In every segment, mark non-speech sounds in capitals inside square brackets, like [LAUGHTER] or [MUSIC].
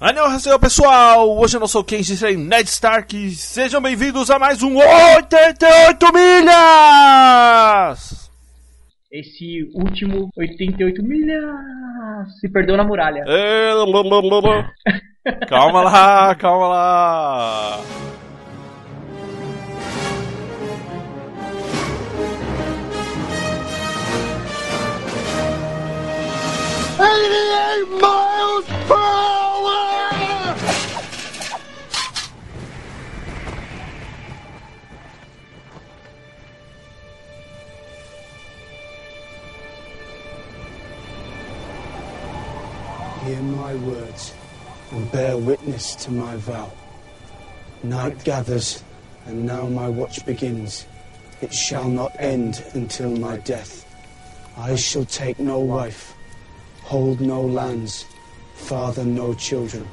Annyeonghaseyo pessoal, hoje eu não sou quem serei Ned Stark, sejam bem-vindos a mais um 88 milhas! Esse último 88 milhas se perdeu na muralha. É, blá. calma lá, calma lá. miles Hear my words and bear witness to my vow. Night gathers, and now my watch begins. It shall not end until my death. I shall take no wife, hold no lands, father no children.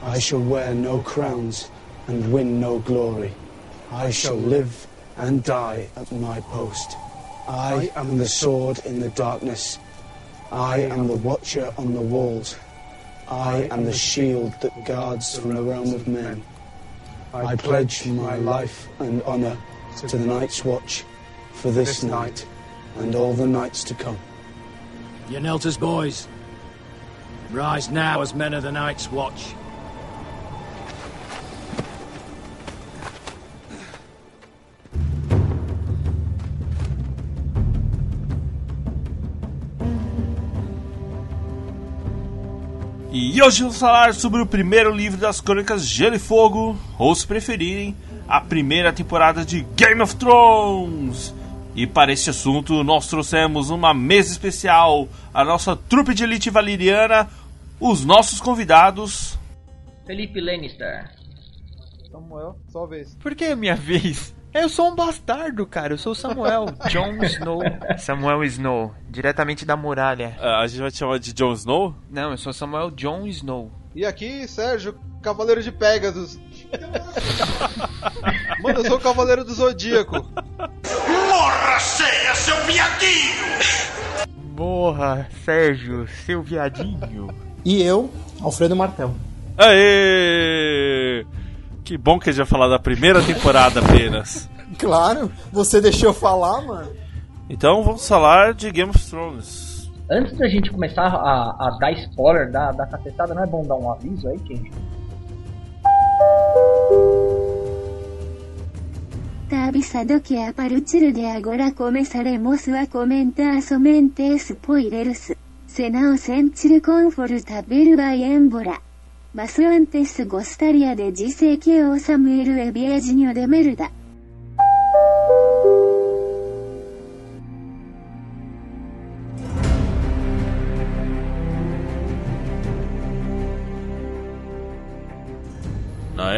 I shall wear no crowns and win no glory. I shall live and die at my post. I am the sword in the darkness. I am the watcher on the walls. I am the shield that guards from the realm of men. I pledge my life and honor to the Night's Watch for this night and all the nights to come. You Nelters boys, rise now as men of the Night's Watch. E hoje vamos falar sobre o primeiro livro das Crônicas Gelo e Fogo, ou se preferirem, a primeira temporada de Game of Thrones. E para este assunto nós trouxemos uma mesa especial, a nossa trupe de elite valeriana, os nossos convidados. Felipe Lannister. Samuel, só vez. Por que é minha vez? Eu sou um bastardo, cara. Eu sou o Samuel. [LAUGHS] Jon Snow. Samuel Snow. Diretamente da muralha. Ah, a gente vai te chamar de Jon Snow? Não, eu sou Samuel Jon Snow. E aqui, Sérgio, Cavaleiro de Pegasus. [LAUGHS] Mano, eu sou o Cavaleiro do Zodíaco. Morra, Sérgio, seu viadinho. E eu, Alfredo Martel. Aê! Que bom que a gente vai falar da primeira temporada apenas. Claro, você deixou falar, mano. Então vamos falar de Game of Thrones. Antes da gente começar a, a dar spoiler da, da cacetada, não é bom dar um aviso aí, gente? Tá avisado que a partir de agora começaremos a comentar somente spoilers. Se não sentir confortável, vai embora. Mas antes gostaria de dizer que o Samuel é viadinho de merda.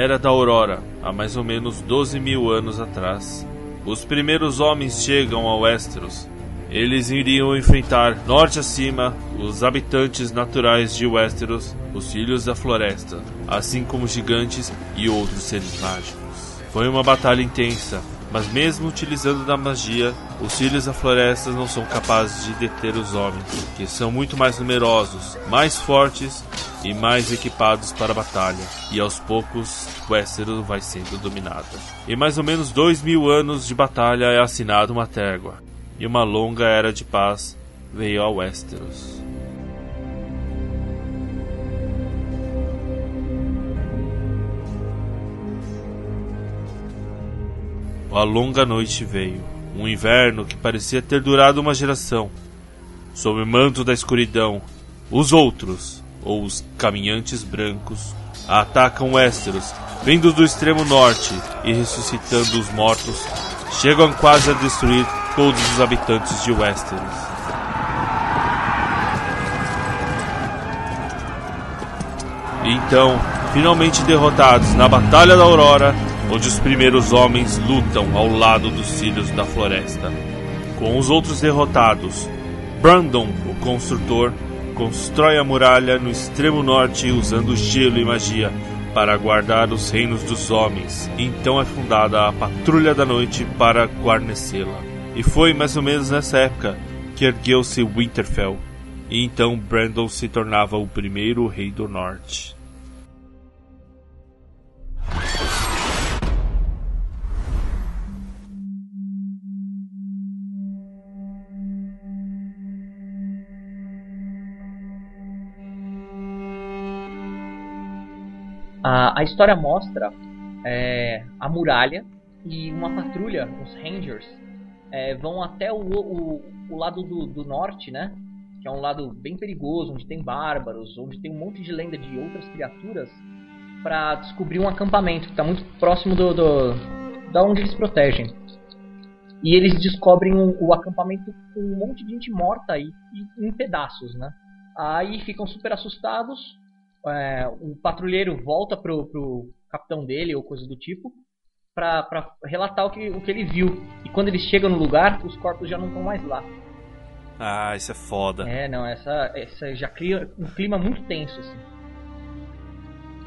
Era da Aurora, há mais ou menos 12 mil anos atrás, os primeiros homens chegam a Westeros. Eles iriam enfrentar norte acima os habitantes naturais de Westeros, os Filhos da Floresta, assim como gigantes e outros seres mágicos. Foi uma batalha intensa, mas mesmo utilizando da magia, os Filhos da Floresta não são capazes de deter os homens, que são muito mais numerosos, mais fortes e mais equipados para a batalha, e aos poucos Westeros vai sendo dominada. Em mais ou menos dois mil anos de batalha é assinada uma trégua, e uma longa era de paz veio a Westeros. A longa noite veio, um inverno que parecia ter durado uma geração. Sob o manto da escuridão, os outros, ou os caminhantes brancos, atacam Westeros, vindo do extremo norte e ressuscitando os mortos, chegam quase a destruir todos os habitantes de Westeros. Então, finalmente derrotados na Batalha da Aurora, onde os primeiros homens lutam ao lado dos filhos da floresta. Com os outros derrotados, Brandon, o construtor, constrói a muralha no extremo norte usando gelo e magia para guardar os reinos dos homens. Então é fundada a Patrulha da Noite para guarnecê-la. E foi mais ou menos nessa época que ergueu-se Winterfell. E então Brandon se tornava o primeiro rei do norte. A, a história mostra é, a muralha e uma patrulha, os Rangers, é, vão até o, o, o lado do, do norte, né? Que é um lado bem perigoso, onde tem bárbaros, onde tem um monte de lenda de outras criaturas, para descobrir um acampamento que está muito próximo do, do, da onde eles protegem. E eles descobrem o, o acampamento com um monte de gente morta aí, em pedaços, né? Aí ficam super assustados. É, o patrulheiro volta pro, pro capitão dele ou coisa do tipo pra, pra relatar o que, o que ele viu. E quando eles chegam no lugar, os corpos já não estão mais lá. Ah, isso é foda. É, não, essa, essa já cria um clima muito tenso, assim.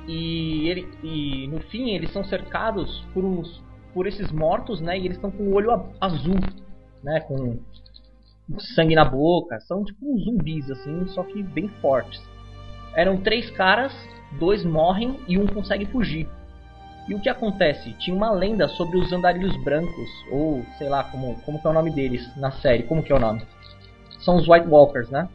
E, ele, e no fim eles são cercados por uns por esses mortos, né? E eles estão com o olho azul, né? Com sangue na boca. São tipo uns zumbis, assim, só que bem fortes. Eram três caras, dois morrem e um consegue fugir. E o que acontece? Tinha uma lenda sobre os andarilhos brancos, ou sei lá como, como que é o nome deles na série. Como que é o nome? São os White Walkers, né?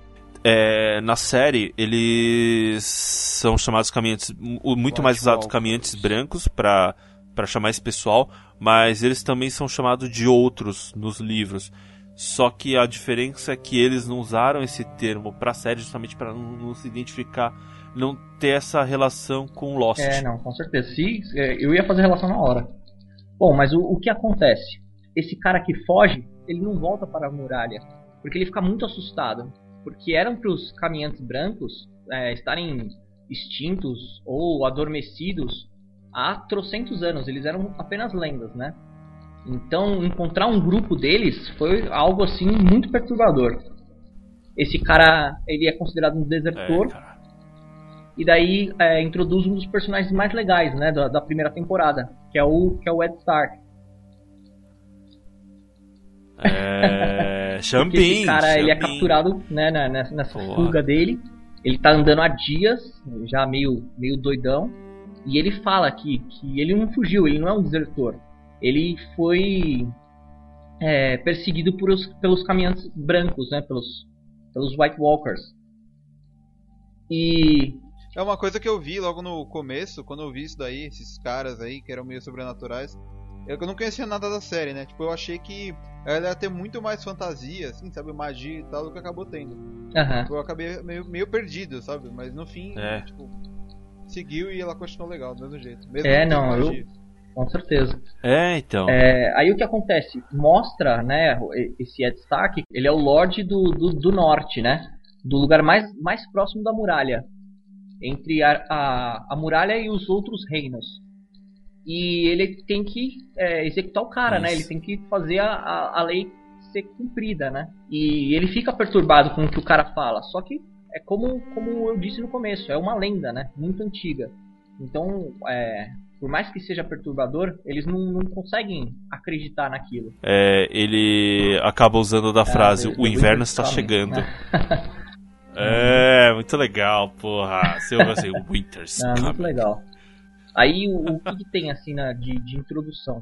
É, na série, eles são chamados caminhantes, muito mais usados caminhantes brancos pra para chamar esse pessoal, mas eles também são chamados de outros nos livros. Só que a diferença é que eles não usaram esse termo pra série justamente para não, não se identificar, não ter essa relação com Lost. É, não, com certeza. Se, é, eu ia fazer relação na hora. Bom, mas o, o que acontece? Esse cara que foge, ele não volta para a muralha. Porque ele fica muito assustado. Porque eram para os caminhantes brancos é, estarem extintos ou adormecidos há trocentos anos. Eles eram apenas lendas, né? Então, encontrar um grupo deles foi algo assim muito perturbador. Esse cara, ele é considerado um desertor. E daí é, introduz um dos personagens mais legais, né, da, da primeira temporada, que é o que é o Ed Stark. É, [LAUGHS] Xambin, esse cara ele é capturado, né, nessa, nessa fuga dele. Ele tá andando há dias, já meio meio doidão, e ele fala que que ele não fugiu, ele não é um desertor. Ele foi é, perseguido por os, pelos caminhantes brancos, né, pelos pelos White Walkers. E É uma coisa que eu vi logo no começo, quando eu vi isso daí, esses caras aí que eram meio sobrenaturais. Eu não conhecia nada da série, né? Tipo, eu achei que ela ia ter muito mais fantasia, assim, sabe? Magia e tal, do que acabou tendo. Aham. Tipo, Eu acabei meio, meio perdido, sabe? Mas no fim, É. tipo, seguiu e ela continuou legal, do mesmo jeito. Mesmo É, não, eu-. Com certeza. É, então. É, aí o que acontece? Mostra, né, esse Ed Stark, ele é o Lorde do, do, do Norte, né? Do lugar mais, mais próximo da muralha. Entre a, a, a muralha e os outros reinos. E ele tem que é, executar o cara, né? Ele tem que fazer a, a, a lei ser cumprida, né? E ele fica perturbado com o que o cara fala. Só que é como, como eu disse no começo, é uma lenda, né? Muito antiga. Então, é, por mais que seja perturbador, eles não, não conseguem acreditar naquilo. É, ele acaba usando da Ah, frase: O the inverno está coming", chegando. [LAUGHS] É, muito legal, porra. Você ouve assim: Winter's Ah, muito legal. Aí o, o que, tem assim na, de, de introdução?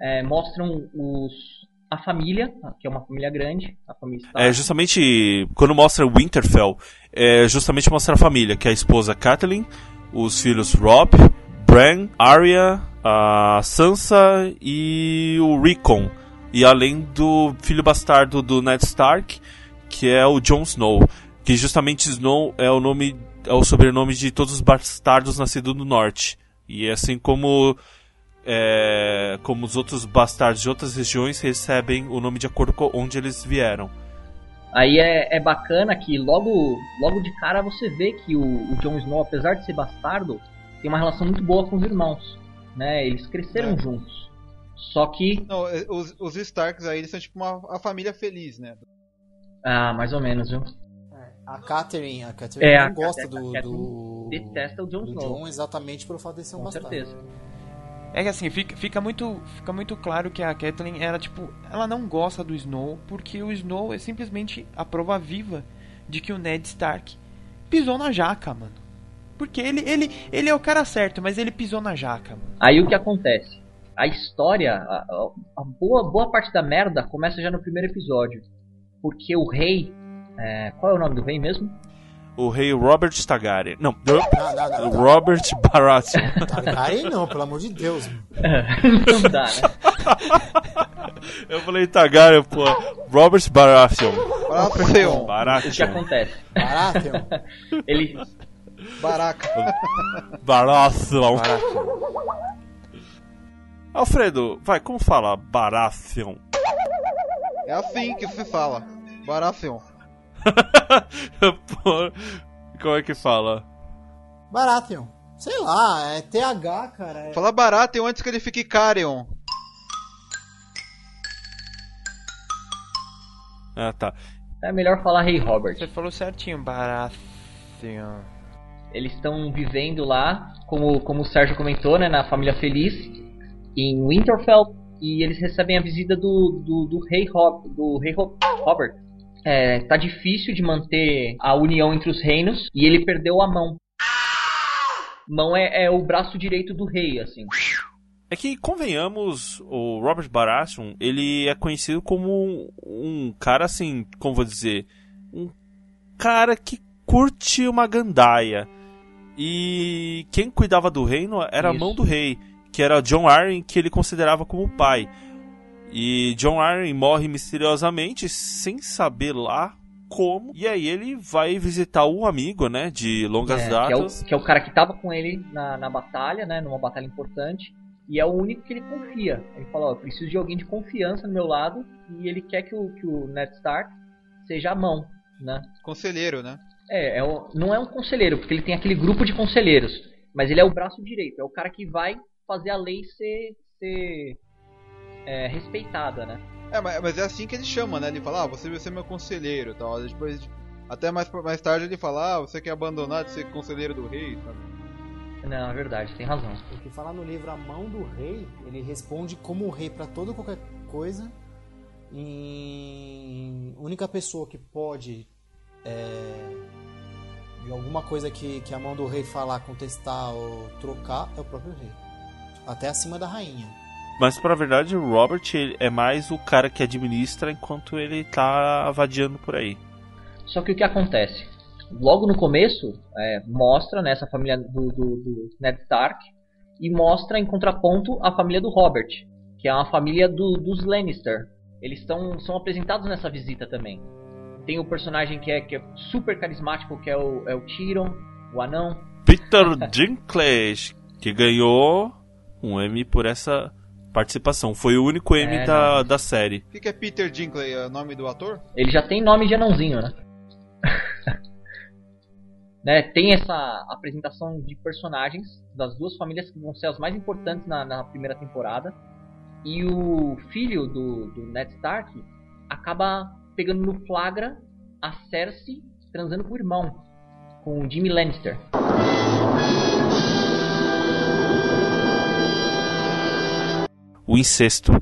É, mostram os a família, que é uma família grande, a família Stark. É justamente quando mostra Winterfell, é justamente mostra a família, que é a esposa Catelyn, os filhos Rob, Bran, Arya, a Sansa e o Rickon. E além do filho bastardo do Ned Stark, que é o Jon Snow, que justamente Snow é o nome é o sobrenome de todos os bastardos nascidos no norte. E assim como é, como os outros bastardos de outras regiões recebem o nome de acordo com onde eles vieram. Aí é, é bacana que logo, logo de cara você vê que o, o Jon Snow, apesar de ser bastardo, tem uma relação muito boa com os irmãos. Né? Eles cresceram É. juntos. Só que. Não, é, os, os Starks aí, eles são tipo uma a família feliz, né? Ah, mais ou menos, viu? A Catherine, a Catherine É, não a gosta Catherine- do, a Catherine do, detesta o Jon do Snow. Jon exatamente pelo fato de ser um Com bastardo. certeza. É que assim, fica, fica, muito, fica muito claro que a Kathleen, ela, tipo, ela não gosta do Snow, porque o Snow é simplesmente a prova viva de que o Ned Stark pisou na jaca, mano. Porque ele, ele, ele é o cara certo, mas ele pisou na jaca, mano. Aí o que acontece? A história, a, a- boa, boa parte da merda começa já no primeiro episódio. Porque o rei. é, qual é o nome do rei mesmo? o rei Robert Targaryen. Não, [LAUGHS] Não, não, não. Robert Baratheon. Targaryen não, pelo amor de Deus. [LAUGHS] Não dá, né? [LAUGHS] Eu falei Targaryen, pô. Robert Baratheon. Baratheon. O que Baratheon. acontece? Baratheon. Ele, Baraca. [LAUGHS] Baratheon. Alfredo, vai, como fala Baratheon? É assim que se fala. Baratheon. [LAUGHS] Pô, como é que fala? Baratheon. Sei lá, é TH, cara. É... Fala Baratheon antes que ele fique Carrion. Ah, tá. é melhor falar Rei Robert. Você falou certinho, Baratheon. Eles estão vivendo lá, como, como o Sérgio comentou, né, na família feliz, em Winterfell, e eles recebem a visita do, do, do rei, Rob, do rei Ro- Robert. É, tá difícil de manter a união entre os reinos, e ele perdeu a mão. Mão é, é o braço direito do rei, assim. É que, convenhamos, o Robert Baratheon, ele é conhecido como um, um cara assim, como vou dizer, um cara que curte uma gandaia. E quem cuidava do reino era a Isso. mão do rei, que era John Arryn, que ele considerava como pai. E John Arryn morre misteriosamente, sem saber lá como. E aí ele vai visitar um amigo, né, de longas É, que, é datas. o, que é o cara que tava com ele na, na batalha, né? Numa batalha importante. E é o único que ele confia. Ele fala, ó, eu preciso de alguém de confiança no meu lado. E ele quer que o, que o Ned Stark seja a mão, né? Conselheiro, né? É, é o- não é um conselheiro, porque ele tem aquele grupo de conselheiros. Mas ele é o braço direito, é o cara que vai fazer a lei ser, ser é, respeitada, né? É, mas, mas é assim que ele chama, né? Ele fala, ah, você vai ser meu conselheiro e tal. Depois, até mais, mais tarde ele fala, ah, você quer abandonar de ser conselheiro do rei, sabe? Não, é verdade, tem razão. Porque falar no livro A Mão do Rei, ele responde como o rei pra toda qualquer coisa. E única pessoa que pode é, de alguma coisa que, que a mão do rei falar, contestar ou trocar é o próprio rei. Até acima da rainha. Mas pra verdade, o Robert ele é mais o cara que administra enquanto ele tá vadiando por aí. Só que o que acontece? Logo no começo, é, mostra né, essa família do, do- do Ned Stark e mostra em contraponto a família do Robert, que é uma família do- dos Lannister. Eles tão, são apresentados nessa visita também. Tem o personagem que é, que é super carismático, que é o, é o Tyrion, o anão. Peter [LAUGHS] Dinklage, que ganhou um Emmy por essa participação. Foi o único Emmy É, da, da série. O que, que é Peter Dinklage? É o nome do ator? Ele já tem nome de anãozinho, né? [LAUGHS] né? Tem essa apresentação de personagens das duas famílias que vão ser as mais importantes na, na primeira temporada. E o filho do, do Ned Stark acaba pegando no flagra a Cersei transando com o irmão, com o Jimmy Lannister. O incesto.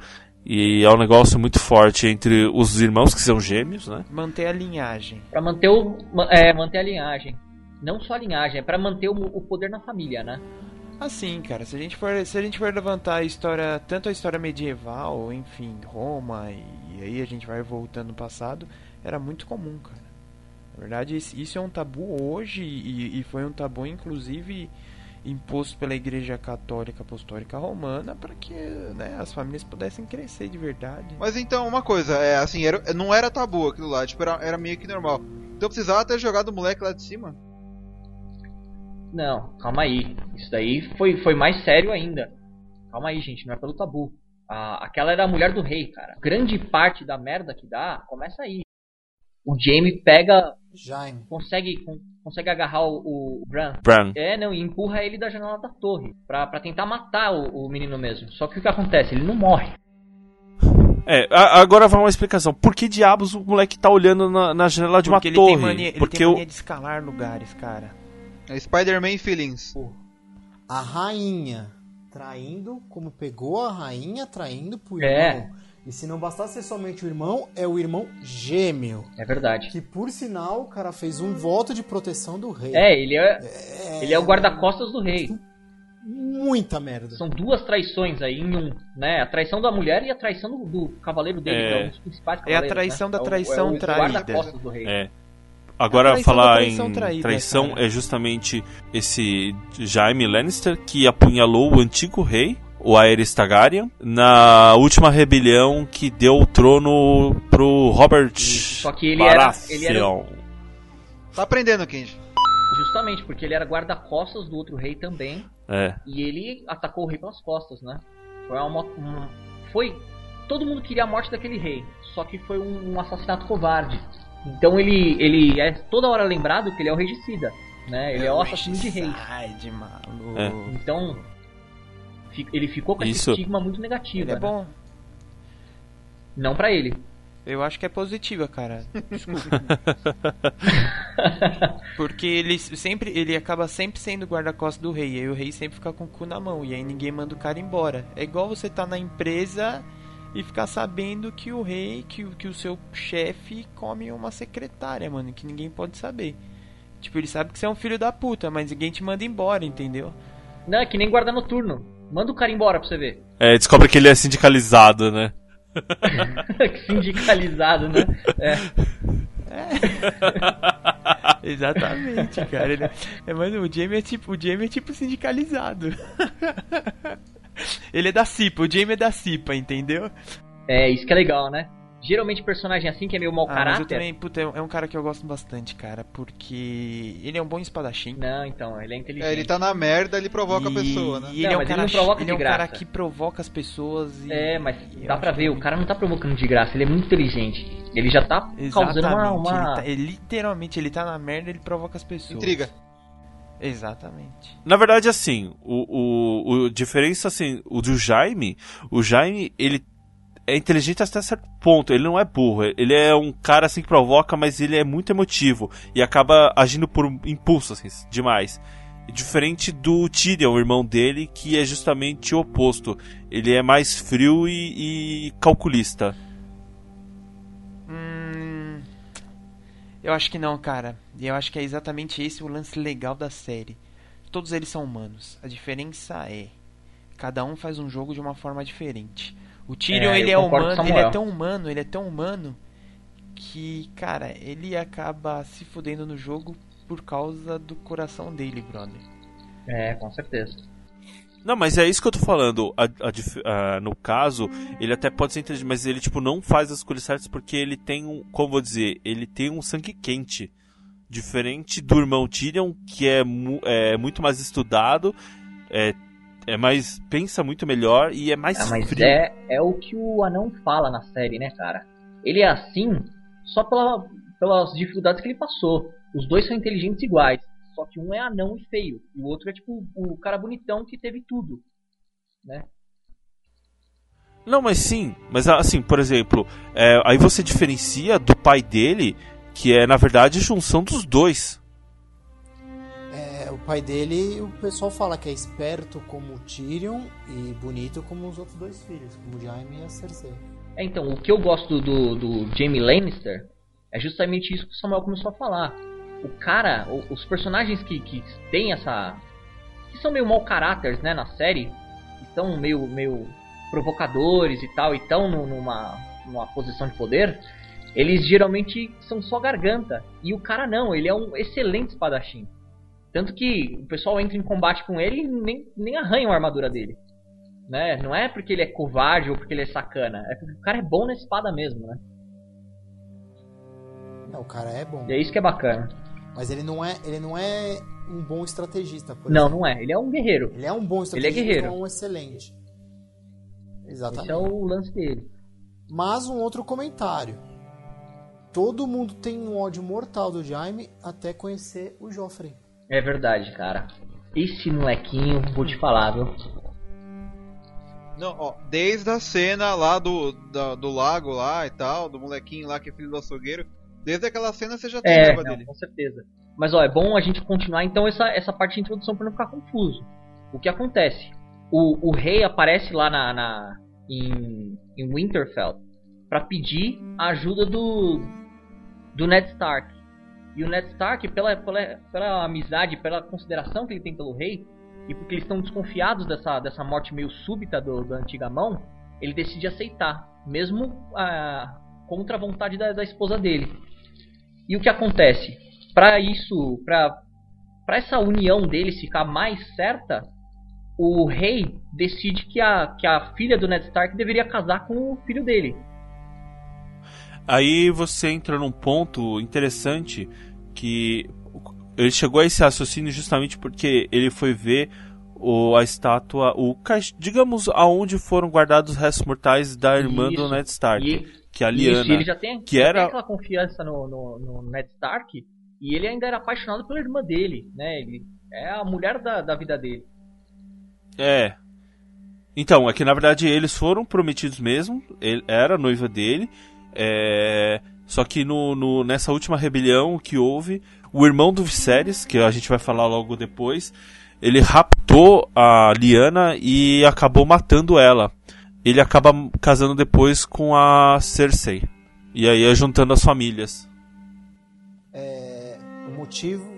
E é um negócio muito forte entre os irmãos, que são gêmeos, né? Manter a linhagem. Pra manter, o, é, manter a linhagem. Não só a linhagem, é pra manter o, o poder na família, né? Assim, cara, se a gente for, se a gente for levantar a história, tanto a história medieval, enfim, Roma, e, e aí a gente vai voltando no passado, era muito comum, cara. Na verdade, isso é um tabu hoje e, e foi um tabu, inclusive, imposto pela Igreja Católica Apostólica Romana para que né, as famílias pudessem crescer de verdade. Mas então, uma coisa, é assim, era, não era tabu aquilo lá, tipo, era, era meio que normal. Então precisava ter jogado o moleque lá de cima? Não, calma aí. Isso daí foi, foi mais sério ainda. Calma aí, gente, não é pelo tabu. A, aquela era a mulher do rei, cara. Grande parte da merda que dá começa aí. O Jaime pega, Jaime. consegue, con- consegue agarrar o, o Bran. Bran. É, não, e empurra ele da janela da torre. Pra, pra tentar matar o, o menino mesmo. Só que o que acontece? Ele não morre. É, agora vai uma explicação. Por que diabos o moleque tá olhando na, na janela de Porque uma ele torre? tem mania, ele Porque tem o- mania de escalar lugares, cara. É Spider-Man Feelings. A rainha traindo, como pegou a rainha traindo pro É. irmão. E se não bastasse ser somente o irmão, é o irmão gêmeo. É verdade. Que por sinal o cara fez um voto de proteção do rei. É, ele é, É, ele é o guarda-costas do rei. Muita merda. São duas traições aí em um, né? A traição da mulher e a traição do, do cavaleiro dele, É. que é um dos principais É a cavaleiro, traição né? da o- traição é o, traída. guarda-costas do rei. É. agora traição da falar traição em traída, traição cara. é justamente esse Jaime Lannister que apunhalou o antigo rei, o Aerys Targaryen, na última rebelião que deu o trono pro Robert Só que ele era, ele era Baratheon. Tá aprendendo, Kenji. justamente porque ele era guarda-costas do outro rei também. É. E ele atacou o rei pelas costas, né? Foi uma, um- foi todo mundo queria a morte daquele rei, só que foi um assassinato covarde. Então ele ele é toda hora lembrado que ele é o regicida, né? Ele é, o assassino de reis. Ai, maluco. É. Então ele ficou com Isso. esse estigma muito negativo. Ele é né? bom. Não pra ele. Eu acho que é positiva, cara. Desculpa. [LAUGHS] Porque ele sempre ele acaba sempre sendo guarda-costas do rei, e aí o rei sempre fica com o cu na mão, e aí ninguém manda o cara embora. É igual você tá na empresa e ficar sabendo que o rei, que, o- que o seu chefe come uma secretária, mano, que ninguém pode saber. Tipo, ele sabe que você é um filho da puta, mas ninguém te manda embora, entendeu? Não, é que nem guarda noturno. Manda o cara embora pra você ver. É, descobre que ele é sindicalizado, né? [LAUGHS] Sindicalizado, né? É. [LAUGHS] Exatamente, cara. Ele é, é, mano, o Jamie é tipo, o Jamie é tipo sindicalizado. [LAUGHS] ele é da CIPA, o Jamie é da CIPA, entendeu? É, isso que é legal, né? Geralmente personagem assim que é meio mau Ah, mas eu caráter. também, puta, é um- é um cara que eu gosto bastante, cara, porque ele é um bom espadachim. Não, então, ele é inteligente. É, ele tá na merda, ele provoca a E- pessoa, né? E ele Não, é um mas ele cara, não provoca ele é um de cara que provoca as pessoas e... É, mas e dá pra ver, o cara não tá provocando de graça, ele é muito inteligente. Ele já tá causando uma. Exatamente, uma... Ele tá- ele literalmente, ele tá na merda, ele provoca as pessoas. Intriga. Exatamente. Na verdade, assim, o, o, o diferença, assim, o do Jaime, o Jaime, ele é inteligente até certo ponto, ele não é burro, ele é um cara, assim, que provoca, mas ele é muito emotivo e acaba agindo por impulso, assim, demais. Diferente do Tyrion, o irmão dele, que é justamente o oposto. Ele é mais frio e, e calculista. Eu acho que não, cara. E eu acho que é exatamente esse o lance legal da série. Todos eles são humanos. A diferença é cada um faz um jogo de uma forma diferente. O Tyrion É, ele é humano, ele é tão humano, ele é tão humano que, cara, ele acaba se fudendo no jogo por causa do coração dele, brother. É, com certeza. Não, mas é isso que eu tô falando. A- a a- no caso, ele até pode ser inteligente, mas ele, tipo, não faz as escolhas certas porque ele tem um. Como vou dizer? Ele tem um sangue quente. Diferente do irmão Tyrion, que é, mu- é muito mais estudado, é, é mais. pensa muito melhor e é mais Ah, mas frio. é, é o que o anão fala na série, né, cara? Ele é assim só pela, pelas dificuldades que ele passou. Os dois são inteligentes iguais. Só que um é anão e feio. E o outro é tipo o cara bonitão que teve tudo. Né? Não, mas sim. Mas assim, por exemplo, é, aí você diferencia do pai dele, que é na verdade a junção dos dois. É, o pai dele, o pessoal fala que é esperto como o Tyrion e bonito como os outros dois filhos, como o Jaime e a Cersei. É, então, o que eu gosto do, do Jamie Lannister é justamente isso que o Samuel começou a falar. O cara, os personagens que, que têm essa. que são meio mau caráter, né, na série, são meio, meio provocadores e tal, e estão numa, numa posição de poder, eles geralmente são só garganta. E o cara não, ele é um excelente espadachim. Tanto que o pessoal entra em combate com ele e nem, nem arranham a armadura dele. Né? Não é porque ele é covarde ou porque ele é sacana. É porque o cara é bom na espada mesmo, né? É, o cara é bom. E é isso que é bacana. Mas ele não é, ele não é um bom estrategista, por Não, exemplo. não é. Ele é um guerreiro. Ele é um bom Ele é estrategista, guerreiro. é um excelente. Exatamente. Esse é o lance dele. Mas um outro comentário. Todo mundo tem um ódio mortal do Jaime até conhecer o Joffrey. É verdade, cara. Esse molequinho, vou te falar, viu? Não, ó, desde a cena lá do, da- do lago lá e tal, do molequinho lá que é filho do açougueiro, desde aquela cena você já tem É, raiva não, dele. com certeza. Mas ó, é bom a gente continuar então essa, essa parte de introdução para não ficar confuso. O que acontece? O, o rei aparece lá na, na em, em Winterfell para pedir a ajuda do do Ned Stark. E o Ned Stark, pela, pela, pela amizade, pela consideração que ele tem pelo rei, e porque eles estão desconfiados dessa, dessa morte meio súbita do, da antiga mão, ele decide aceitar, mesmo ah, contra a vontade da, da esposa dele. E o que acontece? para isso, para essa união deles ficar mais certa, o rei decide que a, que a filha do Ned Stark deveria casar com o filho dele. Aí você entra num ponto interessante que ele chegou a esse raciocínio justamente porque ele foi ver o, a estátua, o digamos aonde foram guardados os restos mortais da irmã Isso. do Ned Stark, E- que a Lyanna, Isso, ele já tem, que era tem aquela confiança no, no, no Ned Stark e ele ainda era apaixonado pela irmã dele, né? Ele é a mulher da, da vida dele. É. Então, é que na verdade eles foram prometidos mesmo. Ele era a noiva dele. É... Só que no, no- nessa última rebelião que houve, o irmão do Viserys, que a gente vai falar logo depois, ele raptou a Lyanna e acabou matando ela. Ele acaba casando depois com a Cersei. E aí é juntando as famílias. É, o motivo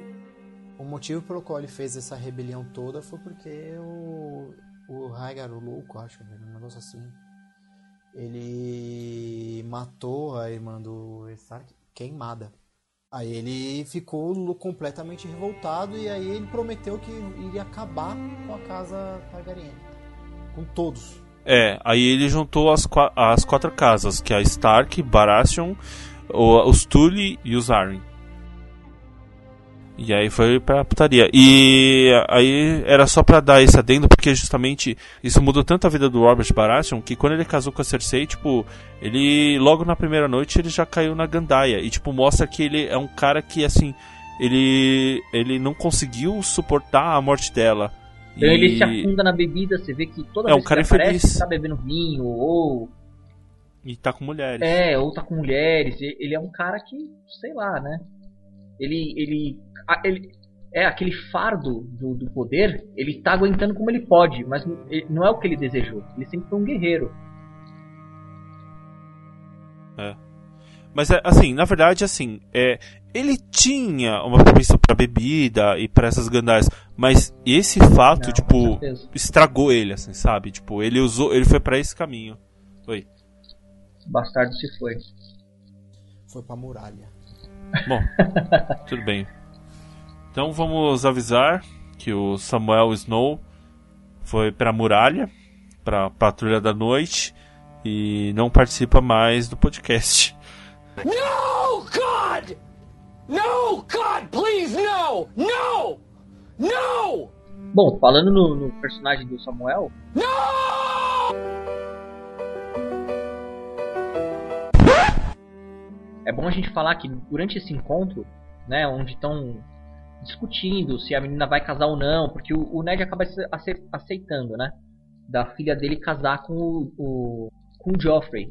o motivo pelo qual ele fez essa rebelião toda foi porque o o Rhaegar, o louco, acho, um negócio assim. Ele matou a irmã do Stark queimada. Aí ele ficou completamente revoltado e aí ele prometeu que iria acabar com a casa Targaryen. Com todos. É, aí ele juntou as, as quatro casas, que é a Stark, Baratheon, os Tully e os Arryn. E aí foi pra putaria. E aí era só pra dar esse adendo, porque justamente isso mudou tanto a vida do Robert Baratheon, que quando ele casou com a Cersei, tipo, ele logo na primeira noite ele já caiu na gandaia. E tipo, mostra que ele é um cara que, assim, ele, ele não conseguiu suportar a morte dela. Então E- ele se afunda na bebida, você vê que toda É um vez cara que ele aparece, infeliz. tá bebendo vinho, ou E tá com mulheres. É, ou tá com mulheres. Ele é um cara que, sei lá, né? Ele. ele, ele é aquele fardo do, do poder, ele tá aguentando como ele pode, mas ele- não é o que ele desejou. Ele sempre foi um guerreiro. É. Mas é, assim, na verdade, assim, é, ele tinha uma propensão pra bebida e pra essas gandaias, mas esse fato, Não, tipo, estragou ele, assim, sabe? Tipo, ele usou, ele foi pra esse caminho. Oi. O bastardo se foi. Foi pra muralha. Bom, [LAUGHS] tudo bem. Então vamos avisar que o Samuel Snow foi pra muralha, pra patrulha da noite e não participa mais do podcast. No, God! No, God, please, no! No! No! Bom, falando no, no personagem do Samuel, é bom a gente falar que durante esse encontro, né, onde estão discutindo se a menina vai casar ou não, porque o, o Ned acaba aceitando, né, da filha dele casar com o, o com o Joffrey.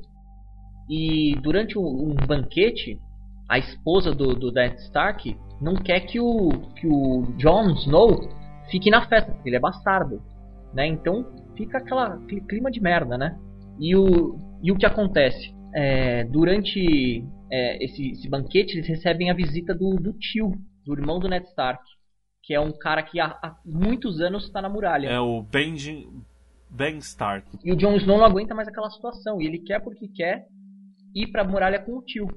E durante um, banquete, a esposa do, do Ned Stark não quer que o que o Jon Snow fique na festa, porque ele é bastardo, né? Então fica aquela, aquele clima de merda, né? E o, e o que acontece? É, durante é, esse, esse banquete, eles recebem a visita do, do tio, do irmão do Ned Stark, que é um cara que há, há muitos anos está na muralha. É o Benjen, Ben Stark. E o Jon Snow não aguenta mais aquela situação. E ele quer porque quer ir pra muralha com o tio.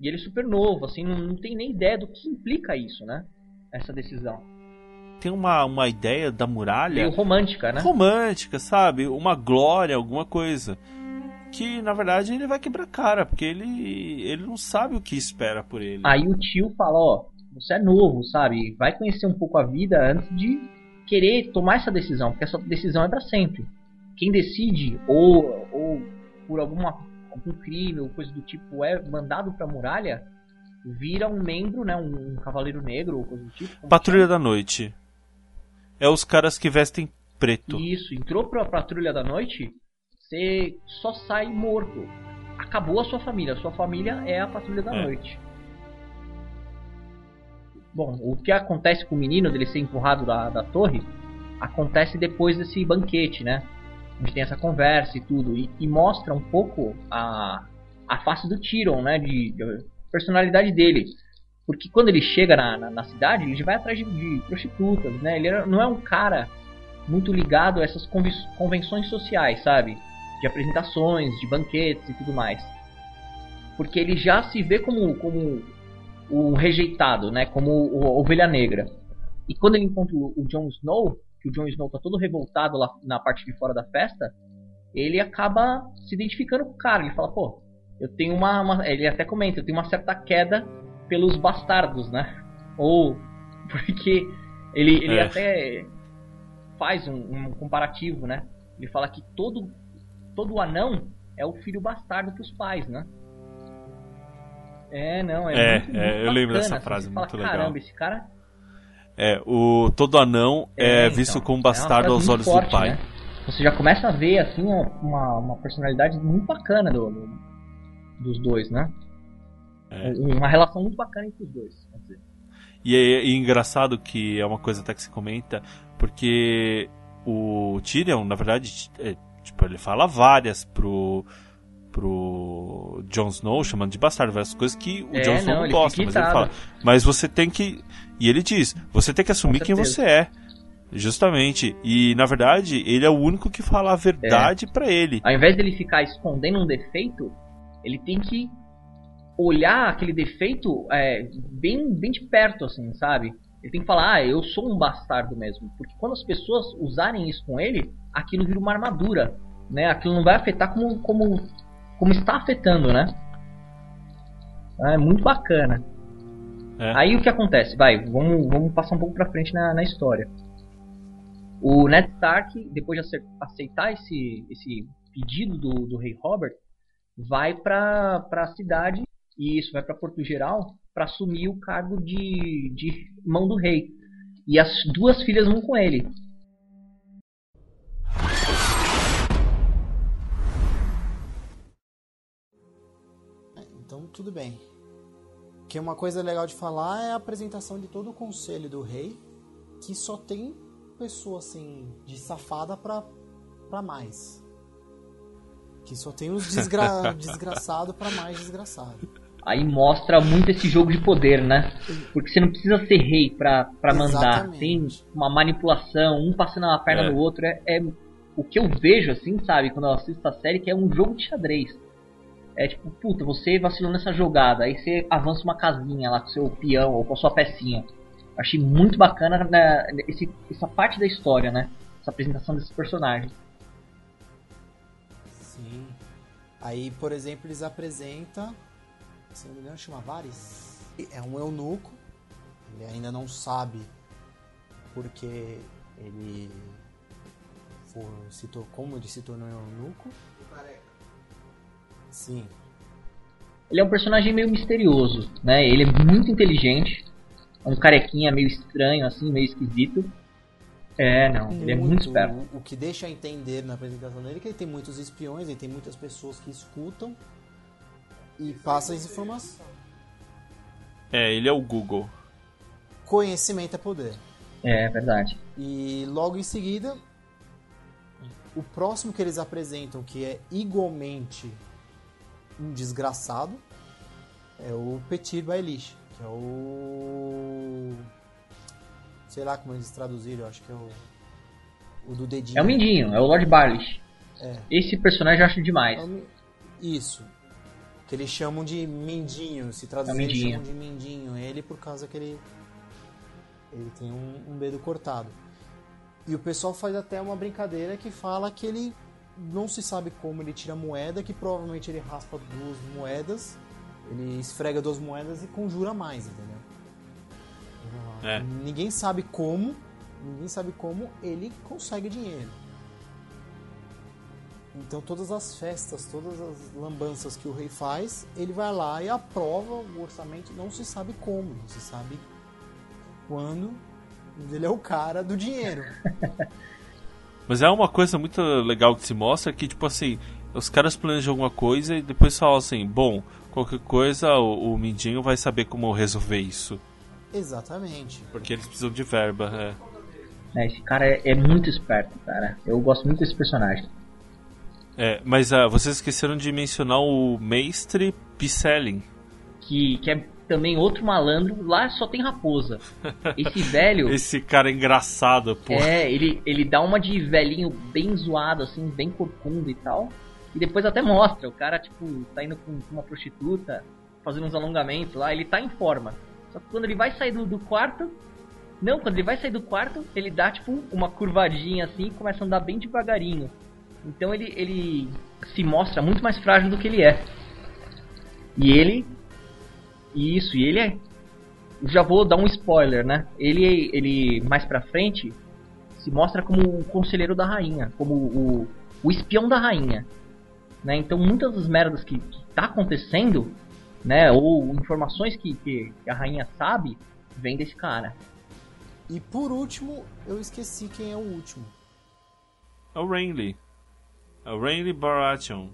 E ele é super novo, assim, não, não tem nem ideia do que implica isso, né? Essa decisão. Tem uma, uma ideia da muralha Meio romântica, né? romântica, sabe? Uma glória, alguma coisa. Que na verdade ele vai quebrar a cara, porque ele, ele não sabe o que espera por ele. Aí o tio fala, ó, você é novo, sabe? Vai conhecer um pouco a vida antes de querer tomar essa decisão, porque essa decisão é pra sempre. Quem decide, ou, ou por alguma, algum crime ou coisa do tipo, é mandado pra muralha, vira um membro, né? Um, um cavaleiro negro ou coisa do tipo. Patrulha da Noite. É os caras que vestem preto. Isso, entrou pra patrulha da noite, você só sai morto. Acabou a sua família. A sua família é a patrulha da É. noite. Bom, o que acontece com o menino dele ser empurrado da, da torre acontece depois desse banquete, né? A gente tem essa conversa e tudo. E, e mostra um pouco a, a face do Tyrion, né? De, de personalidade dele. Porque quando ele chega na, na, na cidade, ele vai atrás de, de prostitutas, né? Ele não é um cara muito ligado a essas convenções sociais, sabe? De apresentações, de banquetes e tudo mais. Porque ele já se vê como, como o rejeitado, né? Como o Ovelha Negra. E quando ele encontra o Jon Snow, que o Jon Snow tá todo revoltado lá na parte de fora da festa, ele acaba se identificando com o cara. Ele fala, pô, eu tenho uma, uma, Ele até comenta, eu tenho uma certa queda pelos bastardos, né? [LAUGHS] Ou porque ele, ele É. até faz um, um comparativo, né? Ele fala que todo, todo anão é o filho bastardo pros pais, né? É, não, é, É, muito, é, muito eu lembro bacana, dessa assim, frase, fala, muito legal. Caramba, esse cara É, o todo anão é, É, visto então, como é bastardo frase aos olhos forte, do pai. né? Você já começa a ver assim uma, uma personalidade muito bacana do, do- dos dois, né? É. Uma relação muito bacana entre os dois. E é, e engraçado que é uma coisa até que se comenta, porque o Tyrion, na verdade, é, tipo, ele fala várias pro pro Jon Snow, chamando de bastardo, várias coisas que o É, Jon Snow não, não, gosta, mas ele fala, mas você tem que e ele diz, você tem que assumir quem você é. Justamente. E na verdade, ele é o único que fala a É. verdade pra ele. Ao invés dele ficar escondendo um defeito, ele tem que olhar aquele defeito é, bem, bem de perto, assim, sabe? Ele tem que falar, ah, eu sou um bastardo mesmo. Porque quando as pessoas usarem isso com ele, aquilo vira uma armadura, né? Aquilo não vai afetar como, como, como está afetando, né? É muito bacana. É. Aí o que acontece? Vai, vamos, vamos passar um pouco pra frente na, na história. O Ned Stark, depois de ace- aceitar esse, esse pedido do, do rei Robert, vai pra, pra cidade, e isso vai pra Porto Geral, pra assumir o cargo de, de mão do rei. E as duas filhas vão com ele. Então tudo bem. Que uma coisa legal de falar é a apresentação de todo o conselho do rei, que só tem pessoa assim de safada pra, pra mais. Que só tem os desgra [LAUGHS] desgraçado pra mais desgraçado. Aí mostra muito esse jogo de poder, né? Porque você não precisa ser rei pra, pra mandar. Tem uma manipulação, um passando a perna É. no outro. É, é o que eu vejo, assim, sabe, quando eu assisto a série, que é um jogo de xadrez. É tipo, puta, você vacilou nessa jogada, aí você avança uma casinha lá com seu peão ou com a sua pecinha. Achei muito bacana né, esse, essa parte da história, né? Essa apresentação desses personagens. Sim. Aí, por exemplo, eles apresentam. Se não me engano, chama Varys. É um eunuco. Ele ainda não sabe porque ele for, se tor- como ele se tornou eunuco. Sim. Ele é um personagem meio misterioso, né? Ele é muito inteligente. É um carequinha meio estranho, assim, meio esquisito. É, não, ele é muito esperto. O, o que deixa a entender na apresentação dele é que ele tem muitos espiões, ele tem muitas pessoas que escutam e passam as informações. É, ele é o Google. Conhecimento é poder. É verdade. E logo em seguida, o próximo que eles apresentam, que é igualmente um desgraçado, é o Petit Baelish, que é o. Sei lá como eles traduziram, eu acho que é o. O do dedinho. É o Mindinho, é o Lord Barlish. É. Esse personagem eu acho demais. É o Isso. Que eles chamam de Mindinho. Se traduzir, É eles chamam de Mindinho. Ele por causa que ele. Ele tem um, um dedo cortado. E o pessoal faz até uma brincadeira que fala que ele não se sabe como ele tira moeda, que provavelmente ele raspa duas moedas, ele esfrega duas moedas e conjura mais, entendeu? É. Ninguém sabe como, ninguém sabe como ele consegue dinheiro. Então todas as festas, todas as lambanças que o rei faz, ele vai lá e aprova o orçamento, não se sabe como, não se sabe quando, mas ele é o cara do dinheiro. [LAUGHS] Mas é uma coisa muito legal que se mostra que, tipo assim, os caras planejam alguma coisa e depois falam assim, bom, qualquer coisa o, o Mindinho vai saber como resolver isso. Exatamente. Porque eles precisam de verba, é. É, esse cara é, é muito esperto, cara. Eu gosto muito desse personagem. É, mas ah, vocês esqueceram de mencionar o Mestre Picelin. Que, que é também outro malandro. Lá só tem raposa. Esse [LAUGHS] velho. Esse cara é engraçado, pô. É, ele, ele dá uma de velhinho bem zoado, assim, bem corcunda e tal. E depois até mostra, o cara, tipo, tá indo com uma prostituta, fazendo uns alongamentos lá, ele tá em forma. Só que quando ele vai sair do, do quarto. Não, quando ele vai sair do quarto, ele dá tipo uma curvadinha assim e começa a andar bem devagarinho. Então ele, ele se mostra muito mais frágil do que ele é. E ele. Isso, e ele é. Já vou dar um spoiler, né? Ele, ele mais pra frente se mostra como o conselheiro da rainha, como o, o espião da rainha. Né? Então muitas das merdas que, que tá acontecendo, né? Ou informações que, que a rainha sabe, vem desse cara. E por último, eu esqueci quem é o último. É o Renly. É o Renly Baratheon.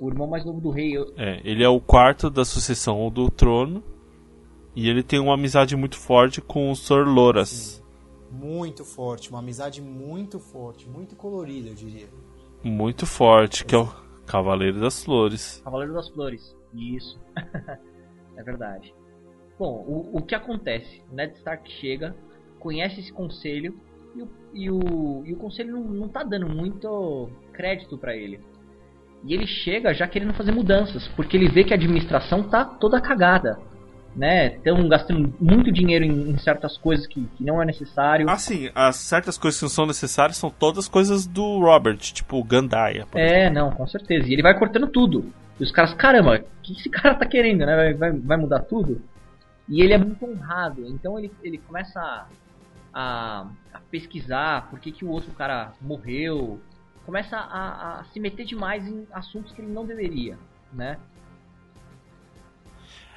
O irmão mais novo do rei. Eu... É, ele é o quarto da sucessão do trono. E ele tem uma amizade muito forte com o Sir Loras. Sim. Muito forte, uma amizade muito forte, muito colorida, eu diria. Muito forte, que é o Cavaleiro das Flores. Cavaleiro das Flores, isso. [LAUGHS] é verdade. Bom, o, o que acontece? Ned Stark chega, conhece esse conselho e o, e o, e o conselho não, não tá dando muito crédito para ele. E ele chega já querendo fazer mudanças, porque ele vê que a administração tá toda cagada. Né? Estão gastando muito dinheiro em, em certas coisas que, que, não é necessário. Ah, sim, as certas coisas que não são necessárias são todas coisas do Robert, tipo Gandaia. É, exemplo. não, com certeza. E ele vai cortando tudo. E os caras, caramba, o que esse [LAUGHS] cara tá querendo, né? Vai, vai, vai mudar tudo? E ele é muito honrado, então ele, ele começa a, a, a pesquisar por que, que o outro cara morreu, começa a, a, se meter demais em assuntos que ele não deveria, né?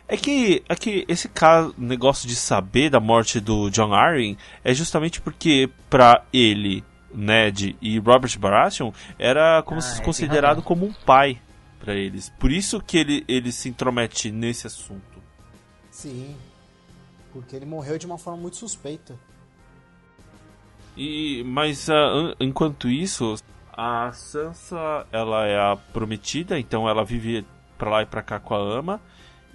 É que, é que esse caso, negócio de saber da morte do John Arryn é justamente porque para ele, Ned e Robert Baratheon era como Ah, se é, considerado como um pai para eles. Por isso que ele, ele se intromete nesse assunto. Sim. Porque ele morreu de uma forma muito suspeita. E mas an- enquanto isso, a Sansa, ela é a prometida, então ela vive pra lá e pra cá com a ama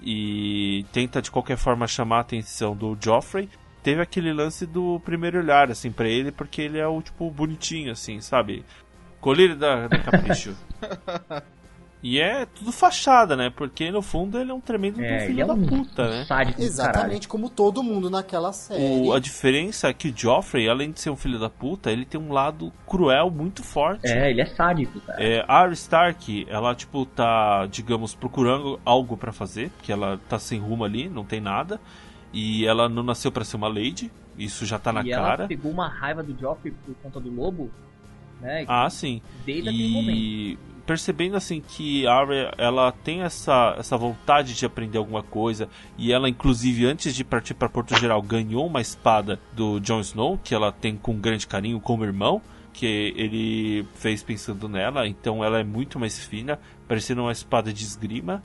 e tenta de qualquer forma chamar a atenção do Joffrey. Teve aquele lance do primeiro olhar assim pra ele, porque ele é o tipo bonitinho assim, sabe? Colírio da, da capricho. [LAUGHS] e é tudo fachada, né? Porque no fundo ele é um tremendo É, ele filho é da um puta, né? sádico Exatamente como todo mundo naquela série. O- a diferença é que o Joffrey, além de ser um filho da puta, ele tem um lado cruel muito forte. É, ele é sádico, cara. É, a Arya Stark, ela, tipo, tá, digamos, procurando algo pra fazer, porque ela tá sem rumo ali, não tem nada. E ela não nasceu pra ser uma lady, isso já tá na e cara. ela pegou uma raiva do Joffrey por conta do lobo, né? Ah, sim. Desde aquele momento. Percebendo assim que a Arya, ela tem essa, essa vontade de aprender alguma coisa e ela inclusive antes de partir para Porto Geral ganhou uma espada do Jon Snow que ela tem com grande carinho como irmão que ele fez pensando nela, então ela é muito mais fina, parecendo uma espada de esgrima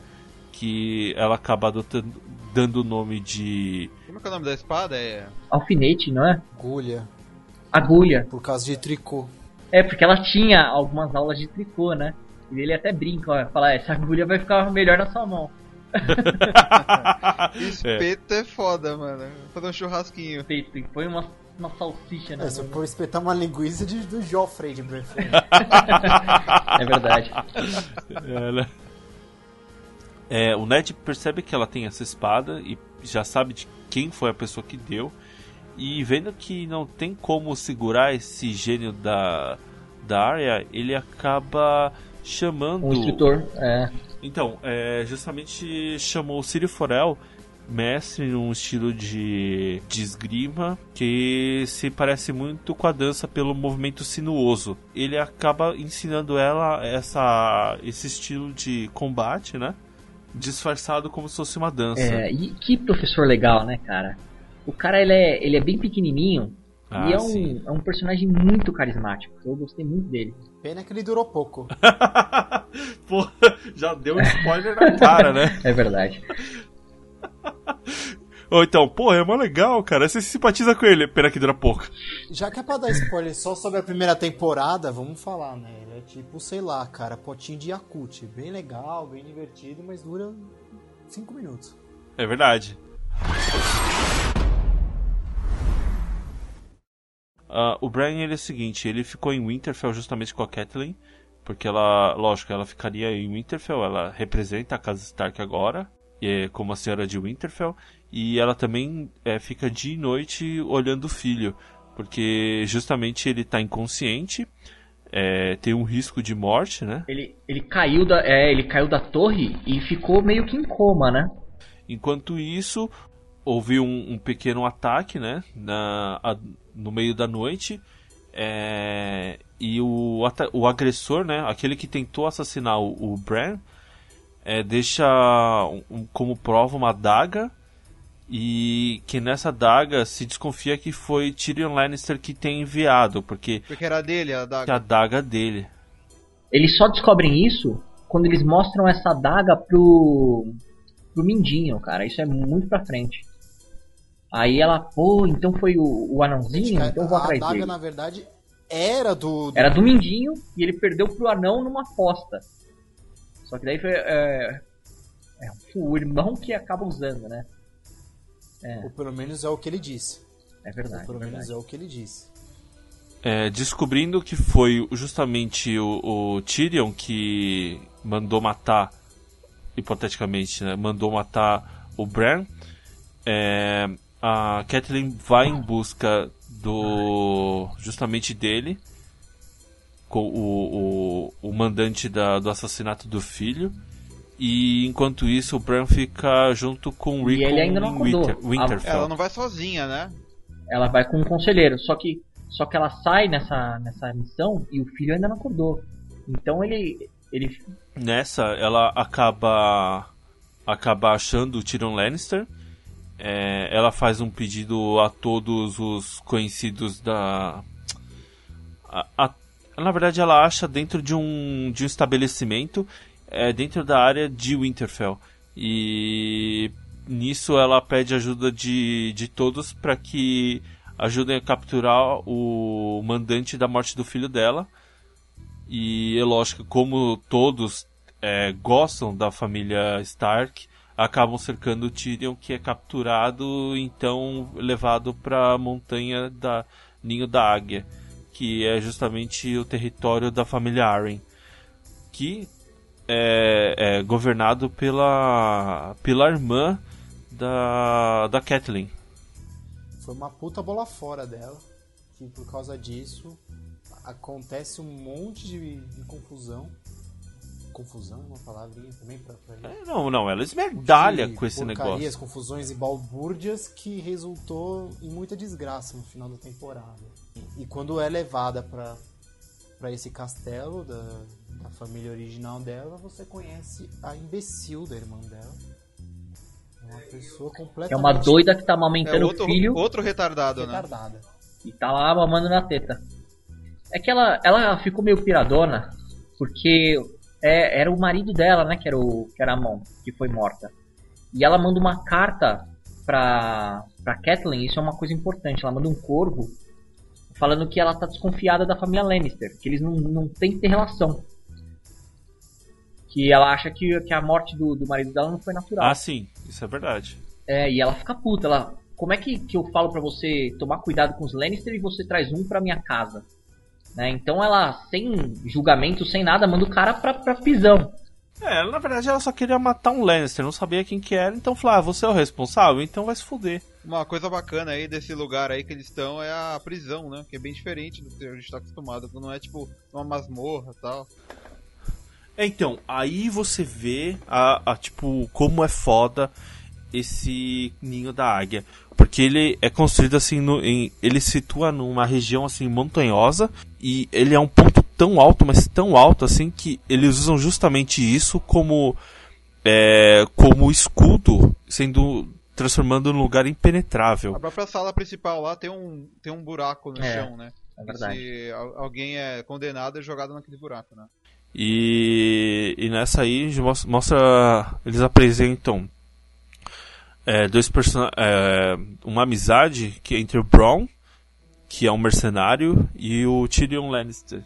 que ela acaba adotando, dando o nome de Como é que é o nome da espada? É. Alfinete, não é? Agulha. Agulha. Por causa de tricô. É, porque ela tinha algumas aulas de tricô, né? Ele até brinca, ó, fala, essa agulha vai ficar melhor na sua mão. [LAUGHS] Espeto é. foda, mano. Vou fazer um churrasquinho. Peito, e põe uma, uma salsicha na É, se eu mão. for espetar uma linguiça de, do Joffrey de. [LAUGHS] É verdade. Ela... É, o Ned percebe que ela tem essa espada e já sabe de quem foi a pessoa que deu. E vendo que não tem como segurar esse gênio da, da Arya, ele acaba chamando. Um instrutor, é. Então, é, justamente chamou o Círio Forel, mestre num estilo de, de esgrima que se parece muito com a dança pelo movimento sinuoso. Ele acaba ensinando ela essa, esse estilo de combate, né? Disfarçado como se fosse uma dança. É, e que professor legal, né, cara? O cara, ele é, ele é bem pequenininho Ah, e é sim. um, é um personagem muito carismático. Eu gostei muito dele. Pena que ele durou pouco. [LAUGHS] Pô, já deu um spoiler na cara, né? [LAUGHS] É verdade. Ou então, pô, é mó legal, cara. Você se simpatiza com ele. Pena que dura pouco. Já que é pra dar spoiler só sobre a primeira temporada, vamos falar, né? Ele é tipo, sei lá, cara, potinho de Yakut. Bem legal, bem divertido, mas dura 5 minutos. É verdade. Ah, o Brian ele é o seguinte, ele ficou em Winterfell justamente com a Catelyn, porque ela, lógico, ela ficaria em Winterfell, ela representa a casa Stark agora. é, como a senhora de Winterfell, e ela também é, fica dia e noite olhando o filho, porque justamente ele está inconsciente, é, tem um risco de morte, né? Ele, ele caiu da é, ele caiu da torre e ficou meio que em coma, né? Enquanto isso, houve um, um pequeno ataque, né? Na, a, no meio da noite. É, e o, o agressor, né? Aquele que tentou assassinar o, o Bran, é, deixa um, como prova uma daga e que nessa daga se desconfia que foi Tyrion Lannister que tem enviado, porque porque era dele a daga. A daga dele. Eles só descobrem isso quando eles mostram essa daga pro pro Mindinho, cara. Isso é muito pra frente. Aí ela, pô, então foi o, o anãozinho, Gente, então eu vou a atrás daga, dele. na verdade, era do, do- Era do Mindinho e ele perdeu pro anão numa aposta. Só que daí foi é, é o irmão que acaba usando, né? É, Ou pelo menos é o que ele disse. é verdade. Ou pelo é menos verdade. é o que ele disse. É, descobrindo que foi justamente o, o Tyrion que mandou matar, hipoteticamente, né, mandou matar o Bran, é, a Catelyn vai em busca do justamente dele, com o, o, o mandante da, do assassinato do filho. E enquanto isso, o Bran fica junto com o E ele ainda não. Winter, Winterfell. Ela não vai sozinha, né? Ela vai com um conselheiro, só que só que ela sai nessa nessa missão e o filho ainda não acordou. Então ele ele Nessa, ela acaba acaba achando o Tyrion Lannister. É, ela faz um pedido a todos os conhecidos da. a- a- na verdade, ela acha dentro de um, de um estabelecimento é, dentro da área de Winterfell. E nisso ela pede ajuda de, de todos para que ajudem a capturar o mandante da morte do filho dela. E é lógico, como todos é, gostam da família Stark, acabam cercando o Tyrion, que é capturado, então levado para a montanha da Ninho da Águia, que é justamente o território da família Arryn, que é, é governado pela, pela irmã da, da Catelyn. Foi uma puta bola fora dela. Que por causa disso acontece um monte de, de confusão. Confusão é uma palavrinha também pra, pra. É, Não, não, ela esmerdalha com esse negócio. confusões e balbúrdias que resultou em muita desgraça no final da temporada. E quando é levada pra para esse castelo da, da família original dela, você conhece a imbecil da irmã dela. Uma pessoa completamente é uma doida que tá É amamentando outro, o filho outro retardado, né? retardada. e tá lá mamando na teta. É que ela, ela ficou meio piradona, porque é, era o marido dela, né, que era o que era a mão, que foi morta. E ela manda uma carta pra, pra Kathleen, isso é uma coisa importante, ela manda um corvo falando que ela tá desconfiada da família Lannister, que eles não, não tem que ter relação. Que ela acha que, que a morte do, do marido dela não foi natural. Ah, sim, isso é verdade. É, e ela fica puta. Ela, como é que, que eu falo pra você tomar cuidado com os Lannister e você traz um pra minha casa? Né? Então ela, sem julgamento, sem nada, manda o cara pra, pra prisão. É, na verdade ela só queria matar um Lannister, não sabia quem que era, então falou, ah, você é o responsável, então vai se fuder. Uma coisa bacana aí desse lugar aí que eles estão é a prisão, né? Que é bem diferente do que a gente tá acostumado. Não é tipo uma masmorra e tal. É, então, aí você vê a, a, tipo, como é foda esse ninho da águia. Porque ele é construído assim, no, em, ele se situa numa região assim montanhosa e ele é um ponto tão alto, mas tão alto assim que eles usam justamente isso como é, como escudo, sendo transformando num lugar impenetrável. A própria sala principal lá tem um, tem um buraco no É, chão, né? É verdade. Se al- alguém é condenado é jogado naquele buraco, né? E, e nessa aí mos- mostra. Eles apresentam é, dois é, uma amizade que é entre o Bron, que é um mercenário, e o Tyrion Lannister.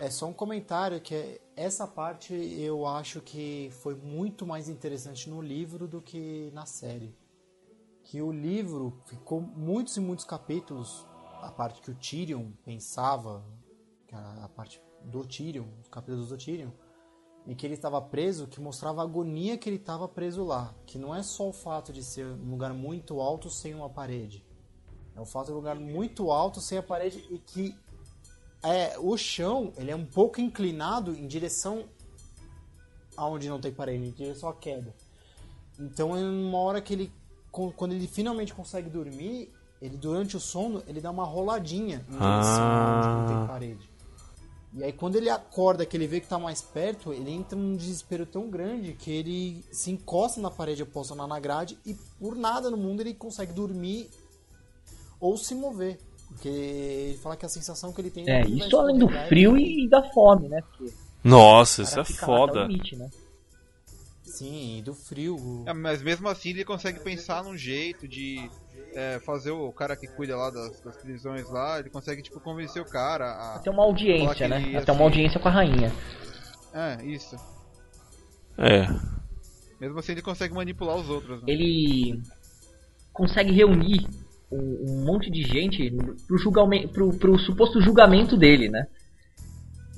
É só um comentário que é- essa parte eu acho que foi muito mais interessante no livro do que na série. Que o livro ficou muitos e muitos capítulos, a parte que o Tyrion pensava, a parte do Tyrion, os capítulos do Tyrion, em que ele estava preso que mostrava a agonia que ele estava preso lá. Que não é só o fato de ser um lugar muito alto sem uma parede. É o fato de um lugar muito alto sem a parede e que é, o chão ele é um pouco inclinado em direção aonde não tem parede, em direção à queda. Então, é uma hora que ele, quando ele finalmente consegue dormir, ele durante o sono ele dá uma roladinha em direção Ah. aonde não tem parede. E aí quando ele acorda, que ele vê que tá mais perto, ele entra num desespero tão grande que ele se encosta na parede oposta na grade e por nada no mundo ele consegue dormir ou se mover. Porque ele fala que a sensação que ele tem É, vai isso além do frio e da fome, né? Porque Nossa, isso é foda. limite, né? Sim, e do frio. É, mas mesmo assim ele consegue pensar num jeito de é, fazer o cara que cuida lá das, das prisões lá, ele consegue tipo convencer o cara a. Até uma audiência, né? Até uma se- audiência com a rainha. É, isso. É. Mesmo assim ele consegue manipular os outros. Né? Ele consegue reunir um, um monte de gente pro, julgamento, pro, pro suposto julgamento dele, né?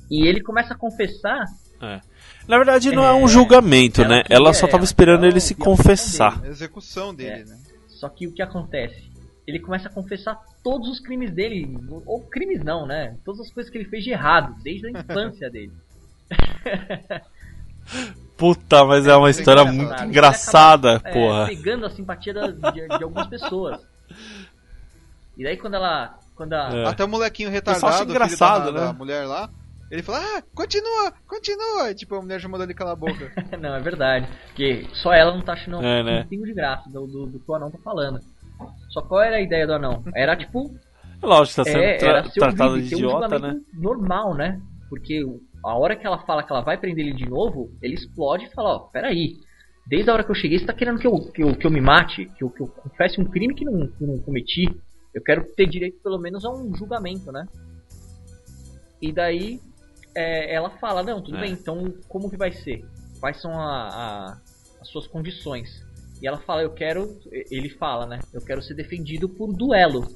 E ele começa a confessar É. Na verdade, não é, É, um julgamento, né? Ela só tava ela esperando ele se confessar. A execução dele, É. né? Só que o que acontece? Ele começa a confessar todos os crimes dele, ou crimes não, né? Todas as coisas que ele fez de errado, desde a [LAUGHS] infância dele. Puta, mas é uma história engraçado. muito Ele engraçada, acaba, é, porra. pegando a simpatia da- de, de algumas pessoas. E daí quando ela. Quando a, É. Até o molequinho retardado, engraçado, filho da, né? da mulher lá, ele fala, ah, continua, continua! E, tipo, a mulher já mandou ele calar a boca. [LAUGHS] Não, é verdade. Porque só ela não tá achando É, né? um pingo de graça do, do, do que o anão tá falando. Só qual era a ideia do anão? Era tipo. Lógico, tá sendo é, tra- era ser tratado de ter um idiota, né? julgamento normal, né? Porque a hora que ela fala que ela vai prender ele de novo, ele explode e fala, ó, peraí. Desde a hora que eu cheguei, você tá querendo que eu, que eu, que eu me mate? Que eu, que eu confesse um crime que não, que não cometi? Eu quero ter direito pelo menos a um julgamento, né? E daí é, ela fala, não, tudo É. bem, então como que vai ser? Quais são a- a- as suas condições? E ela fala, eu quero. Ele fala, né? Eu quero ser defendido por duelo.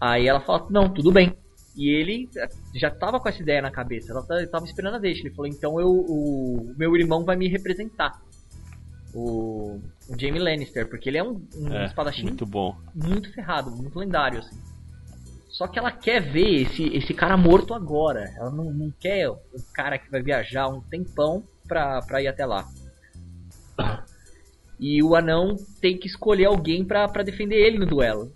Aí ela fala, não, tudo bem. E ele já tava com essa ideia na cabeça, ela ta- tava esperando a deixa. Ele falou, então eu, o meu irmão vai me representar. O, o Jamie Lannister, porque ele é um, um É, espadachim muito bom. muito ferrado, muito lendário, assim. Só que ela quer ver esse, esse cara morto agora. Ela não, não quer o cara que vai viajar um tempão pra, pra ir até lá. E o anão tem que escolher alguém pra, pra defender ele no duelo.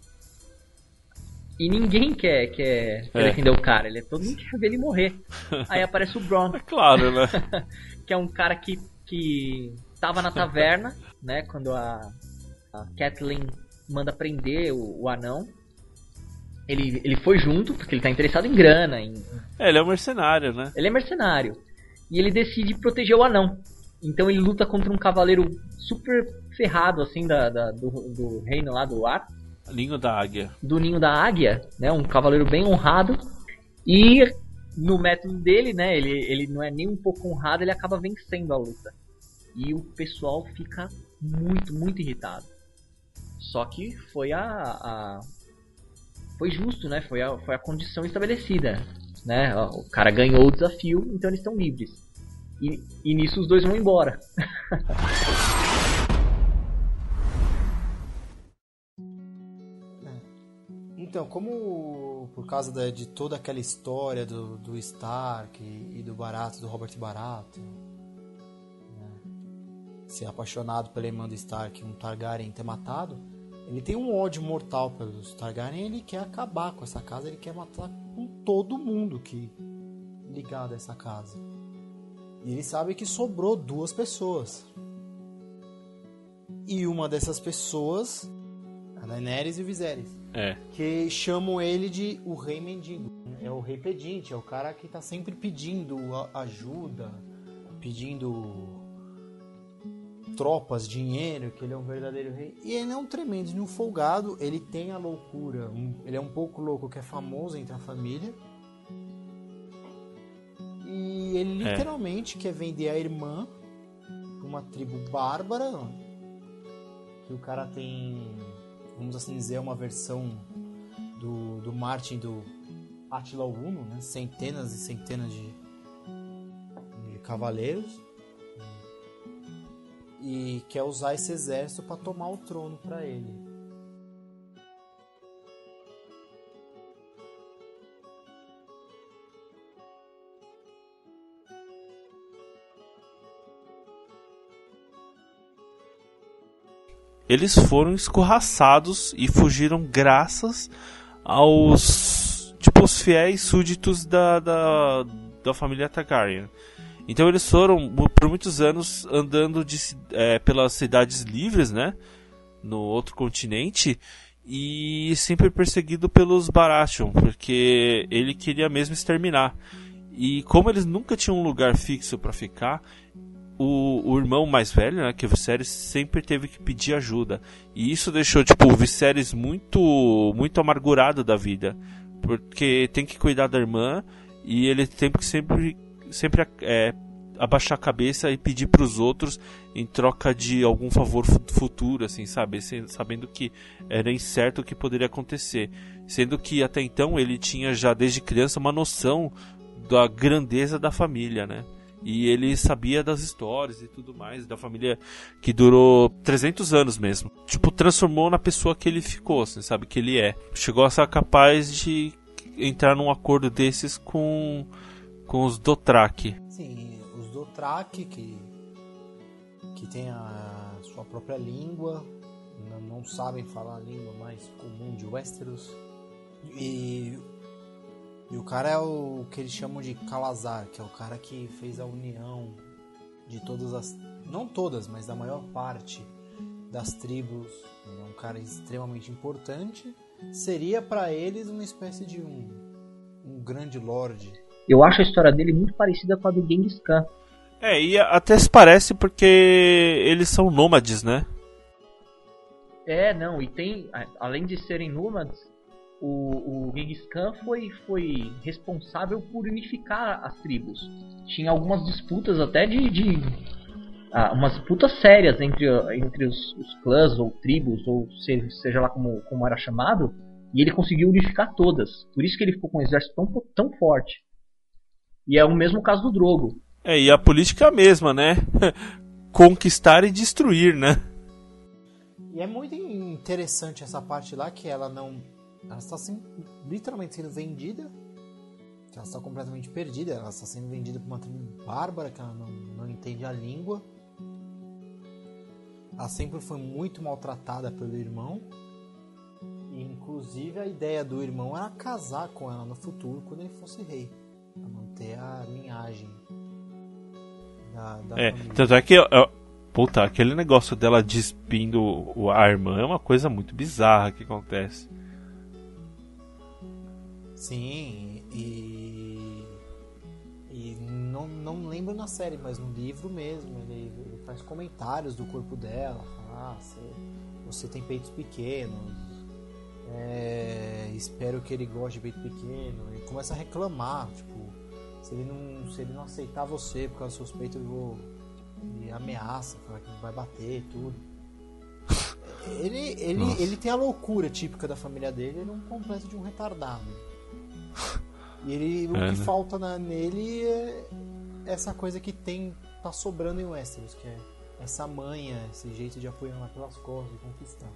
E ninguém quer, quer, quer É. defender o cara, ele é todo mundo quer ver ele morrer. Aí aparece o Bron, [LAUGHS] Claro, né? [LAUGHS] que é um cara que, que tava na taverna, né? Quando a, a Kathleen manda prender o, o anão. Ele, ele foi junto, porque ele tá interessado em grana, em, É, ele é um mercenário, né? ele é mercenário. E ele decide proteger o anão. Então ele luta contra um cavaleiro super ferrado, assim, da, da- do, do reino lá do ar. Linho da águia. Do ninho da águia, né? Um cavaleiro bem honrado. E no método dele, né? Ele, ele não é nem um pouco honrado, ele acaba vencendo a luta. E o pessoal fica muito, muito irritado. Só que foi a. a- foi justo, né? Foi a, foi a condição estabelecida. Né? O cara ganhou o desafio, então eles estão livres. E, e nisso os dois vão embora. [LAUGHS] Então, como por causa da- de toda aquela história do, do Stark e, e do Barato, do Robert Barato, né, ser apaixonado pela irmã do Stark, um Targaryen ter matado, ele tem um ódio mortal pelos Targaryen, ele quer acabar com essa casa, ele quer matar com todo mundo que ligado a essa casa. E ele sabe que sobrou duas pessoas. E uma dessas pessoas, a Daenerys e o Viserys É. que chamam ele de o rei mendigo. É o rei pedinte, é o cara que tá sempre pedindo ajuda, pedindo tropas, dinheiro, que ele é um verdadeiro rei. E ele é um tremendo de um folgado, ele tem a loucura, um- ele é um pouco louco, que é famoso entre a família. E ele É. literalmente quer vender a irmã pra uma tribo bárbara, que o cara tem, vamos assim dizer, uma versão do, do Martin do Attila Uno, né? centenas e centenas de, de cavaleiros e quer usar esse exército para tomar o trono para ele. Eles foram escorraçados e fugiram graças aos tipo os fiéis súditos da, da, da família Targaryen. Então eles foram por muitos anos andando de, é, pelas cidades livres, né, no outro continente e sempre perseguido pelos Baratheon, porque ele queria mesmo exterminar. E como eles nunca tinham um lugar fixo para ficar, o, o, irmão mais velho, né, que é o Viserys, sempre teve que pedir ajuda. E isso deixou tipo o Viserys muito muito amargurado da vida, porque tem que cuidar da irmã e ele tem que sempre sempre é, abaixar a cabeça e pedir para os outros em troca de algum favor futuro, assim, sabe? Sabendo que era incerto o que poderia acontecer. Sendo que até então ele tinha já desde criança uma noção da grandeza da família, né? E ele sabia das histórias e tudo mais da família que durou 300 anos mesmo. Tipo, transformou na pessoa que ele ficou, assim, sabe? Que ele é. Chegou a ser capaz de entrar num acordo desses com com os Dothraki. Sim, os Dothraki que que tem a sua própria língua, não, não sabem falar a língua mais comum de Westeros. E, e o cara é o que eles chamam de Calazar, que é o cara que fez a união de todas as, não todas, mas da maior parte das tribos. Ele é um cara extremamente importante. Seria para eles uma espécie de um, um grande lorde eu acho a história dele muito parecida com a do Genghis Khan. É, e até se parece porque eles são nômades, né? É, não, e tem, além de serem nômades, o, o Genghis Khan foi, foi responsável por unificar as tribos. Tinha algumas disputas até de. de ah, umas disputas sérias entre, entre os, os, clãs ou tribos, ou seja, seja lá como, como era chamado, e ele conseguiu unificar todas. Por isso que ele ficou com um exército tão, tão forte. E é o mesmo caso do Drogo. É, e a política é a mesma, né? [LAUGHS] Conquistar e destruir, né? E é muito interessante essa parte lá que ela não. Ela está sendo, literalmente sendo vendida. Ela está completamente perdida. Ela está sendo vendida por uma tribo bárbara que ela não, não entende a língua. Ela sempre foi muito maltratada pelo irmão. E, inclusive a ideia do irmão era casar com ela no futuro quando ele fosse rei manter a linhagem da, da é, família. Tanto é que, puta, aquele negócio dela despindo a irmã é uma coisa muito bizarra que acontece. Sim, e. E não, não lembro na série, mas no livro mesmo, ele, ele faz comentários do corpo dela, fala, ah, você, você tem peitos pequenos, é, espero que ele goste de peito pequeno, e começa a reclamar, tipo, se ele não, se ele não aceitar você por causa eu vou. Ele ameaça, fala que vai bater e tudo. Ele, ele, ele tem a loucura típica da família dele, ele é um completo de um retardado. E ele, o É, que né? falta na- nele é essa coisa que tem tá sobrando em Westeros, que é essa manha, esse jeito de apoiar lá pelas costas e conquistar.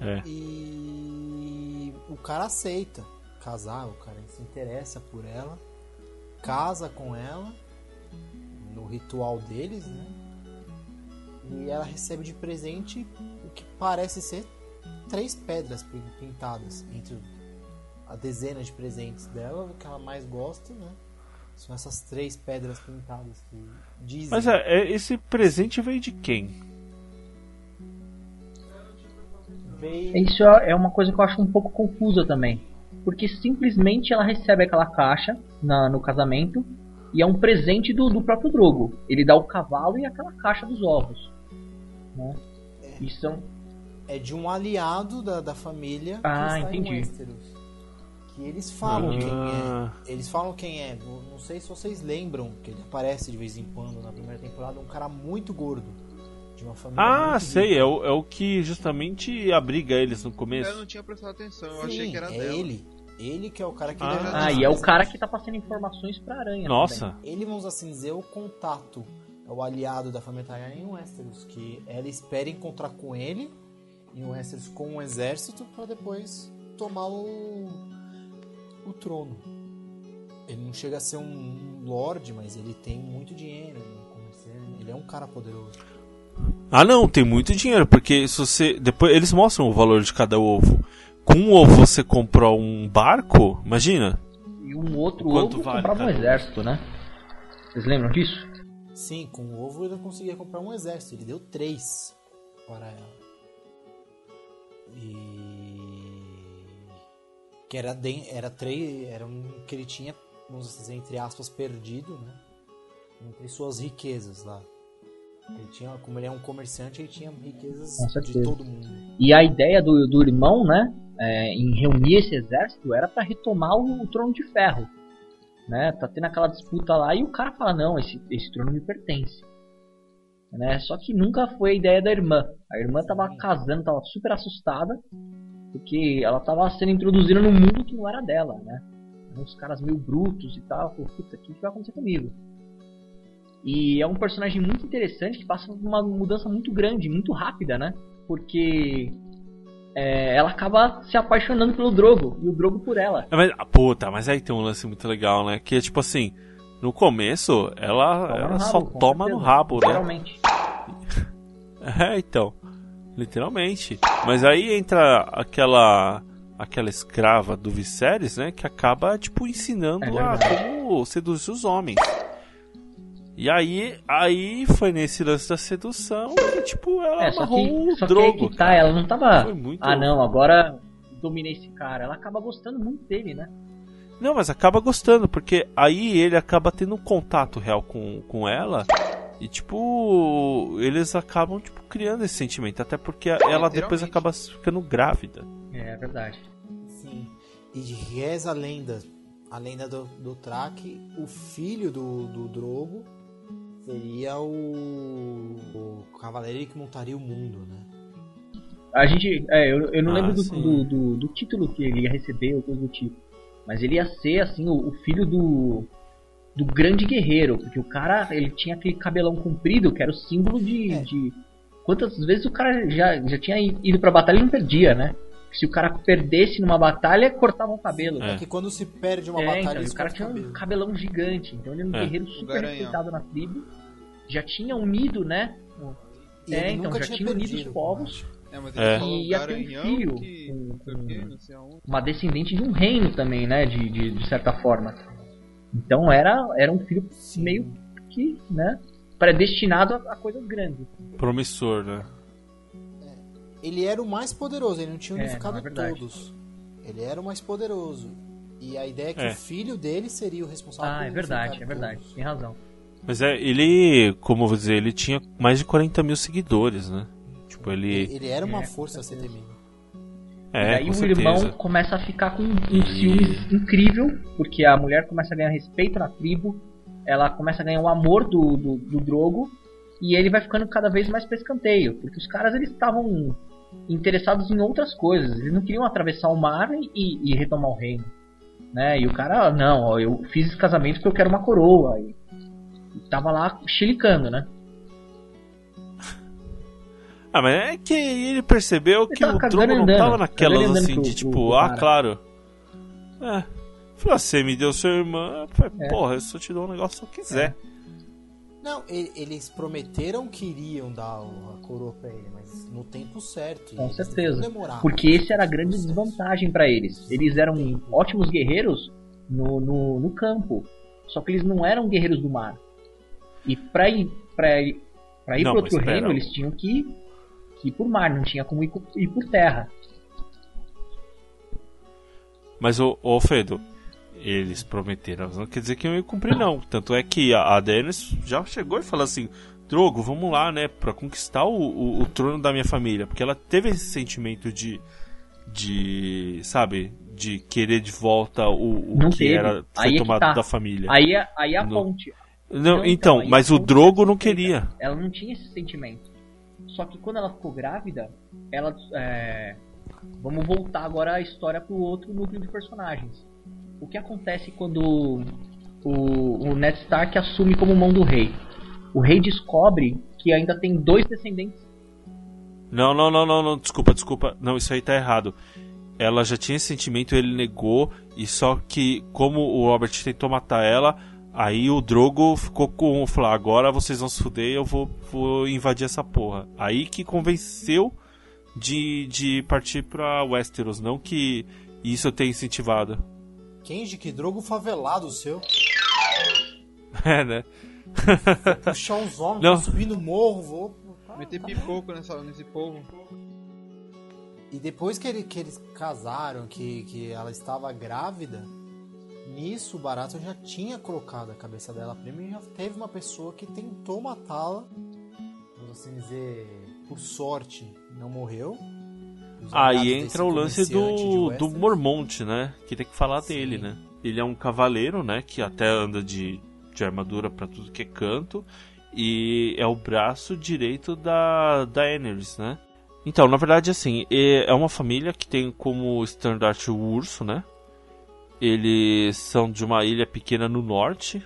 É. E o cara aceita casar, o cara se interessa por ela, casa com ela no ritual deles, né? E ela recebe de presente o que parece ser três pedras pin- pintadas entre a dezena de presentes dela, o que ela mais gosta, né? São essas três pedras pintadas que dizem. Mas é, é, esse presente veio de quem? veio Isso é uma coisa que eu acho um pouco confusa também. Porque simplesmente ela recebe aquela caixa na, no casamento e é um presente do, do próprio Drogo. Ele dá o cavalo e aquela caixa dos ovos. Né? E são, é de um aliado da, da família que Ah, está entendi. em Westeros. Que eles falam quem Ah. é. Eles falam quem é. Não, não sei se vocês lembram que ele aparece de vez em quando na primeira temporada, um cara muito gordo. De uma família Ah, sei, rica. é o, é o que justamente abriga eles no Eu começo. não tinha prestado atenção, eu Sim, achei que era é dela. ele. Ele que é o cara que Ah, deve- Ah, e é o cara que tá passando informações pra Aranha. Nossa. Ele, vamos assim dizer, é o contato, é o aliado da família Targaryen em Westeros, que ela espera encontrar com ele em Westeros com um exército para depois tomar o, o trono. Ele não chega a ser um lord, mas ele tem muito dinheiro, é um comerciante, ele é um cara poderoso. Ah não, tem muito dinheiro, porque se você. Depois eles mostram o valor de cada ovo. Com um ovo você comprou um barco, imagina. E um outro Quanto ovo vale comprava um cada ovo? exército, né? Vocês lembram disso? Sim, com o ovo ele conseguia comprar um exército, ele deu três para ela. E. Que era, den- era três. Era um que ele tinha, vamos dizer, entre aspas, perdido, né? Entre suas riquezas lá. Ele tinha, como ele é um comerciante, ele tinha riquezas de todo mundo. E a ideia do, do irmão, né, é, em reunir esse exército era pra retomar o, o trono de ferro. Né? Tá tendo aquela disputa lá e o cara fala: Não, esse, esse trono me pertence. Né? Só que nunca foi a ideia da irmã. A irmã tava casando, tava super assustada, porque ela tava sendo introduzida num mundo que não era dela. Né? Uns caras meio brutos e tal. Falou: Puta, o que, que vai acontecer comigo? E é um personagem muito interessante que passa por uma mudança muito grande, muito rápida, né? Porque é, ela acaba se apaixonando pelo Drogo e o Drogo por ela. É, Mas, ah, puta, mas aí tem um lance muito legal, né? Que é tipo assim, no começo ela, Toma ela no rabo, só toma no certeza. rabo, né? Literalmente. [LAUGHS] É, então. Literalmente. Mas aí entra aquela aquela escrava do Viserys, né, que acaba tipo ensinando É a como seduzir os homens. E aí, aí foi nesse lance da sedução que tipo ela É, só amarrou que, o só que aí drogo. que tá, ela não tava. Foi muito- Ah não, agora dominei esse cara. Ela acaba gostando muito dele, né? Não, mas acaba gostando, porque aí ele acaba tendo um contato real com, com ela. E tipo, eles acabam tipo criando esse sentimento, até porque ela depois acaba ficando grávida. É, é verdade. Sim. E reza a lenda, a lenda do, do Track, o filho do, do Drogo seria o, o cavaleiro que montaria o mundo, né? A gente. É, eu, eu não Ah, lembro do, do, do, do título que ele ia receber ou coisa do tipo. Mas ele ia ser, assim, o, o filho do. Do grande guerreiro. Porque o cara, ele tinha aquele cabelão comprido que era o símbolo de. É. de quantas vezes o cara já, já tinha ido pra batalha e não perdia, né? Se o cara perdesse numa batalha, cortava o cabelo. É. É que quando se perde uma É, batalha, então, e eles o cara tinha um cabelo. cabelão gigante, então ele era um É. guerreiro super respeitado na tribo. Já tinha unido, né? E é, então, já tinha tinha unido os povos. É, mas É. ele falou E ia ter um filho que... sei aonde. Uma descendente de um reino também, né? De, de, de certa forma. Então era, era um filho meio que, né? Predestinado a, a coisas grandes. Promissor, né? Ele era o mais poderoso, ele não tinha É, unificado não, é todos. Ele era o mais poderoso. E a ideia é que É. o filho dele seria o responsável Ah, por é verdade, é verdade. todos. Tem razão. Mas é, ele, como eu vou dizer, ele tinha mais de 40 mil seguidores, né? Tipo, Ele, ele. ele era uma É, força a ser certeza. temido. e É, aí com o certeza. irmão começa a ficar com um ciúmes incrível, porque a mulher começa a ganhar respeito na tribo, ela começa a ganhar o amor do, do, do Drogo, e ele vai ficando cada vez mais pra escanteio, porque os caras eles estavam interessados em outras coisas, eles não queriam atravessar o mar e, e retomar o reino. Né? E o cara, não, ó, eu fiz esse casamento porque eu quero uma coroa. E, e tava lá chilicando, né? [LAUGHS] Ah, mas é que ele percebeu que tava o Drogo não tava naquelas assim pro- de tipo, pro ah, claro. É. Falou, você me deu sua irmã, eu falei, É. porra, eu só te dou um negócio se eu quiser. Não, eles prometeram que iriam dar a coroa pra ele, mas no tempo certo. e Com certeza. Porque esse era a grande desvantagem pra eles. Eles eram ótimos guerreiros no, no, no campo. Só que eles não eram guerreiros do mar. E pra ir, pra ir, pra ir Não, pro outro espera. reino, eles tinham que, que ir por mar, não tinha como ir, ir por terra. Mas, ô, ô Fedo, eles prometeram, mas não quer dizer que eu ia cumprir, não. Tanto é que a, a Daenerys já chegou e falou assim: Drogo, vamos lá, né, pra conquistar o, o, o trono da minha família. Porque ela teve esse sentimento de. de. sabe? De querer de volta o, o que teve. era foi é tomado tá. da família. Aí, a- aí a No- ponte. não, Não, então, então, aí mas a o Drogo não queria. Ela não tinha esse sentimento. Só que quando ela ficou grávida, ela. é, Vamos voltar agora a história pro outro núcleo de personagens. O que acontece quando o, o Ned Stark assume como mão do rei? O rei descobre que ainda tem dois descendentes. Não, não, não, não, não, desculpa, desculpa. Não, isso aí tá errado. Ela já tinha esse sentimento, ele negou, e só que como o Robert tentou matar ela, aí o Drogo ficou com. Falou, agora vocês vão se fuder eu vou, vou invadir essa porra. Aí que convenceu de, de partir pra Westeros, não que isso tenha incentivado. Kenji, que drogo favelado seu. É, né? Puxar uns homens, Não. vou subir no morro, vou. Meter tá. pipoco nessa, nesse povo. E depois que, ele- que eles casaram, que, que ela estava grávida, nisso o Barato já tinha colocado a cabeça dela prima e já teve uma pessoa que tentou matá-la. Vamos assim dizer, por sorte, não morreu. Aí entra o lance do, do Westeros. Mormont, né? Que tem que falar Sim. dele, né? Ele é um cavaleiro, né? Que até anda de, de armadura pra tudo que é canto. E é o braço direito da Daenerys, né? Então, na verdade, assim, é é uma família que tem como estandarte o urso, né? Eles são de uma ilha pequena no norte.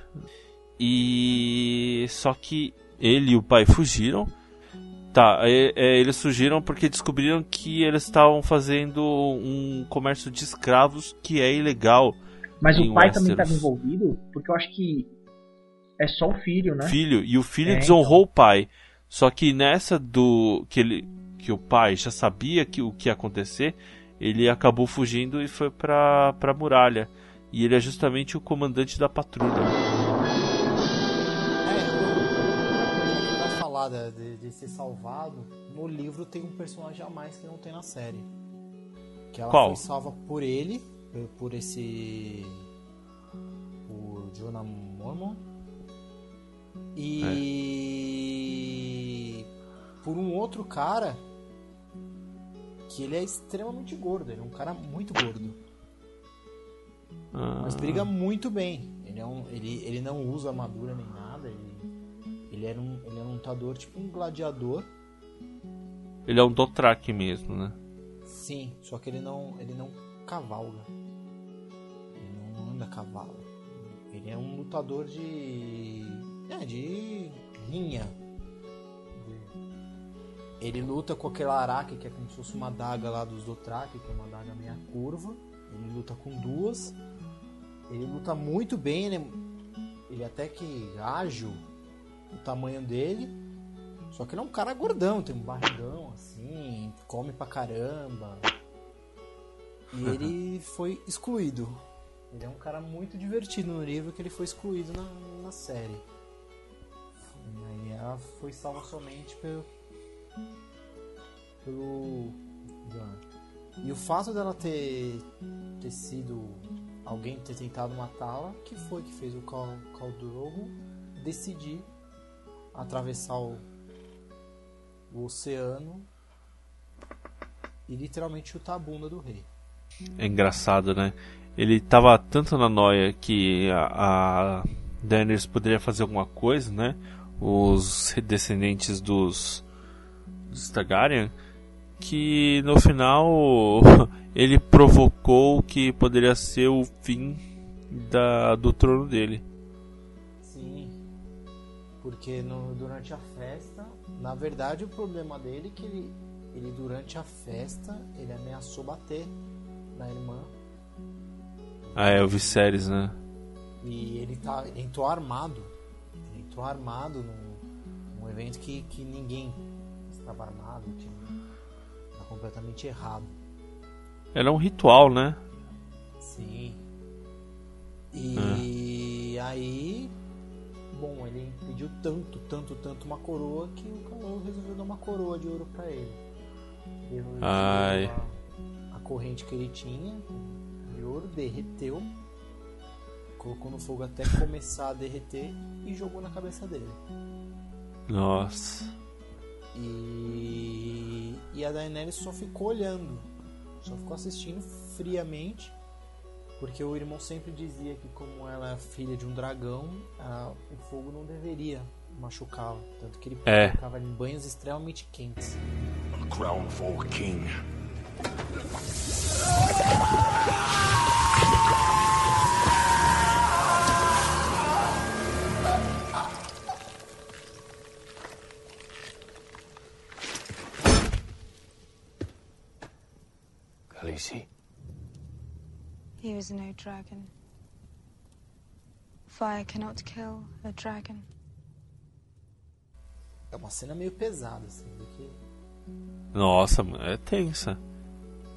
E só que ele e o pai fugiram. Tá, é- é, eles fugiram porque descobriram que eles estavam fazendo um comércio de escravos que é ilegal. Mas o pai também Westeros. estava envolvido, porque eu acho que é só o filho, né? Filho, e o filho É, desonrou o pai. Só que nessa do que ele que o pai já sabia que o que ia acontecer, ele acabou fugindo e foi pra, pra muralha. E ele é justamente o comandante da patrulha. É, pra falar da- de, de ser salvado, no livro tem um personagem a mais que não tem na série. Que ela Qual? foi salva por ele, por- esse. por Jonah Mormon. E. por um outro cara que ele é extremamente gordo, ele é um cara muito gordo. Ah, Mas briga muito bem. Ele, é um, ele, ele não usa armadura nem nada. Ele, era um, ele era um lutador tipo um gladiador. ele é um Dothraki mesmo, né? Sim, só que ele não, ele não cavalga. Ele não anda a cavalo. Ele é um lutador de. É, de linha. Ele luta com aquele araque que é como se fosse uma daga lá dos Dothraki, que é uma daga meia curva. Ele luta com duas. Ele luta muito bem, ele, é, ele é até que ágil o tamanho dele. Só que ele é um cara gordão, tem um barrigão assim, come pra caramba. E [LAUGHS] ele foi excluído. Ele é um cara muito divertido no livro que ele foi excluído na, na série. E aí ela foi salva somente pelo. pelo. E o fato dela ter, ter sido. alguém ter tentado matá-la, que foi que fez o Khal Khal Drogo decidir atravessar o, o oceano e literalmente chutar a bunda do rei. É engraçado, né? Ele tava tanto na noia que a, a Daenerys poderia fazer alguma coisa, né? Os descendentes dos, dos Targaryen, que no final [LAUGHS] ele provocou que poderia ser o fim da, do trono dele. Porque no- durante a festa, na verdade o problema dele é que ele, ele durante a festa ele ameaçou bater na irmã Ah, é o Viserys, né? e ele tá ele entrou armado. Ele entrou armado num, num evento que, que ninguém estava armado, que tá completamente errado. Era um ritual, né? Sim. E aí, bom, ele pediu tanto, tanto, tanto uma coroa que o Calor resolveu dar uma coroa de ouro pra ele. Deu Ai. A, a corrente que ele tinha de ouro, derreteu, colocou no fogo até começar a derreter e jogou na cabeça dele. Nossa. E, e a Daenerys só ficou olhando, só ficou assistindo friamente, porque o irmão sempre dizia que como ela é filha de um dragão, a- o fogo não deveria machucá-la, tanto que ele É. colocava em banhos extremamente quentes. A crown for a king. Was no dragon. Fire cannot kill a dragon. É uma cena meio pesada, assim, do que... Nossa, é tensa.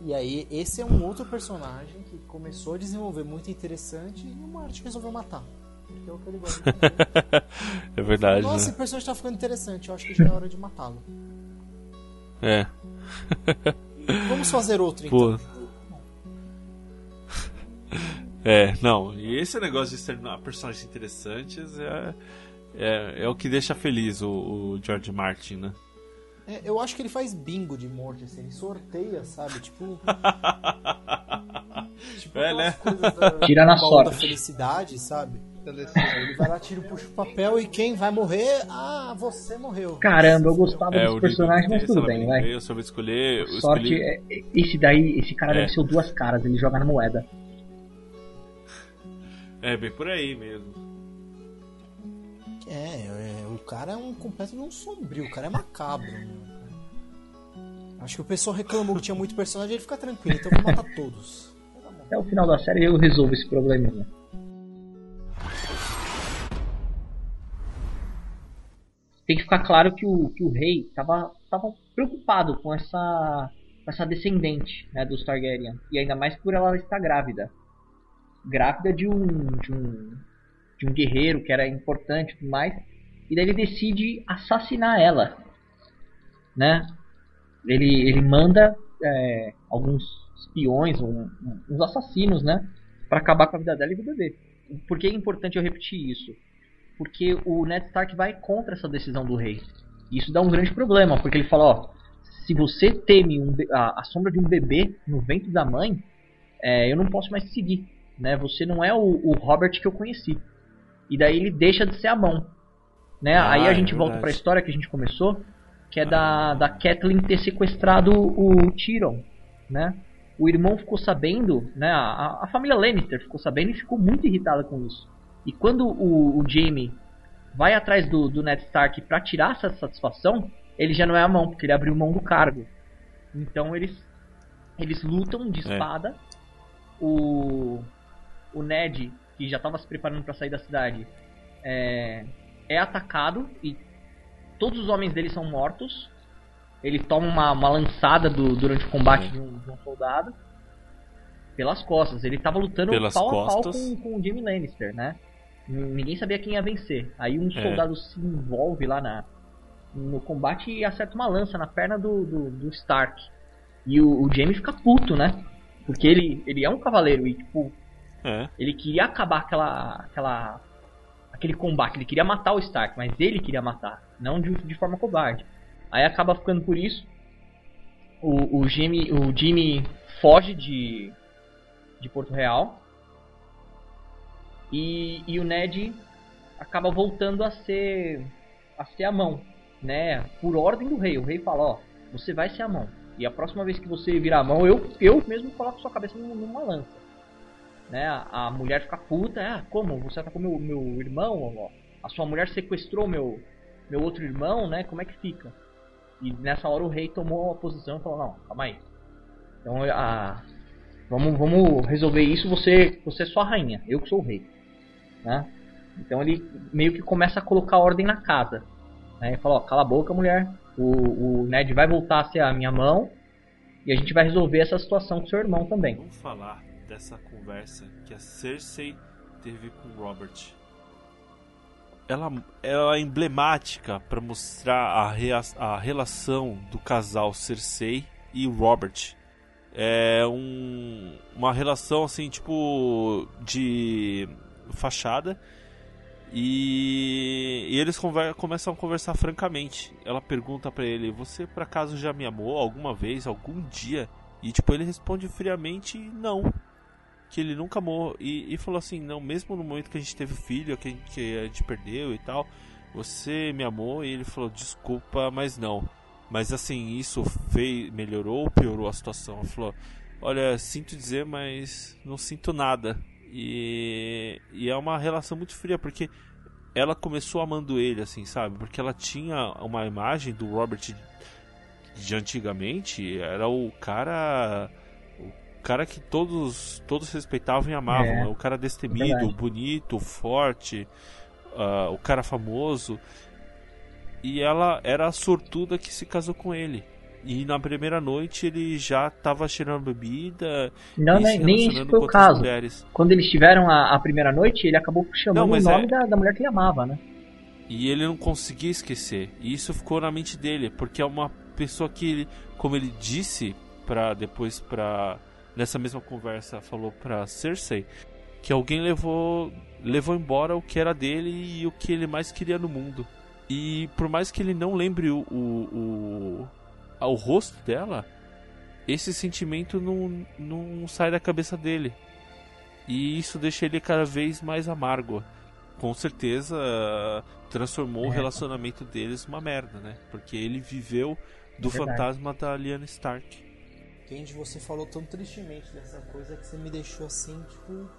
E aí, esse é um outro personagem que começou a desenvolver muito interessante e o Martin resolveu matar. Porque é o que ele gosta. [LAUGHS] é verdade, Nossa, né? esse personagem tá ficando interessante, eu acho que já é hora de matá-lo. É. Vamos fazer outro então. Pô. É, não. E esse negócio de exterminar personagens interessantes é, é, é o que deixa feliz o, o George Martin, né? É, eu acho que ele faz bingo de morte, assim, ele sorteia, sabe? Tipo. [LAUGHS] tipo É, né? da, [LAUGHS] Tira na sorte. da felicidade, sabe? Ele vai lá, tira, puxa o papel e quem vai morrer? Ah, você morreu. Caramba, eu gostava É, desse o personagem, mas tudo bem, vai. Eu soube escolher. eu Sorte, escolhi- é- é- esse daí, esse cara É. deve ser o duas caras, ele joga na moeda. É, bem por aí mesmo. É, é, o cara é um completo de um sombrio, o cara é macabro. Né? Acho que o pessoal reclamou que tinha muito personagem, ele fica tranquilo, então eu vou matar todos. Até o final da série eu resolvo esse probleminha. Tem que ficar claro que o, que o rei estava tava preocupado com essa, com essa descendente né, dos Targaryen. E ainda mais por ela estar grávida. Grávida de um, de um, de um guerreiro que era importante e tudo mais. E daí ele decide assassinar ela. Né? Ele, ele manda é, alguns espiões, um- uns assassinos, né? Pra acabar com a vida dela e do bebê. Por que é importante eu repetir isso? Porque o Ned Stark vai contra essa decisão do rei. E isso dá um grande problema, porque ele fala, ó, se você teme um a, a sombra de um bebê no ventre da mãe, é, eu não posso mais seguir, né? Você não é o, o Robert que eu conheci. E daí ele deixa de ser a mão, né? Ah, Aí a é gente volta verdade. pra história que a gente começou, que é da, da Catelyn ter sequestrado o Tyrion, né? O irmão ficou sabendo, né? A, a família Lannister ficou sabendo e ficou muito irritada com isso. E quando o, o Jaime vai atrás do, do Ned Stark pra tirar essa satisfação, ele já não é a mão, porque ele abriu mão do cargo. Então eles eles lutam de É. espada. O o Ned, que já estava se preparando para sair da cidade, é, é atacado e todos os homens dele são mortos. Ele toma uma, uma lançada do- durante o combate de um, de um soldado pelas costas. Ele estava lutando Pelas pau a pau costas. com, com o Jaime Lannister, né? Ninguém sabia quem ia vencer. Aí um É. soldado se envolve lá na, no combate e acerta uma lança na perna do, do, do Stark. E o, o Jaime fica puto, né? Porque ele, ele é um cavaleiro e, tipo, É. ele queria acabar aquela, aquela, aquele combate. Ele queria matar o Stark, mas ele queria matar, não de, de forma covarde. Aí acaba ficando por isso. O, o, Jimmy, o Jimmy foge de, de Porto Real. E, e o Ned acaba voltando a ser a ser a mão, né? Por ordem do rei. O rei fala, ó, você vai ser a mão. E a próxima vez que você virar a mão, eu, eu mesmo coloco sua cabeça num- numa lança. Né? A, mulher fica puta, ah, como? Você atacou meu, meu irmão? A sua mulher sequestrou meu, meu outro irmão, né? Como é que fica? E nessa hora o rei tomou a posição e falou, não, calma aí. Então a, vamos, vamos resolver isso, você, você é só a rainha, eu que sou o rei. Né? Então ele meio que começa a colocar ordem na casa. Né? Ele fala, ó, cala a boca mulher, o, o Ned vai voltar a ser a minha mão e a gente vai resolver essa situação com seu irmão também. Vamos falar dessa conversa que a Cersei teve com Robert. Ela, ela é emblemática para mostrar a, rea- a relação do casal Cersei e Robert. É um, uma relação assim, tipo, de fachada. E, e eles conver- começam a conversar francamente. Ela pergunta pra ele: Você por acaso já me amou alguma vez, algum dia? E tipo, ele responde friamente: Não. Que ele nunca amou. E, e falou assim: Não, mesmo no momento que a gente teve filho, que a gente, que a gente perdeu e tal, você me amou. E ele falou: Desculpa, mas não. Mas assim, isso fez, melhorou ou piorou a situação? Ela falou: Olha, sinto dizer, mas não sinto nada. E, e é uma relação muito fria, porque ela começou amando ele, assim, sabe? Porque ela tinha uma imagem do Robert de antigamente, era o cara. Cara que todos, todos respeitavam e amavam. É, né? o cara destemido, bonito, forte, ah, o cara famoso. E ela era a sortuda que se casou com ele. E na primeira noite ele já tava cheirando bebida. Não, nem, se nem relacionando foi o caso. mulheres. Quando eles tiveram a, a primeira noite, ele acabou chamando Não, o nome é- da, da mulher que ele amava, né? E ele não conseguia esquecer. E isso ficou na mente dele, porque é uma pessoa que, como ele disse para depois para nessa mesma conversa falou para Cersei que alguém levou levou embora o que era dele e o que ele mais queria no mundo. E por mais que ele não lembre o o, o, o rosto dela, esse sentimento não, não sai da cabeça dele. E isso deixa ele cada vez mais amargo. Com certeza transformou o É. relacionamento deles uma merda, né? Porque ele viveu do Verdade. fantasma da Lyanna Stark. Kendi, você falou tão tristemente dessa coisa que você me deixou assim, tipo.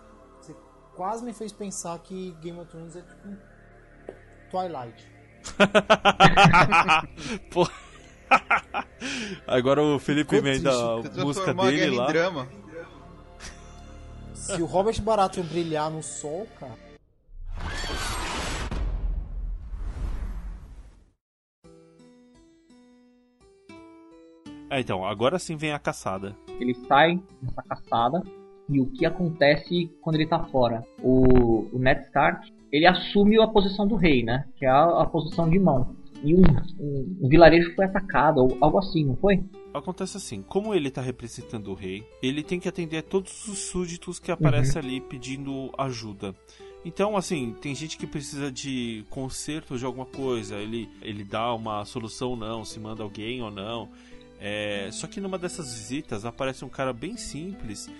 Você quase me fez pensar que Game of Thrones é tipo. Twilight. [LAUGHS] Pô. Agora o Felipe Ficou emenda triste, a Você música dele lá. drama. Se o Robert Baratheon brilhar no sol, cara. É, então, agora sim vem a caçada. Ele sai nessa caçada e o que acontece quando ele tá fora? O, o Ned Stark, ele assume a posição do rei, né? Que é a, a posição de mão. E um, um, um vilarejo foi atacado, ou algo assim, não foi? Acontece assim, como ele tá representando o rei, ele tem que atender a todos os súditos que aparecem ali pedindo ajuda. Então, assim, tem gente que precisa de conserto de alguma coisa, ele, ele dá uma solução ou não, se manda alguém ou não. É, só que numa dessas visitas aparece um cara bem simples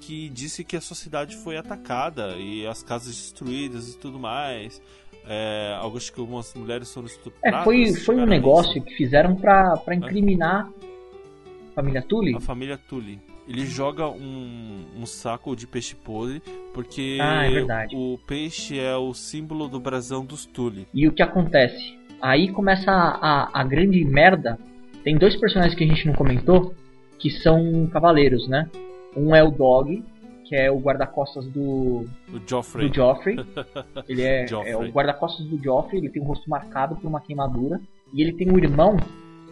que disse que a sua cidade foi atacada e as casas destruídas e tudo mais. É, que algumas mulheres foram estupradas. É, foi, foi um negócio que fizeram pra incriminar a família Tully. A família Tully. Ele joga um, um saco de peixe podre porque Ah, é o peixe é o símbolo do brasão dos Tully. E o que acontece? Aí começa a, a, a grande merda. Tem dois personagens que a gente não comentou que são cavaleiros, né? Um é o Dog, que é o guarda-costas do, O Joffrey. do Joffrey. [LAUGHS] Ele é, Joffrey. é o guarda-costas do Joffrey, ele tem o rosto marcado por uma queimadura. E ele tem um irmão,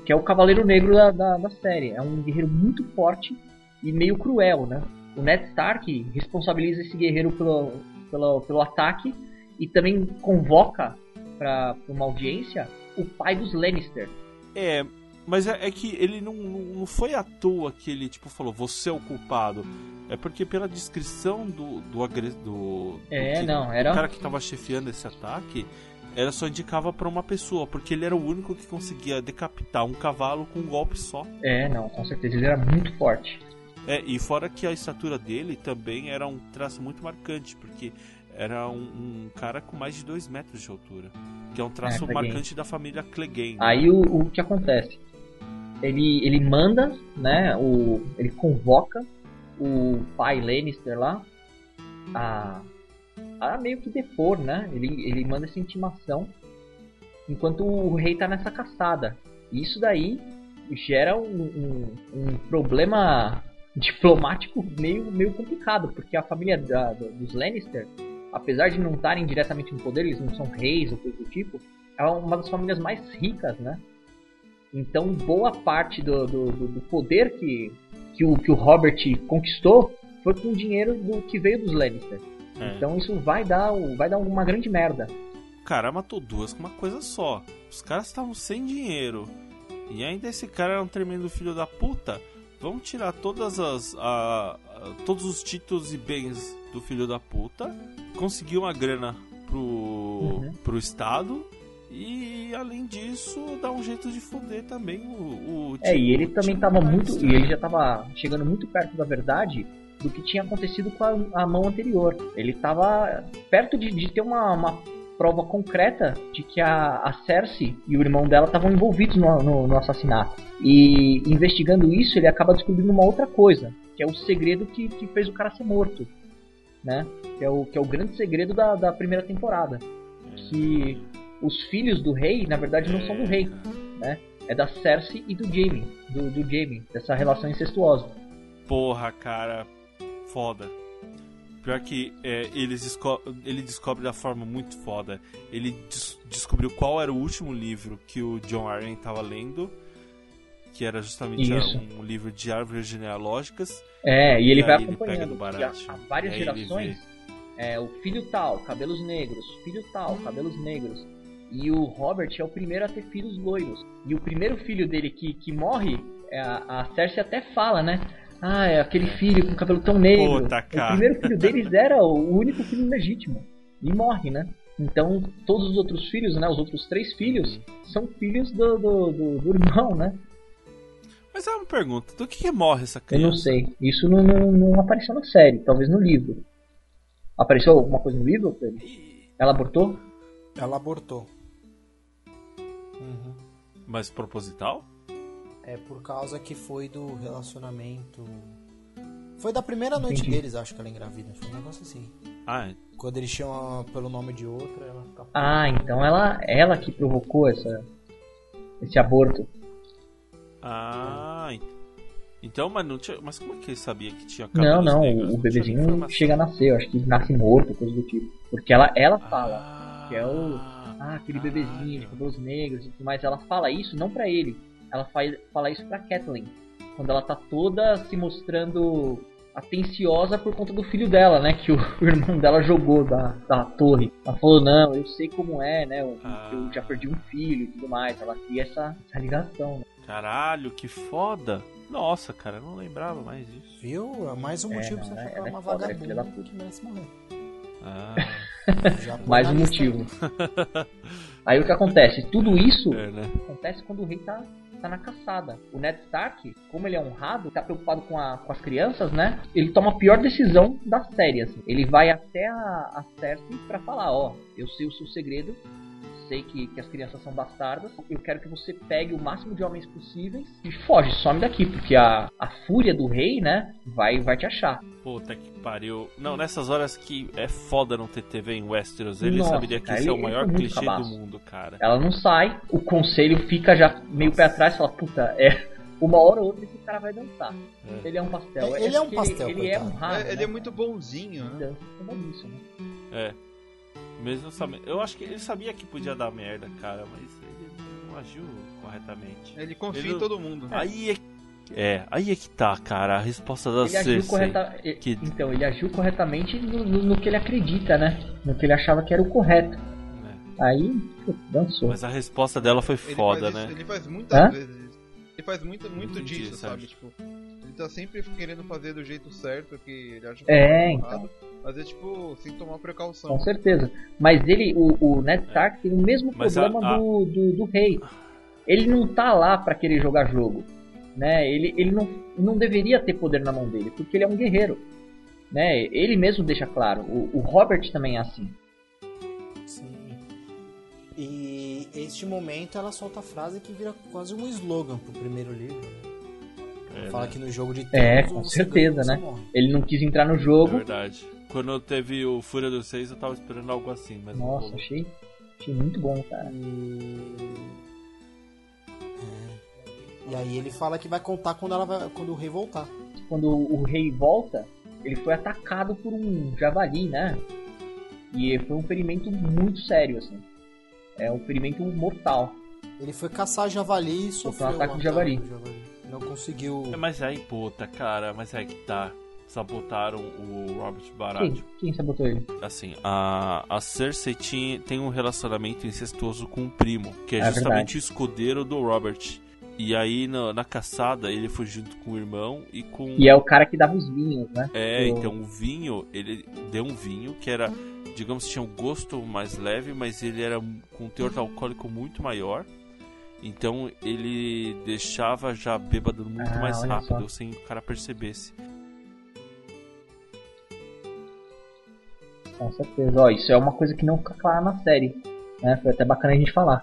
que é o Cavaleiro Negro da, da, da série. É um guerreiro muito forte e meio cruel, né? O Ned Stark responsabiliza esse guerreiro pelo, pelo, pelo ataque e também convoca para uma audiência o pai dos Lannister. É, mas é, é que ele não, não foi à toa que ele tipo falou, você é o culpado. É porque pela descrição do do, agre- do, do É, que- não, era- do cara que tava chefiando esse ataque, ela só indicava pra uma pessoa, porque ele era o único que conseguia decapitar um cavalo com um golpe só. É, não, com certeza, ele era muito forte. É, e fora que a estatura dele também era um traço muito marcante, porque era um, um cara com mais de 2 metros de altura. Que é um traço É, marcante da família Clegane. Aí o, o que acontece? Ele, ele manda, né? O, ele convoca o pai Lannister lá a, a meio que depor, né? Ele, ele manda essa intimação enquanto o rei tá nessa caçada. Isso daí gera um, um, um problema [LAUGHS] diplomático meio, meio complicado, porque a família da- dos Lannister, apesar de não estarem diretamente no poder, eles não são reis ou coisa do tipo, é uma das famílias mais ricas, né? Então, boa parte do, do, do- poder que, que, o, que o Robert conquistou foi com o dinheiro do, que veio dos Lannister. É. Então, isso vai dar, vai dar uma grande merda. O cara matou duas com uma coisa só. Os caras estavam sem dinheiro. E ainda esse cara era um tremendo filho da puta. Vamos tirar todas as. a- a- todos os títulos e bens do filho da puta. Conseguir uma grana pro, Uhum. pro Estado. E além disso, dar um jeito de foder também o. o É, e ele também time tava muito. Lannister. E ele já tava chegando muito perto da verdade do que tinha acontecido com a, a mão anterior. Ele tava perto de, de ter uma, uma prova concreta de que a, a Cersei e o irmão dela estavam envolvidos no, no, no assassinato. E investigando isso, ele acaba descobrindo uma outra coisa, que é o segredo que, que fez o cara ser morto. Né? Que, é o, que é o grande segredo da, da primeira temporada. Que os filhos do rei, na verdade, não são do rei. Né? É da Cersei e do Jaime. Do, do Jaime, dessa relação incestuosa. Porra, cara. Foda. Pior que é, desco ele descobre da forma muito foda. Ele des descobriu qual era o último livro que o John Arryn estava lendo. Que era justamente Isso. um livro de árvores genealógicas. É, e ele vai aí ele acompanhando. pega do há, há várias gerações. É, o filho tal, cabelos negros. Filho tal, cabelos negros. E o Robert é o primeiro a ter filhos loiros. E o primeiro filho dele que, que morre, é a, a Cersei até fala, né? Ah, é aquele filho com cabelo tão negro. Puta, o primeiro filho deles [LAUGHS] era o único filho legítimo. E morre, né? Então, todos os outros filhos, né? Os outros três filhos, são filhos do, do, do, do irmão, né? Mas é uma pergunta: do que, que morre essa Eu criança? não sei. Isso não, não, não apareceu na série, talvez no livro. Apareceu alguma coisa no livro, Pedro? Ela abortou? Ela abortou. Uhum. Mas proposital? É por causa que foi do relacionamento. Foi da primeira noite Entendi. deles, acho que ela engravida. Foi um negócio assim. Ah, Quando eles chamam pelo nome de outra, ela fica. Ah, então ela, ela que provocou essa, esse aborto. ah. ent- Então, mas não tinha. Mas como é que ele sabia que tinha Não, não, negros? o bebezinho chega a nascer, eu acho que nasce morto, coisa do tipo. Porque ela, ela fala Ah, que é o. Ah, aquele bebezinho de cabelos negros e tudo mais. Ela fala isso não pra ele, ela faz, fala isso pra Kathleen. Quando ela tá toda se mostrando atenciosa por conta do filho dela, né? Que o, [LAUGHS] o irmão dela jogou da, da torre. Ela falou, não, eu sei como é, né? Eu, Ah. eu já perdi um filho e tudo mais. Ela cria essa, essa ligação. Né? Caralho, que foda! Nossa, cara, eu não lembrava mais disso. Viu? É mais um É, motivo não, pra você ela- ficar é uma foda, é vagabunda que merece morrer. Ah, Mais um motivo. Aí o que acontece? Tudo isso é, né? acontece quando o rei tá, tá na caçada. O Ned Stark, como ele é honrado, tá preocupado com, a- com as crianças, né? Ele toma a pior decisão da série, assim. Ele vai até a, a Cersei pra falar, ó, eu sei o seu segredo, sei que, que as crianças são bastardas, eu quero que você pegue o máximo de homens possíveis e foge, some daqui, porque a, a fúria do rei, né, vai, vai te achar. Puta que pariu. Não, nessas horas que é foda não ter TV em Westeros, ele Nossa, saberia que cara, esse é o ele- maior ele clichê do cabaço. mundo, cara. Ela não sai, o conselho fica já meio pé atrás e fala, puta, é... Uma hora ou outra esse cara vai dançar. É. Ele é um pastel. Ele é um pastel, Ele, ele é honrado. É, ele né, é muito bonzinho, né? Dança como é isso, né? É. Mesmo sabendo. Eu acho que ele sabia que podia dar merda, cara, mas ele não agiu corretamente. Ele confia Ele- em todo mundo. Aí é. É, aí é que tá, cara. A resposta da Ele Cersei. correta... que- Então, ele agiu corretamente no, no- no que ele acredita, né? No que ele achava que era o correto. né? Aí, dançou. Mas a resposta dela foi Ele foda, né? isso- ele faz muitas Hã? vezes isso. Ele faz muito, muito Entendi, disso, sabe? Tipo, tá sempre querendo fazer do jeito certo, que ele acha que É, tá errado. Mas é tipo, sem tomar precaução. Com certeza. Mas ele, o, o Ned Stark tem o mesmo Mas a- problema a- Do, do, do rei. Ele não tá lá pra querer jogar jogo. Né? Ele, ele não, não deveria ter poder na mão dele, porque ele é um guerreiro. Né? Ele mesmo deixa claro. O, o Robert também é assim. Sim. E este momento ela solta a frase que vira quase um slogan pro primeiro livro. Né? É, Fala né? que no jogo de É, com certeza, ganha, né? Ele não quis entrar no É jogo. verdade. Quando teve o Fúria dos Seis, eu tava esperando algo assim, mas não Nossa, rolou. achei, achei muito bom, cara. É. E aí ele fala que vai contar quando, ela vai, quando o rei voltar. Quando o rei volta, ele foi atacado por um javali, né? E foi um ferimento muito sério, assim. É um ferimento mortal. Ele foi caçar javali e sofreu um ataque de javali. do Não conseguiu. É, mas aí, puta, cara, mas aí que tá. Sabotaram o Robert Quem, Baratheon. quem sabotou ele? Assim, a, a Cersei tinha, tem um relacionamento incestuoso com o primo, que é, É justamente verdade. o escudeiro do Robert. E aí, na, na caçada, ele foi junto com o irmão e com. E é o cara que dava os vinhos, né? É, O- então o vinho, ele deu um vinho que era, digamos, tinha um gosto mais leve, mas ele era com um teor alcoólico muito maior. Então ele deixava já bêbado muito Ah, mais rápido, só. sem que o cara percebesse. Com certeza. Ó, isso é uma coisa que não fica clara na série. Né? Foi até bacana a gente falar.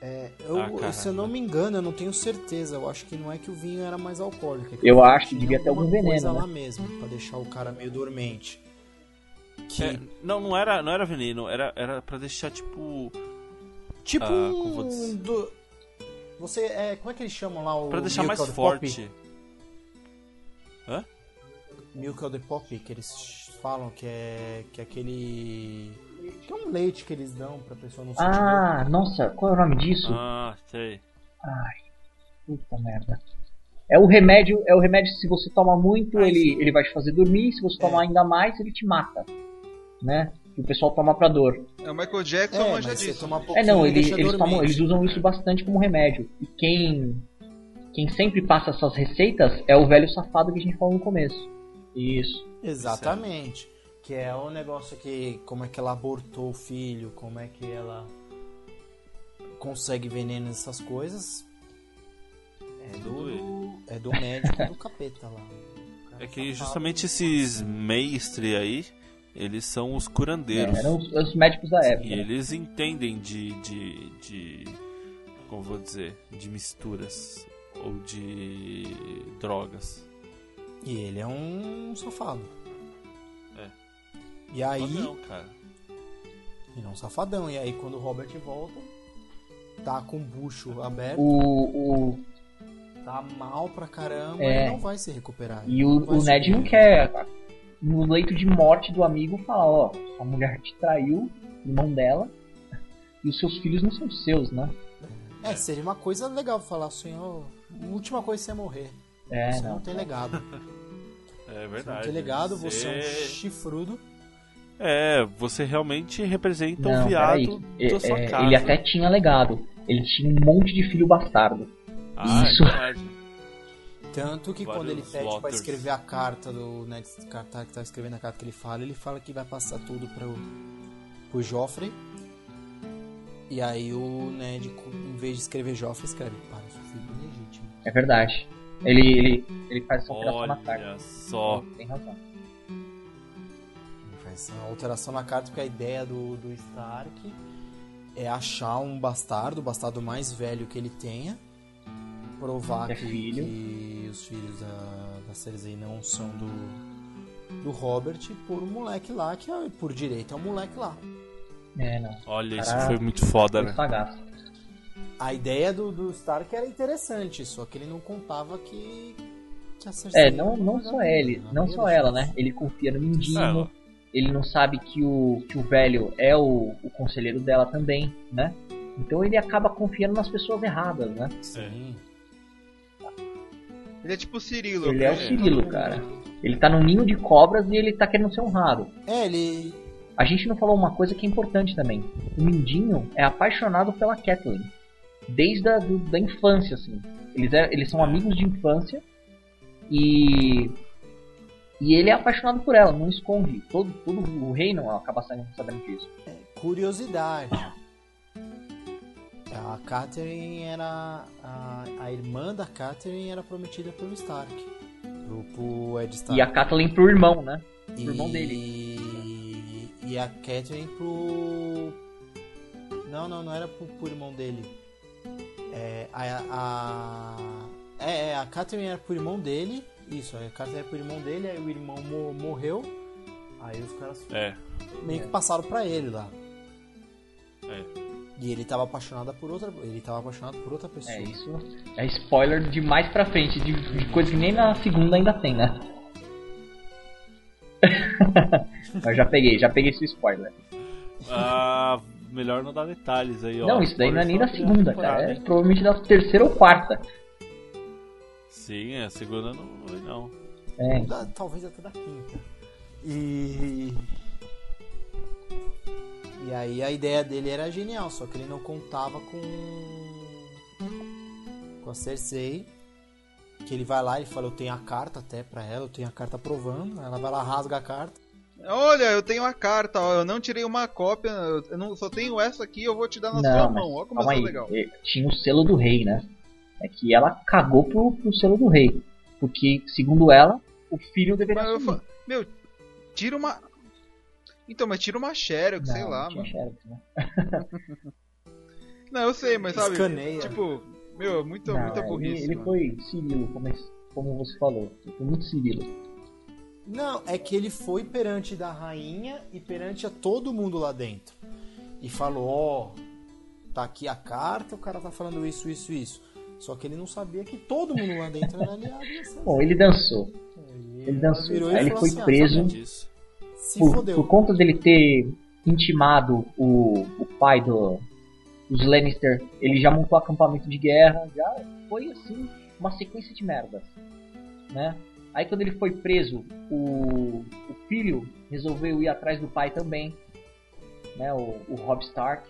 É, eu, Ah, se eu não me engano, eu não tenho certeza. Eu acho que não é que o vinho era mais alcoólico. é que Eu acho que devia ter algum veneno, coisa né? lá mesmo, pra deixar o cara meio dormente. Que, É, não, não era, não era veneno, era, era pra deixar tipo. tipo ah, como vou um... Do... Você, é, como é que eles chamam lá o Pra deixar Milk mais forte. Hã? Milk of the Poppy, que eles falam que é, que é aquele... Que é um leite que eles dão pra pessoa não sentir dor. Ah, nossa, qual é o nome disso? Ah, sei. Ai, puta merda. É o remédio, é o remédio que se você toma muito, Ah, ele, ele vai te fazer dormir, se você tomar ainda mais, ele te mata. Né? Que o pessoal toma pra dor. É, o Michael Jackson É, disso. toma É não, ele- eles, tomam- eles usam isso bastante como remédio. E quem quem sempre passa essas receitas é o velho safado que a gente falou no começo. Isso. Exatamente. Que é o negócio que. Como é que ela abortou o filho, como é que ela consegue veneno nessas coisas. É ele. do, é do médico do capeta lá. [LAUGHS] É que justamente esses mestres aí, eles são os É, curandeiros. eram os, os médicos da época. E eles entendem de, de, de. Como vou dizer? De misturas. Ou de drogas. E ele é um safado. É. E aí. Não, cara. Ele é um safadão. E aí quando o Robert volta, tá com o bucho aberto, O, o, tá mal pra caramba, É. ele não vai se recuperar. e o, o Ned não quer. No leito de morte do amigo, fala: Ó, a mulher te traiu, irmão dela, e os seus filhos não são seus, né? É, seria uma coisa legal falar assim, ó, a última coisa é você morrer. É, você não. não. tem legado. [LAUGHS] É Você não verdade. tem legado, você é um chifrudo. É, você realmente representa Não, um viado peraí. da sua É, casa. ele até tinha legado. Ele tinha um monte de filho bastardo. Ah, Isso. é verdade. Tanto que quando ele pede pra Waters. escrever a carta do Ned Stark, que tá escrevendo a carta que ele fala, ele fala que vai passar tudo pro, pro Joffrey. E aí o Ned, em vez de escrever Joffrey, escreve para o seu filho legítimo. É verdade. Ele, ele, ele faz essa alteração na carta. Olha só. Tem razão. Ele faz essa alteração na carta porque a ideia do, do Stark é achar um bastardo, o bastardo mais velho que ele tenha, provar Que é que, filho. que os filhos da, da Cersei não são do, do Robert pôr o moleque lá, que é, por direito é o moleque lá. É, não. Olha, isso foi muito foda, Foi né? A ideia do, do Stark era interessante, só que ele não contava que, que a Cersei... É, não, não só ele, não só ela, né? Ele confia no Mindinho. Ela. Ele não sabe que o, que o velho é o, o conselheiro dela também, né? Então ele acaba confiando nas pessoas erradas, né? Sim. Ele é tipo o Cirilo. Ele é o cara. Cirilo, cara. Ele tá num ninho de cobras e ele tá querendo ser honrado. É, ele... A gente não falou uma coisa que é importante também. O Mindinho é apaixonado pela Kathleen. Desde a do- da infância, assim. Eles, é- eles são amigos de infância. E. E ele é apaixonado por ela, não esconde. Todo, todo o reino acaba sabendo, sabendo disso. Curiosidade. [LAUGHS] A Catherine era. A, a irmã da Catherine era prometida pelo Stark. Pro, pro Ed Stark. E a Kathleen pro irmão, né? E- irmão dele. E a Catherine pro. Não, não, não era pro, pro irmão dele. É, a, a... É, é, a Catherine era pro irmão dele. Isso, a Catherine era pro irmão dele, aí o irmão mo- morreu. Aí os caras É. meio que passaram pra ele lá. É. E ele tava apaixonado por outra. Ele tava apaixonado por outra pessoa. É isso. É spoiler de mais pra frente, de, de coisa que nem na segunda ainda tem, né? [LAUGHS] Mas já peguei, já peguei esse spoiler. Ah, melhor não dar detalhes aí, ó. não, isso daí não é nem da só segunda, cara. É provavelmente da terceira ou quarta. Sim, a segunda não foi não. É, Da- talvez até da quinta. E. E aí a ideia dele era genial, só que ele não contava com. com a Cersei. Que ele vai lá e fala, eu tenho a carta até pra ela, eu tenho a carta provando. Ela vai lá, rasga a carta. Olha, eu tenho a carta, ó, eu não tirei uma cópia, eu não, só tenho essa aqui, eu vou te dar na sua Não, mas mão. Olha como aí. legal. eh, Tinha o selo do rei, né? É que ela cagou pro, pro selo do rei. Porque, segundo ela, o filho deveria Meu, tira uma. Então, mas tira uma Xerox, sei lá, tinha mano. Xerox, né? Não, eu sei, mas sabe? Escaneia. Tipo, meu, muita, Não, muita é, burrice. Ele, ele foi Cirilo, como, es- como você falou. Foi muito Cirilo. Não, é que ele foi perante da rainha e perante a todo mundo lá dentro. E falou, ó, tá aqui a carta, o cara tá falando isso, isso, isso. Só que ele não sabia que todo mundo lá dentro era aliado. Bom, ele dançou. Ele ela dançou. e Aí ele foi assim, ah, preso. Se Por, fodeu. por conta dele ter intimado o, o pai do, dos Lannister, ele já montou acampamento de guerra, já foi assim, uma sequência de merdas, né? Aí quando ele foi preso, o, o filho resolveu ir atrás do pai também, né? O, o Robb Stark,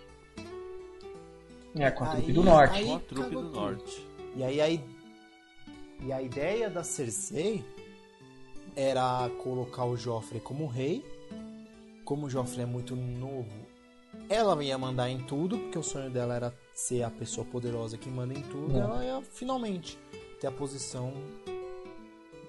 é, com a trupe Aí- do norte. aí Com a trupe do norte. E aí a, i- e a ideia da Cersei era colocar o Joffrey como rei. Como o Joffrey é muito novo, ela ia mandar em tudo, porque o sonho dela era ser a pessoa poderosa que manda em tudo. É. Ela ia finalmente ter a posição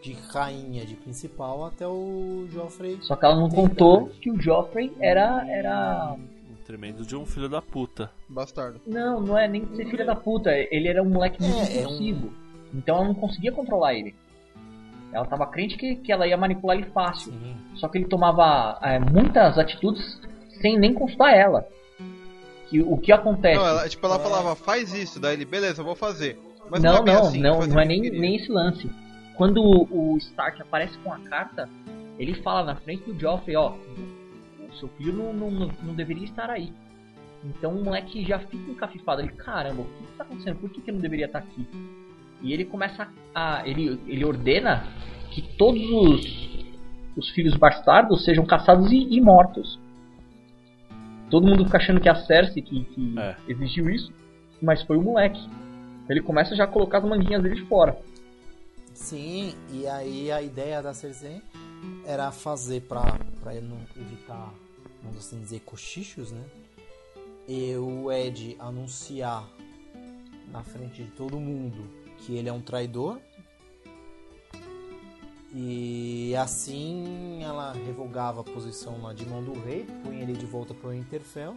de rainha, de principal, até o Joffrey. Só que ela não contou idade. que o Joffrey era, era Um tremendo de um filho da puta. Bastardo. Não, não é nem ser filha da puta. Ele era um moleque muito É, é um- impulsivo. Então ela não conseguia controlar ele. Ela tava crente que, que ela ia manipular ele fácil. Sim. Só que ele tomava é, muitas atitudes sem nem consultar ela. Que, o que acontece? Não, ela, tipo, ela É. falava, faz isso, daí ele, beleza, eu vou fazer. Mas não, é não, assim, não, não é nem, ele queria. nem esse lance. Quando o, o Stark aparece com a carta, ele fala na frente do Joffrey, ó, o seu filho não, não, não, deveria estar aí. Então o moleque já fica encafifado. Ele, caramba, o que está acontecendo? Por que, que eu não deveria estar aqui? E ele começa a. Ele, ele ordena que todos os, os filhos bastardos sejam caçados e, e mortos. Todo mundo fica achando que é a Cersei que, que É. exigiu isso, mas foi o moleque. Ele começa já a colocar as manguinhas dele de fora. Sim, e aí a ideia da Cersei era fazer pra, pra ele não evitar, vamos assim dizer, cochichos, né? E o Ed anunciar na frente de todo mundo que ele é um traidor. E assim ela revogava a posição lá de mão do rei, punha ele de volta pro Winterfell.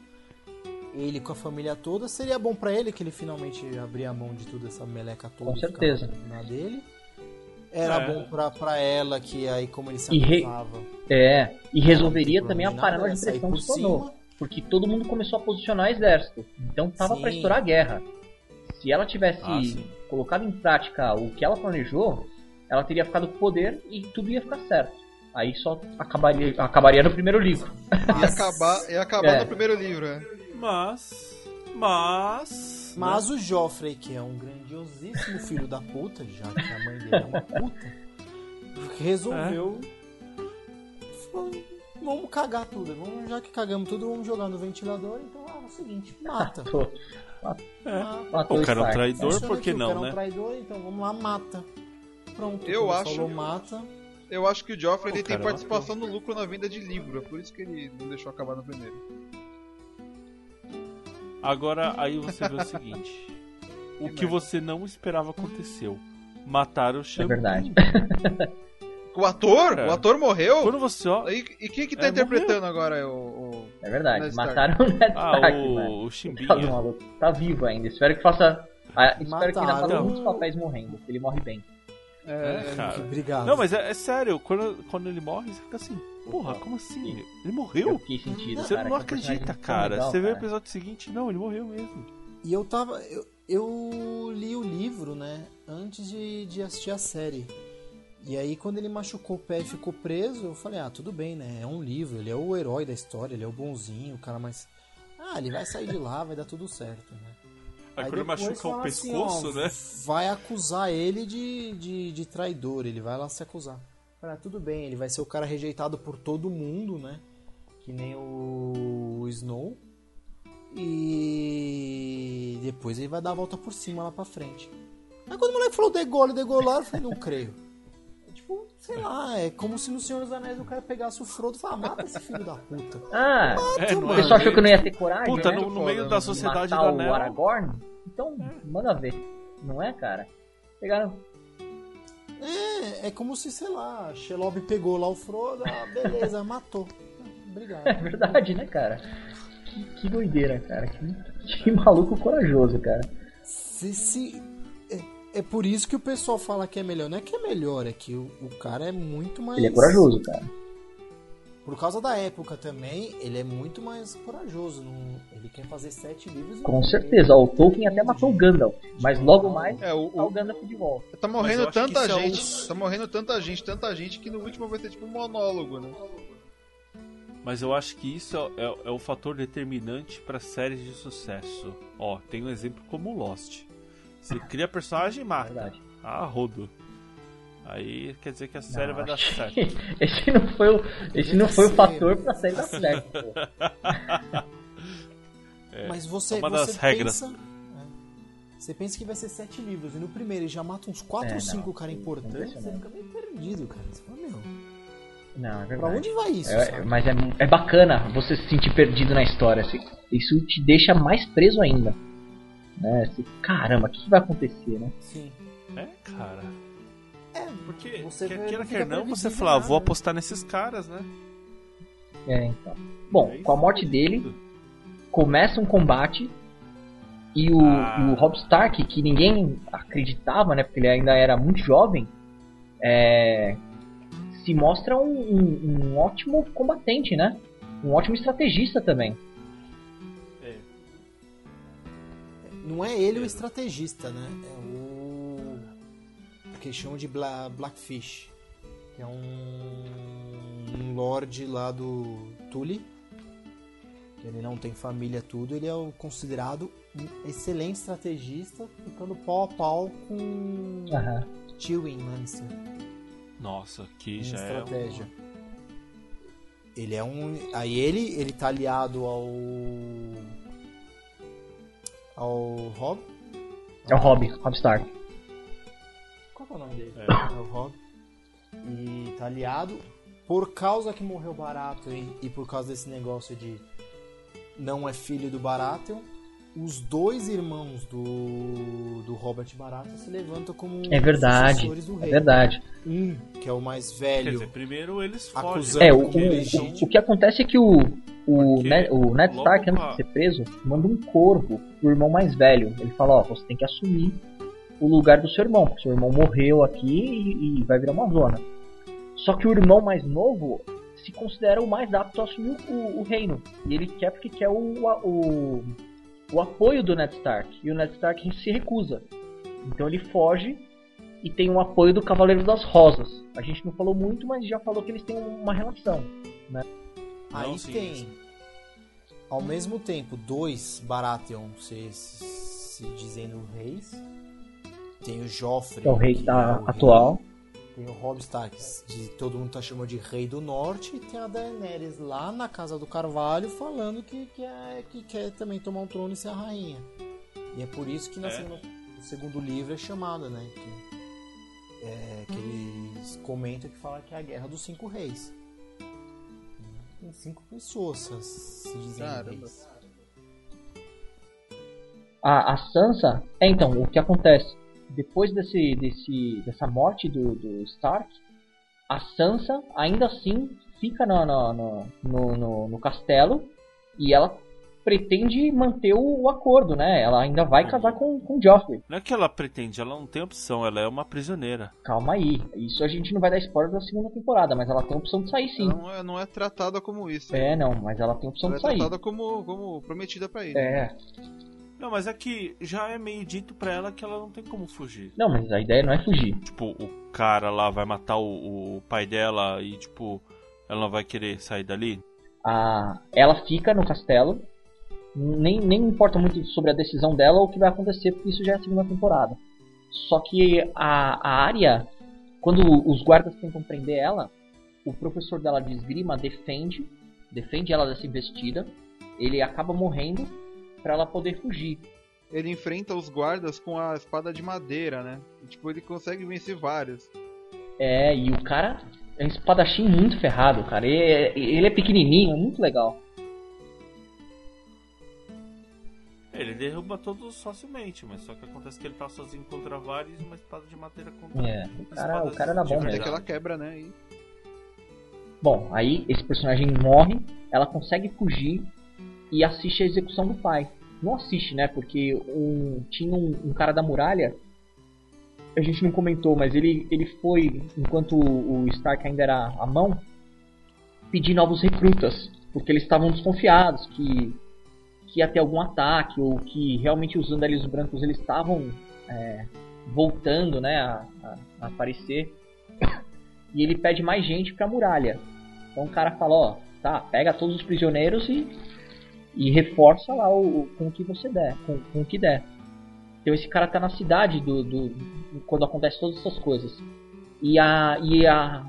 Ele com a família toda, seria bom pra ele que ele finalmente abria a mão de toda essa meleca toda Com certeza. na dele. Era É. bom pra, pra ela, que aí como ele se E re-. É, e resolveria também a ia de pressão por que se tornou. cima. Porque todo mundo começou a posicionar exército. Então tava Sim. pra estourar a guerra. Se ela tivesse Ah, colocado em prática o que ela planejou, ela teria ficado com poder e tudo ia ficar certo. Aí só acabaria, acabaria no primeiro livro. Ia acabar, ia acabar É. no primeiro livro, né? Mas. Mas. Mas o Joffrey, que é um grandiosíssimo filho da puta, já que a mãe dele é uma puta, resolveu. Falou, Vamos cagar tudo. Vamos, já que cagamos tudo, vamos jogar no ventilador. Então ah, é o seguinte, mata. Matou O cara é um traidor, por que aqui, o cara não, é um né? traidor, então vamos lá, mata. Pronto. Eu acho- Falou mata. Eu acho que o Joffrey ele tem participação no lucro na venda de livro, é por isso que ele não deixou acabar no primeiro. Agora aí você vê o seguinte: [LAUGHS] o que você não esperava aconteceu. Mataram o É Shampoo. verdade. [LAUGHS] O ator? Cara, o ator morreu? Quando você ó. E, e quem que tá É, interpretando agora o, o- É verdade. Mataram o Ned Ah, Stark, o, mano. o Tá, Chimbinha. maluco. tá vivo ainda. Espero que faça. ah, espero que ainda faça muitos papéis morrendo. que Ele morre bem. É, cara. Obrigado. Não, mas é, é sério, quando, quando ele morre, você fica assim, porra, como assim? Ele Eu morreu? sentido. Você cara, não é acredita, tão cara. legal, você vê o episódio seguinte, não, ele morreu mesmo. E eu tava. Eu, eu li o livro, né? Antes de, de assistir a série. E aí, quando ele machucou o pé e ficou preso, eu falei: ah, tudo bem, né? É um livro, ele é o herói da história, ele é o bonzinho, o cara mais. Ah, ele vai sair de lá, vai dar tudo certo, né? Aí, quando depois machuca o assim, pescoço, ó, né? Vai acusar ele de, de, de traidor, ele vai lá se acusar. Ah, tudo bem, ele vai ser o cara rejeitado por todo mundo, né? Que nem o Snow. E depois ele vai dar a volta por cima lá pra frente. Aí quando o moleque falou degole, degolaram, eu falei, não creio. É tipo, sei lá, é como se no Senhor dos Anéis o cara pegasse o Frodo e falasse, mata esse filho da puta. Ah, É, o não é? pessoal achou que não ia ter coragem, Puta, né? no, no meio Foda, da de sociedade matar do o anel. Aragorn? Então, manda ver. Não é, cara? Pegaram. É, é como se, sei lá, Shelob pegou lá o Frodo, ah, beleza, [LAUGHS] matou. obrigado. É verdade, né, cara? Que, que doideira, cara. Que, que maluco corajoso, cara. Se, se, é, por isso que o pessoal fala que é melhor. Não é que é melhor, é que o, o cara é muito mais. Ele é corajoso, cara. Por causa da época também, ele é muito mais corajoso. Não... Ele quer fazer sete livros. e Com certeza. O Tolkien até matou o Gandalf. Mas logo mais É, o, tá o Gandalf de volta. tá morrendo tanta isso é um- gente. Tá morrendo tanta gente, tanta gente que no último vai ser tipo um monólogo, né? Mas eu acho que isso é, é- é o fator determinante para séries de sucesso. Ó, tem um exemplo como Lost. Você cria personagem e mata. Verdade. Ah, rodo. Aí quer dizer que a série Não, vai dar certo. que [LAUGHS] Esse não foi o, esse não foi o fator pra sair da certo. pô. [LAUGHS] Mas você, é uma você das regras. pensa. é, você pensa que vai ser sete livros, e no primeiro ele já mata uns quatro É, ou cinco caras importantes, você fica meio perdido, cara. Você fala, meu, Não, é pra verdade. onde vai isso? É, sabe? mas é, é bacana você se sentir perdido na história. assim. Isso te deixa mais preso ainda. Né? Você, caramba, o que, que vai acontecer, né? Sim. É, cara. É, Porque, Você quer queira, quer não, você fala, ah, vou né? apostar nesses caras, né? É, então. Bom, É com a morte tudo. dele, começa um combate e o, Ah. e o Rob Stark, que ninguém acreditava, né, porque ele ainda era muito jovem, é, se mostra um, um- um ótimo combatente, né? Um ótimo estrategista também. Não é ele o estrategista, né? É o. o que eles chamam de Bla- Blackfish. Que é um. um lord lá do Tully. Que ele não tem família, tudo. Ele é o considerado um excelente estrategista, ficando pau a pau com Aham. Tywin Lannister. Nossa, que em já estratégia. é. Ele é um. Aí ele, ele tá aliado ao. Ao Rob. É o Rob, Rob Stark. Qual que é o nome dele? É. É o Rob. E tá aliado por causa que morreu Baratheon e, e por causa desse negócio de não é filho do Baratheon, os dois irmãos do, do Robert Baratheon se levantam como É verdade, sucessores do é rei. verdade. Um, que é o mais Quer velho, dizer, primeiro eles fogem. Acusando É, o, o, é o, que acontece é que o, o, Ned, o Ned Stark, antes de ser preso, manda um corvo pro irmão mais velho. Ele fala, ó, você tem que assumir o lugar do seu irmão, porque seu irmão morreu aqui e, e vai virar uma zona. Só que o irmão mais novo se considera o mais apto a assumir o, o reino. E ele quer porque quer o, o, o apoio do Ned Stark. E o Ned Stark se recusa. Então ele foge e tem o apoio do Cavaleiro das Rosas. A gente não falou muito, mas já falou que eles têm uma relação. Aí Não, sim, tem, sim. ao mesmo tempo, dois Baratheon se, se dizendo reis. Tem o Joffrey, Que é o rei que tá é o rei. Tem o Robb Stark, de todo mundo tá chamando de Rei do Norte, e tem a Daenerys lá na Casa do Carvalho falando que, que, é, que quer também tomar um trono e ser a rainha. E é por isso que na É. segunda- no segundo livro é chamada, né? Que, é, que eles comentam que fala que é a Guerra dos Cinco Reis. Tem cinco pessoas se- dizem reis. A, a Sansa. É então, o que acontece? Depois desse, desse, dessa morte do, do Stark, a Sansa ainda assim fica no, no, no, no, no- no castelo e ela pretende manter o, o acordo, né? Ela ainda vai casar com, com Joffrey. Não é que ela pretende, ela não tem opção, ela é uma prisioneira. Calma aí. Isso a gente não vai dar spoiler da segunda temporada, mas ela tem a opção de sair sim. Não é, não é tratada como isso. É, não, mas ela tem a opção Ela é de sair. tratada como, como prometida pra ele. É. Não, mas é que já é meio dito pra ela que ela não tem como fugir. Não, mas a ideia não é fugir. Tipo, o cara lá vai matar o, o pai dela e, tipo, ela não vai querer sair dali. a, ela fica no castelo. Nem, nem importa muito sobre a decisão dela ou o que vai acontecer, porque isso já é a segunda temporada. Só que a, a área, quando os guardas tentam prender ela, o professor dela de esgrima defende, defende ela dessa investida. Ele acaba morrendo para ela poder fugir. Ele enfrenta os guardas com a espada de madeira, né? E, tipo, ele consegue vencer vários. É, e o cara é um espadachim muito ferrado, cara. Ele, é- ele é pequenininho, é muito legal. Ele derruba todos facilmente, mas só que acontece que ele tá sozinho contra vários e uma espada de madeira contra É, o cara, o cara era bom mesmo. que ela quebra, né? E Bom, aí esse personagem morre, ela consegue fugir e assiste a execução do pai. Não assiste, né? Porque um, tinha um, um cara da muralha a gente não comentou, mas ele, ele foi, enquanto o Stark ainda era a mão, pedir novos recrutas, porque eles estavam desconfiados que, que ia ter algum ataque, ou que realmente os andarilhos brancos eles estavam é, voltando né, a, a, a, aparecer. [COUGHS] E ele pede mais gente para a muralha. Então o cara fala, ó, tá, pega todos os prisioneiros e, e reforça lá o, com o que você der, com, com o que der. Então esse cara tá na cidade do, do, quando acontece todas essas coisas. E a e a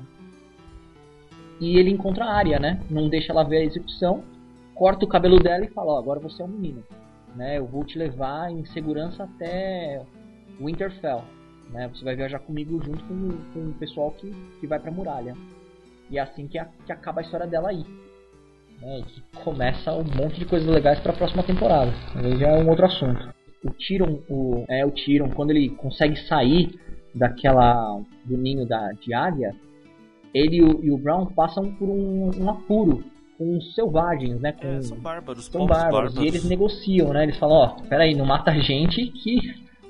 e ele encontra a área, né? Não deixa ela ver a execução, corta o cabelo dela e fala: "Ó, agora você é um menino, né? Eu vou te levar em segurança até Winterfell, né? Você vai viajar comigo junto com, com o pessoal que, que vai pra muralha". E é assim que, a, que acaba a história dela aí. Né? E que começa um monte de coisas legais para a próxima temporada. Aí já é um outro assunto o Tyrion, o, é, o Tyrion, quando ele consegue sair daquela do ninho da, de águia, ele e o, e o Brown passam por um, um apuro com os selvagens, né? Com, é, são bárbaros, são bárbaros, bárbaros. E eles negociam, né? Eles falam, ó, oh, peraí, não mata a gente que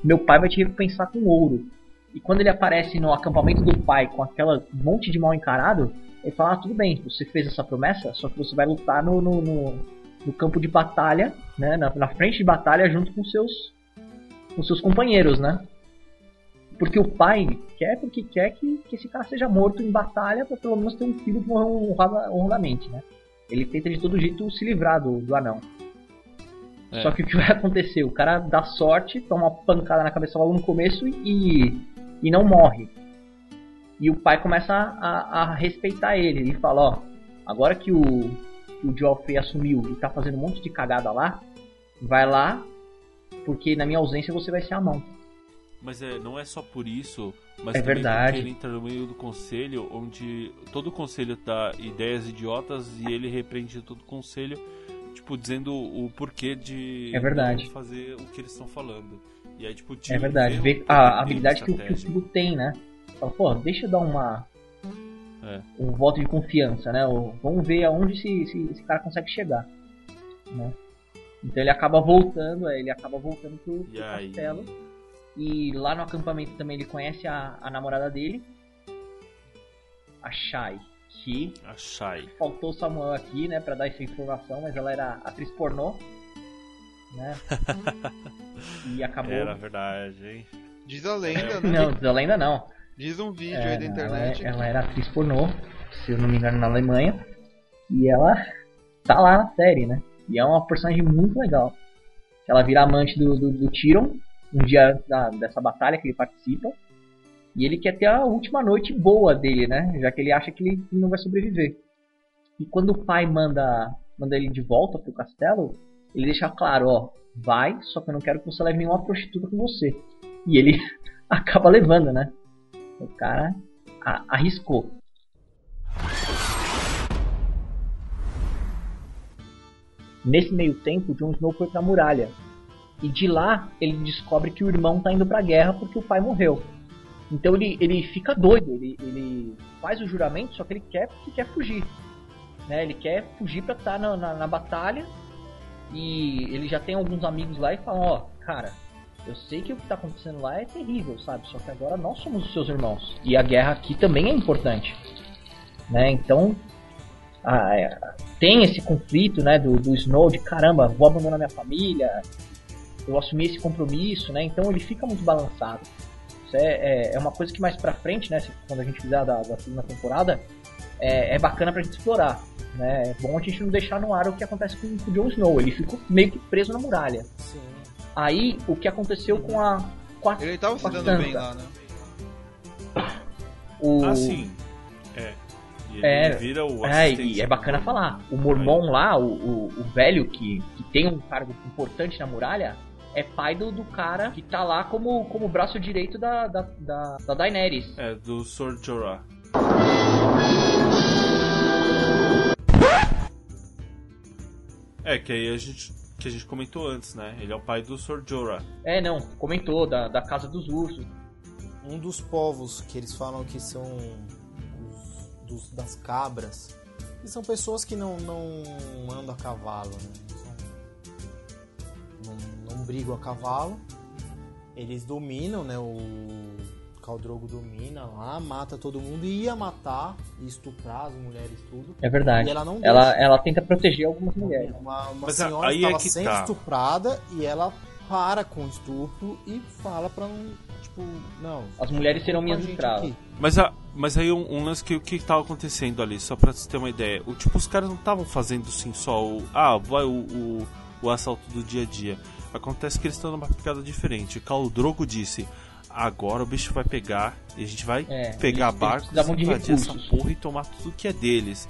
meu pai vai te recompensar com ouro. E quando ele aparece no acampamento do pai com aquela monte de mal encarado, ele fala, ah, tudo bem, você fez essa promessa, só que você vai lutar no, no, no no campo de batalha, né, na, na, frente de batalha junto com seus com seus companheiros, né? Porque o pai quer porque quer que, que esse cara seja morto em batalha para pelo menos ter um filho que honradamente, né? Ele tenta de todo jeito se livrar do, do anão. É. Só que o que vai acontecer? O cara dá sorte, toma uma pancada na cabeça logo no começo e, e não morre. E o pai começa a, a respeitar ele. Ele fala, ó, agora que o, que o Joffrey assumiu e tá fazendo um monte de cagada lá, vai lá, porque na minha ausência você vai ser a mão. Mas é, não é só por isso, mas é verdade. porque ele entra no meio do conselho, onde todo o conselho dá ideias idiotas e ele repreende todo o conselho, tipo, dizendo o porquê de é verdade. fazer o que eles estão falando. E aí, tipo, é verdade, ver a, a habilidade que o, que o tem, né? Fala, pô, deixa eu dar uma, é. um voto de confiança, né? O, vamos ver aonde esse, esse, esse, cara consegue chegar, né? Então ele acaba voltando, é, ele acaba voltando pro, pro castelo. E lá no acampamento também ele conhece a, a namorada dele, a Shai. Que a Shai. faltou o Samuel aqui, né, para dar essa informação, mas ela era atriz pornô, né? [LAUGHS] e acabou. Era verdade, hein? Diz a lenda, né? Não, diz a lenda não. Diz um vídeo é, aí da internet. Ela, ela, era atriz pornô, se eu não me engano, na Alemanha. E ela tá lá na série, né? E é uma personagem muito legal. Ela vira amante do, do, do Tyrion, um dia da, dessa batalha que ele participa. E ele quer ter a última noite boa dele, né? Já que ele acha que ele não vai sobreviver. E quando o pai manda, manda ele de volta pro castelo, ele deixa claro, ó, vai, só que eu não quero que você leve nenhuma prostituta com você. E ele [LAUGHS] acaba levando, né? O cara arriscou. Nesse meio tempo, Jon Snow foi pra muralha. E de lá ele descobre que o irmão tá indo pra guerra porque o pai morreu. Então ele, ele fica doido, ele, ele faz o juramento, só que ele quer porque quer fugir. Né? Ele quer fugir pra estar tá na, na, na batalha. E ele já tem alguns amigos lá e falam, ó, cara, eu sei que o que está acontecendo lá é terrível, sabe? Só que agora nós somos os seus irmãos. E a guerra aqui também é importante. Né? Então, é, tem esse conflito né, do, do Snow de caramba, vou abandonar minha família, eu assumi esse compromisso, né? Então ele fica muito balançado. Isso é, é, é uma coisa que mais pra frente, né? Quando a gente fizer da, da segunda temporada, é, é bacana pra gente explorar. Né? É bom a gente não deixar no ar o que acontece com, com o Jon Snow. Ele ficou meio que preso na muralha. Sim. Aí, o que aconteceu com a. Com a Ele tava se dando bem lá, né? O... Ah, sim. É. E ele é, vira o É, e é bacana falar. O mormon lá, o, o, o, velho que, que tem um cargo importante na muralha, é pai do, do cara que tá lá como, como braço direito da, da, da, da Daenerys. É, do Sor Jorah. É, que aí a gente que a gente comentou antes, né? Ele é o pai do Sor Jorah. É, não, comentou, da, da Casa dos Ursos. Um dos povos que eles falam que são os dos- das cabras. E são pessoas que não, não andam a cavalo, né? Não, não brigam a cavalo. Eles dominam, né? O Caldrogo domina lá, mata todo mundo e ia matar e estuprar as mulheres tudo. É verdade. E ela não ela, deixa. ela tenta proteger algumas mulheres. Uma, uma Mas a- senhora aí é estava que sendo tá. estuprada e ela para com o estupro e fala pra não, tipo, não. As mulheres serão minhas escravas. aqui. Mas, a, mas aí um, um lance que o que tava acontecendo ali, só pra você ter uma ideia. O, tipo, os caras não estavam fazendo assim só o. Ah, vai o, o, o assalto do dia a dia. Acontece que eles estão numa picada diferente. O Khal Drogo disse. Agora o bicho vai pegar e a gente vai É, pegar barcos, invadir essa porra e tomar tudo que é deles.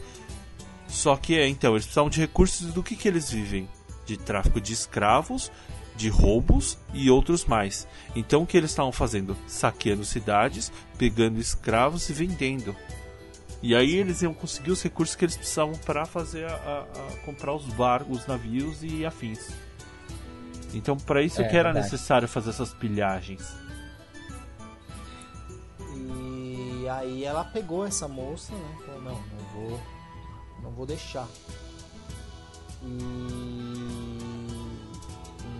Só que é, então, eles precisavam de recursos do que, que eles vivem? De tráfico de escravos, de roubos e outros mais. Então o que eles estavam fazendo? Saqueando cidades, pegando escravos e vendendo. E aí eles iam conseguir os recursos que eles precisavam para fazer a, a- a comprar os barcos, os navios e afins. Então para isso É, que era verdade. necessário fazer essas pilhagens. Aí ela pegou essa moça, né? Falou, não, não vou. Não vou deixar. E,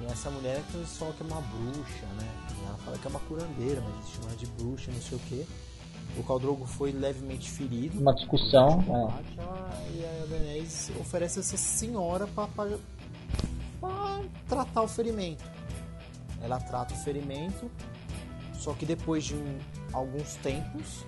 e essa mulher é que eles falam que é uma bruxa, né? E ela fala que é uma curandeira, mas eles chamam de bruxa, não sei o que. O Caldrogo foi levemente ferido. Uma discussão, é. ela- E a Daenerys oferece essa senhora pra tratar o ferimento. Ela trata o ferimento, só que depois de um- alguns tempos,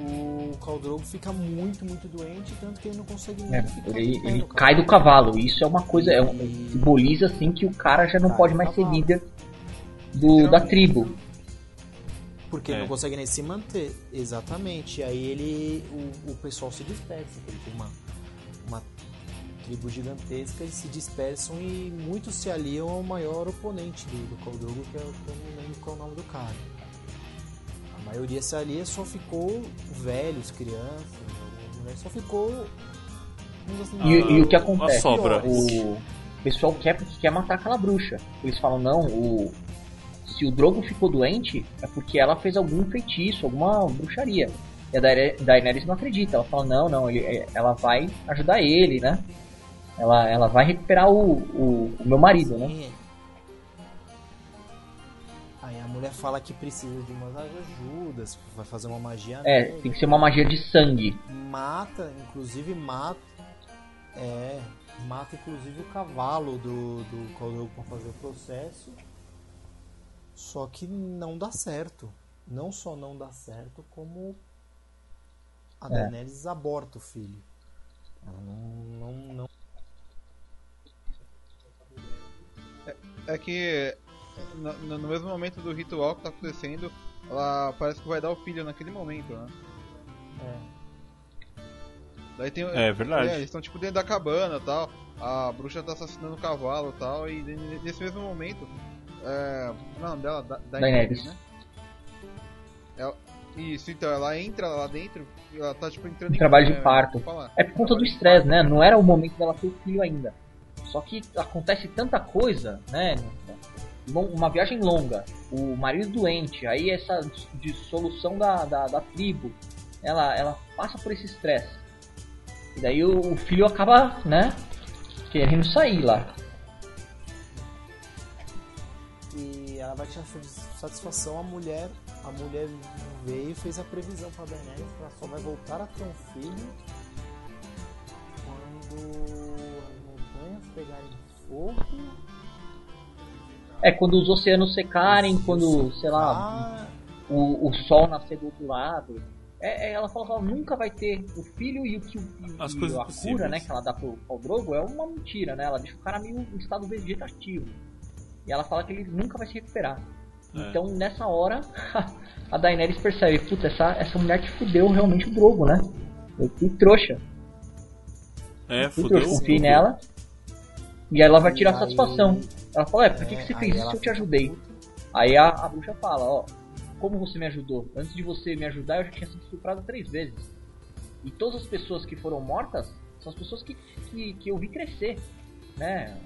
o Caldrogo fica muito, muito doente, tanto que ele não consegue nem É, ficar ele, ele cai do cavalo. Isso é uma coisa. É um, simboliza assim que o cara já não Cai pode mais ser cavalo. líder do, da tribo. Porque ele É. não consegue nem se manter. Exatamente. E aí ele. O, o pessoal se dispersa. Ele tem uma, uma tribo gigantesca, eles se dispersam e muitos se aliam ao maior oponente do, do Khal Drogo, que é o que eu não lembro qual é o nome do cara. A maioria se alia, só ficou velhos, crianças, mulheres, só ficou. assim, E, e o que acontece? O pessoal quer, quer matar aquela bruxa. Eles falam, não, o, se o Drogo ficou doente, é porque ela fez algum feitiço, alguma bruxaria. E a Daener- Daenerys não acredita. Ela fala, não, não, ele, é- ela vai ajudar ele, né? Ela, ela vai recuperar o, o, o meu marido, né? Mulher fala que precisa de umas ajudas, vai fazer uma magia É, nova. tem que ser uma magia de sangue. mata, inclusive mata, é, mata inclusive o cavalo do do Drogo para fazer o processo. Só que não dá certo. Não só não dá certo, como a É. Daenerys aborta o filho. Ela não, não, não É que no, no- mesmo momento do ritual que tá acontecendo, ela parece que vai dar o filho naquele momento, né? é, Daí tem, É verdade. eles estão tipo dentro da cabana e tal. A bruxa tá assassinando o cavalo e tal. E nesse mesmo momento. É. Como é o nome dela? Da, Daenerys. né? Ela- isso, então ela entra lá dentro. e Ela tá tipo entrando em Trabalho de é, parto. É por conta do estresse, né? Não era o momento dela ter o filho ainda. Só que acontece tanta coisa, né? Uma viagem longa, o marido doente, aí essa dissolução da, da, da tribo, ela, ela passa por esse estresse. E daí o, o filho acaba, né? Querendo sair lá. e ela vai tirar satisfação a mulher a mulher veio e fez a previsão para Daenerys que ela só vai voltar a ter um filho quando as montanhas pegarem fogo É, quando os oceanos secarem, quando, sei lá, ah, o, o sol nascer do outro lado. É, é, ela fala que ela nunca vai ter o filho e o que o e As e coisas a possíveis. cura, né, que ela dá pro, pro Drogo é uma mentira, né? Ela deixa o cara meio em estado vegetativo. E ela fala que ele nunca vai se recuperar. É. Então, nessa hora, [LAUGHS] a Daenerys percebe, puta, essa, essa mulher que fudeu realmente o Drogo, né? Eu fui trouxa. É, Fui fudeu. trouxa, confiei nela. E aí ela vai tirar E aí- satisfação. Ela fala, é, por que, É, que você aí fez isso se eu te ajudei? puta. Aí a, a bruxa fala, ó, como você me ajudou? Antes de você me ajudar, eu já tinha sido estuprada três vezes. E todas as pessoas que foram mortas são as pessoas que, que, que eu vi crescer, né?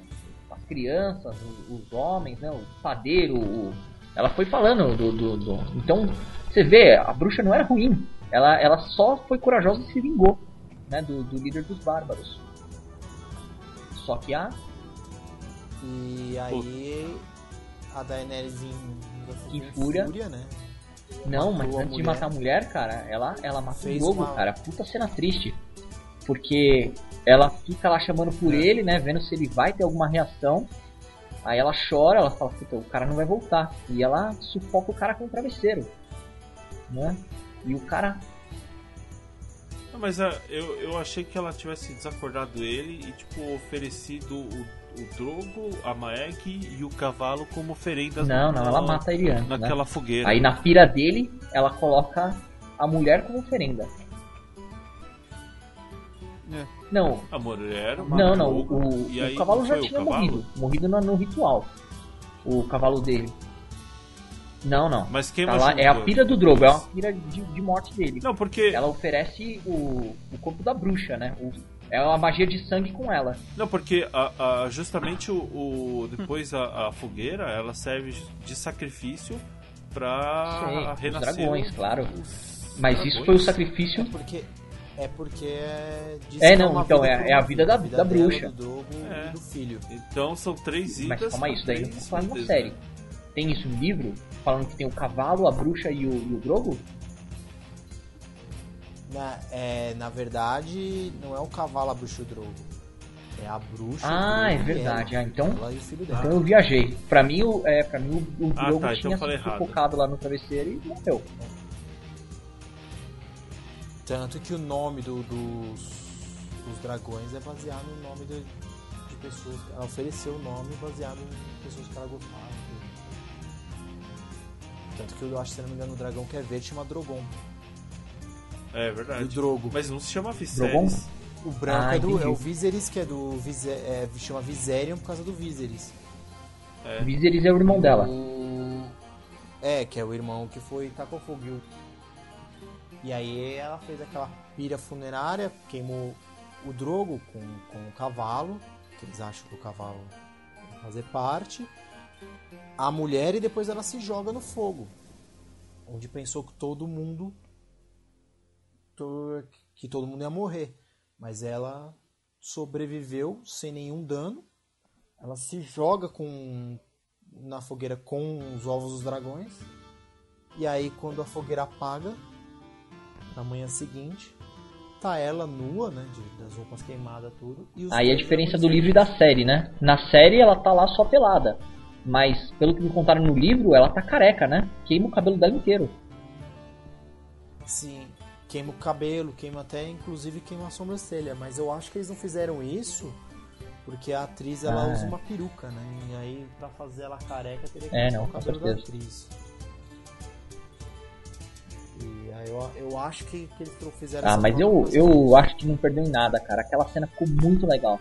As crianças, os, os homens, né? O padeiro, o... ela foi falando do, do, do- Então, você vê, a bruxa não era ruim. Ela, ela só foi corajosa e se vingou, né? Do, do líder dos bárbaros. Só que a E aí a Daenerys em, Em fúria. né? Não, mas Matou antes de mulher. matar a mulher, cara, ela, ela mata Fez o uma- cara. Puta cena triste. Porque ela fica lá chamando por É. ele, né? Vendo se ele vai ter alguma reação. Aí ela chora, ela fala, puta, o cara não vai voltar. E ela sufoca o cara com o travesseiro. Né? E o cara. Não, mas ah, eu, eu achei que ela tivesse desacordado ele e, tipo, oferecido o, o Drogo, a Maeg e o cavalo como oferendas Não, não, ela mata ele antes. né? naquela fogueira. Aí na pira dele, ela coloca a mulher como oferenda. É. Não, A mulher, o Não, não, o, e o aí cavalo não já o tinha cavalo? morrido. Morrido no, no ritual. O cavalo dele. Não, não. Mas quem Tá lá, é a pira do Drogo, é uma pira de, de morte dele. Não, porque. Ela oferece o, o corpo da bruxa, né? O- é uma magia de sangue com ela. Não, porque a, a- justamente o, o- depois a, a fogueira ela serve de sacrifício pra Sim, os dragões, claro. os Mas isso dragões. foi o sacrifício. É porque é porque é É, que não, então, é- é a vida da- vida da bruxa. do Drogo É. e do filho. Então são três idas. Mas calma aí, isso daí não na idas, série. né? Tem isso no livro? Falando que tem o cavalo, a bruxa e o, e o Drogo? Na, é, na verdade, não é o cavalo a bruxa e o Drogo. É a bruxa. Ah, o é e verdade. ela. Ah, então, então eu viajei. Pra mim, o, é, pra mim o, o Ah, Drogo tá, então tinha errado. sufocado lá no travesseiro e morreu. Tanto que o nome do- dos, dos dragões é baseado no nome de, de pessoas. Ela ofereceu o nome baseado em pessoas que ela gostava. Tanto que eu acho, se não me engano, o dragão que é verde chama Drogon. É o verdade. Drogo. Mas não se chama Drogon? Viserys. O branco Ah, é, do, é o Viserys, que é do. Vise, é, chama Viserion por causa do Viserys. É. Viserys é o irmão dela. O- É, que é o irmão que foi tacou fogo. e E aí ela fez aquela pira funerária, queimou o Drogo com, com o cavalo, que eles acham que o cavalo vai fazer parte. A mulher e depois ela se joga no fogo. Onde pensou que todo mundo. To- que todo mundo ia morrer. Mas ela sobreviveu sem nenhum dano. Ela se joga com na fogueira com os ovos dos dragões. E aí quando a fogueira apaga, na manhã seguinte, tá ela nua, né, de- das roupas queimadas tudo. E Aí a dois diferença do livro e da série, né? Na série ela tá lá só pelada. Mas, pelo que me contaram no livro, ela tá careca, né? Queima o cabelo dela inteiro. Sim, queima o cabelo, queima até, inclusive queima a sobrancelha. Mas eu acho que eles não fizeram isso porque a atriz ela Ah. usa uma peruca, né? E aí pra fazer ela careca teria que É, não, o com cabelo da certeza. atriz. E aí eu, eu acho que, que eles fizeram Ah, essa mas eu, eu acho que não perdeu em nada, cara. Aquela cena ficou muito legal.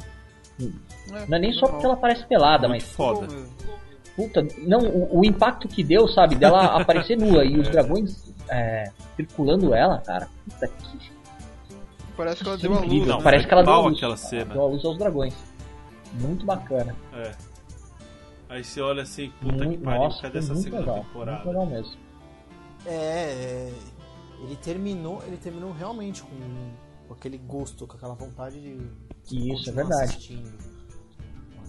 Não é nem só normal. porque ela parece pelada, Muito mas. foda. Mesmo. Puta, não, o, o impacto que deu, sabe, dela [LAUGHS] aparecer nua e os dragões é, circulando ela, cara. Puta que Parece que ela que deu a luz. Não, Parece é que ela deu a pau luz. aquela cena. Deu a luz aos dragões. Muito bacana. É. Aí você olha assim, puta que Muito, pariu, nossa, cadê essa muito segunda legal. temporada? Muito legal mesmo. É, é, ele terminou, ele terminou realmente com, com aquele gosto, com aquela vontade de Isso, é verdade. assistindo.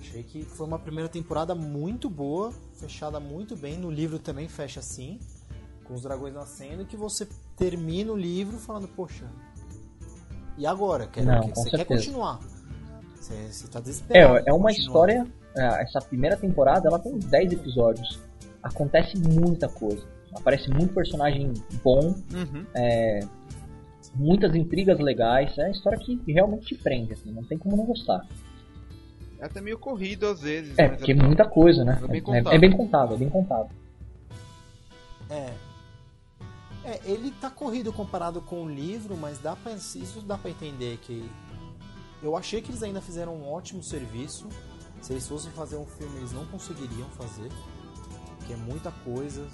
Achei que foi uma primeira temporada muito boa, fechada muito bem. No livro também fecha assim, com os dragões nascendo, que você termina o livro falando, poxa, e agora? Quer, Não, quer- você quer certeza. continuar? Você, você tá desesperado. É, é uma história. é, Essa primeira temporada ela tem 10 episódios. Acontece muita coisa. Aparece muito personagem bom, Uhum. muitas intrigas legais. É uma história que realmente te prende, assim, não tem como não gostar. É até meio corrido às vezes. É, mas porque é muita coisa, né? É bem É, contado. é bem contado, é bem contado. É. É, ele tá corrido comparado com o livro, mas dá pra, isso dá pra entender que. Eu achei que eles ainda fizeram um ótimo serviço. Se eles fossem fazer um filme, eles não conseguiriam fazer. Porque é muita coisa.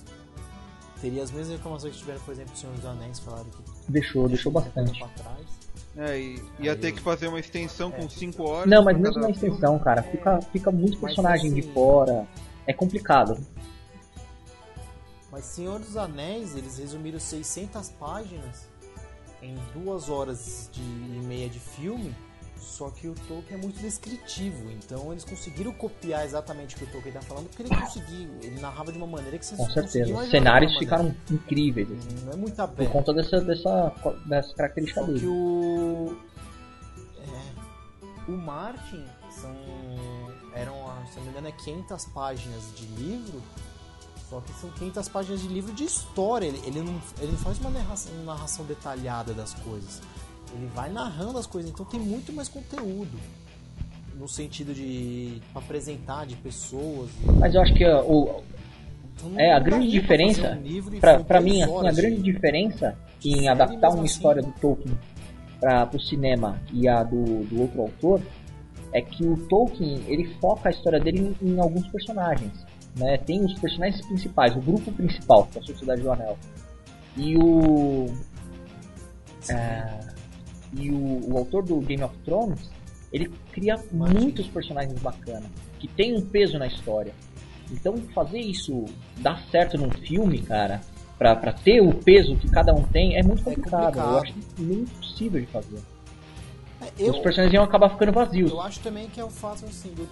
Teria as mesmas reclamações que tiveram, por exemplo, o Senhor dos Anéis, falaram que Deixou, deixou bastante. pra trás. É, e ia Aí- ter que fazer uma extensão com 5 horas. Não, mas pra mesmo cada na extensão, cara, fica, fica muito personagem de assim- fora. É complicado. Mas Senhor dos Anéis, eles resumiram 600 páginas em duas horas de, e meia de filme, só que o Tolkien é muito descritivo, então eles conseguiram copiar exatamente o que o Tolkien tá falando, porque ele conseguiu, ele narrava de uma maneira que você Com certeza. Os cenários maneira. ficaram incríveis. assim, Não é muito por aberto. conta dessa, dessa, dessa característica Só que dele. o. É, o Martin são. Eram, se não me engano, é 500 páginas de livro. Só que são 500 páginas de livro de história. Ele, ele, não, ele não faz uma narração, uma narração detalhada das coisas. Ele vai narrando as coisas. Então tem muito mais conteúdo. No sentido de apresentar de pessoas. Mas eu acho que o, Então, é a grande diferença, um duas mim, assim, a grande de- diferença em adaptar uma assim. história do Tolkien para o cinema e a do, do outro autor é que o Tolkien ele foca a história dele em, em alguns personagens. Né? Tem os personagens principais, o grupo principal da Sociedade do Anel. E o. é, e o, o autor do Game of Thrones ele cria muitos personagens bacanas que tem um peso na história. Então fazer isso dar certo num filme, cara, pra, pra ter o peso que cada um tem, é muito complicado. Eu complicado. acho meio impossível de fazer. É, eu- Os personagens iam acabar ficando vazios. Eu acho também que é o fato assim do,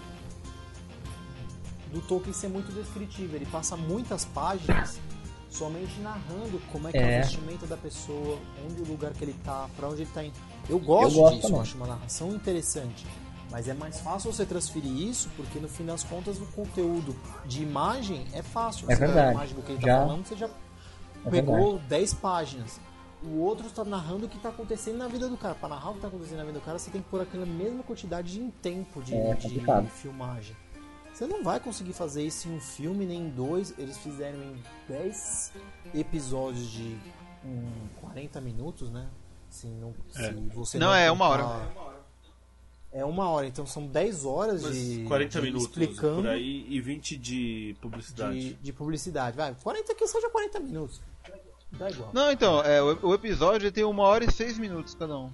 do Tolkien ser muito descritivo. Ele passa muitas páginas somente narrando como é que é, É. o vestimento da pessoa, onde o lugar que ele tá, pra onde ele tá indo. Eu gosto, Eu gosto disso, eu também. acho uma narração interessante. Mas é mais fácil você transferir isso, porque no fim das contas o conteúdo de imagem é fácil. É Você verdade. a imagem do que ele tá Já- falando, você já É pegou 10 páginas. O outro está narrando o que está acontecendo na vida do cara. Para narrar o que está acontecendo na vida do cara, você tem que pôr aquela mesma quantidade de tempo de, É de filmagem. Você não vai conseguir fazer isso em um filme, nem em dois. Eles fizeram em 10 episódios de hum, 40 minutos, né? Assim, não, É. se você Não, é uma hora. É uma hora, então são 10 horas Mas de, 40 de minutos explicando por aí e 20 de publicidade. de, de publicidade. Vai, 40 que seja 40 minutos. Dá igual. Não, então, é, o, o episódio tem uma hora e seis minutos cada um.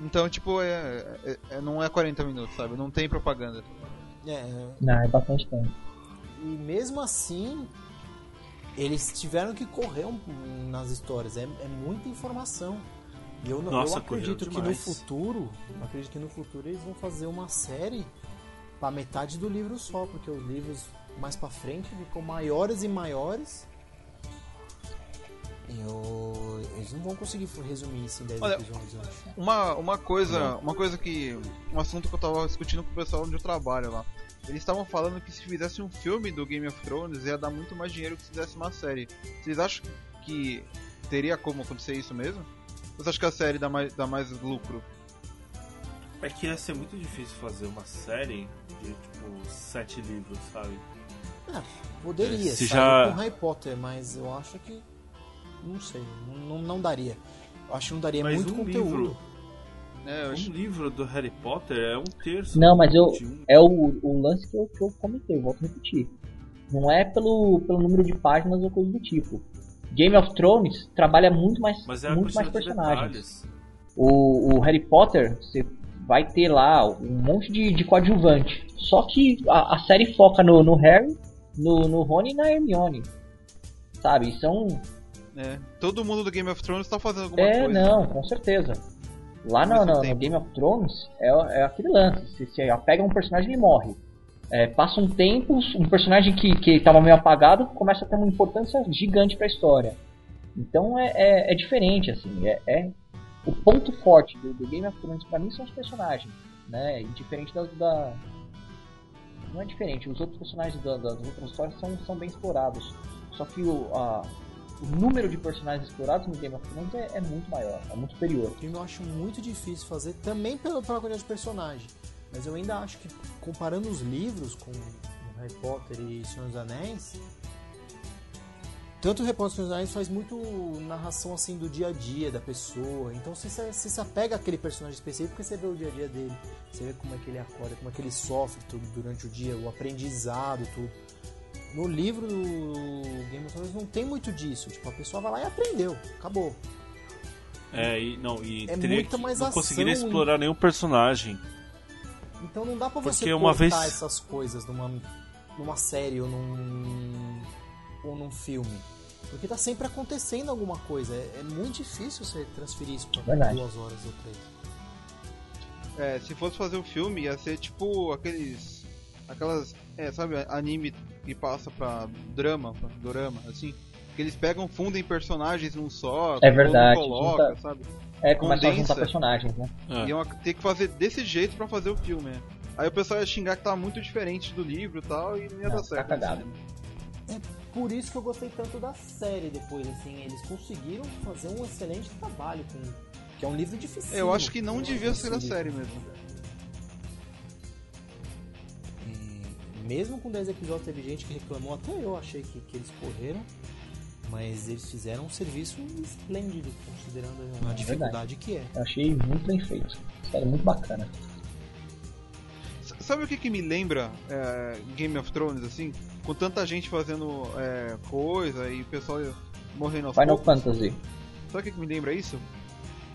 Então, tipo, é, é- é- não é 40 minutos, sabe? Não tem propaganda. É, Não, é bastante tempo. E mesmo assim, eles tiveram que correr um- nas histórias. É, é muita informação. E eu, não- eu Nossa, acredito que no futuro, eu acredito que no futuro eles vão fazer uma série para metade do livro só, porque os livros mais para frente ficam maiores e maiores. E eu- eles não vão conseguir resumir isso em 10 Olha, episódios, eu acho. Uma, uma coisa, uma coisa que. Um assunto que eu tava discutindo com o pessoal onde eu trabalho lá. Eles estavam falando que se fizesse um filme do Game of Thrones ia dar muito mais dinheiro que se fizesse uma série. Vocês acham que teria como acontecer isso mesmo? Você acha que a série dá mais, dá mais lucro? É que ia ser muito difícil fazer uma série de tipo sete livros, sabe? É, poderia, Se sair já- com Harry Potter, mas eu acho que. Não sei, não, não daria. Eu acho que não daria Mas muito um conteúdo. livro, É, um acho... livro do Harry Potter é um terço. Não, mas eu. um. É o, o lance que eu, que eu comentei, eu volto a repetir. Não é pelo, pelo número de páginas ou coisa do tipo. Game of Thrones trabalha muito mais, Mas é muito mais de personagens. O, o Harry Potter, você vai ter lá um monte de, de coadjuvante. Só que a, a série foca no, no Harry, no, no Rony e na Hermione. Sabe? São. É, todo mundo do Game of Thrones tá fazendo alguma É, coisa. não, com certeza. Lá no, no- no. Game of Thrones é, é aquele lance. Se você apega um personagem, ele morre. É, passa um tempo, um personagem que, que tava meio apagado começa a ter uma importância gigante pra história. Então é, é, é diferente, assim. É, é- o ponto forte do, do Game of Thrones pra mim são os personagens. Né? Diferente das da. Não é diferente, os outros personagens da- das outras histórias são, são bem explorados. Só que o, a- o número de personagens explorados no Game of Thrones é, é muito maior, é muito superior. Eu acho muito difícil fazer, também pela, pela quantidade de personagem. Mas eu ainda acho que, comparando os livros com Harry Potter e Senhor dos Anéis, tanto o Harry Potter e Senhor dos Anéis faz muito narração assim do dia a dia da pessoa. Então você se, você se apega àquele personagem específico porque você vê o dia a dia dele. Você vê como é que ele acorda, como é que ele sofre tudo durante o dia, o aprendizado, tudo. No livro do Game of Thrones não tem muito disso. Tipo, a pessoa vai lá e aprendeu. Acabou. É, e não, e É teria muita mais não conseguiria explorar nenhum personagem. Então não dá pra você Porque uma cortar vez- essas coisas numa, numa série ou num, ou num filme. Porque tá sempre acontecendo alguma coisa. É, é muito difícil você transferir isso pra Verdade. duas horas ou três. É, se fosse fazer o filme, ia ser tipo aqueles. Aquelas. É, sabe, anime que passa pra drama, pra dorama, assim. Que eles pegam, fundem personagens num só, É verdade, coloca, junta- sabe? É, começa a Condensa. juntar personagens, né? É. Iam ter que fazer desse jeito pra fazer o filme, né? Aí o pessoal ia xingar que tá muito diferente do livro e tal, e não ia Não, dar tá certo. cagado. Por isso que eu gostei tanto da série depois, assim. Eles conseguiram fazer um excelente trabalho com. Que é um livro difícil. Eu acho que não devia ser a série mesmo. Mesmo com 10 episódios, teve gente que reclamou, até eu achei que, que eles correram. Mas eles fizeram um serviço esplêndido, considerando a É dificuldade que é. Eu achei muito bem feito. Série muito bacana. S- Sabe o que, que me lembra é, Game of Thrones, assim? Com tanta gente fazendo é, coisa e o pessoal morrendo aos Final poucos. Fantasy. Sabe o que, que me lembra isso?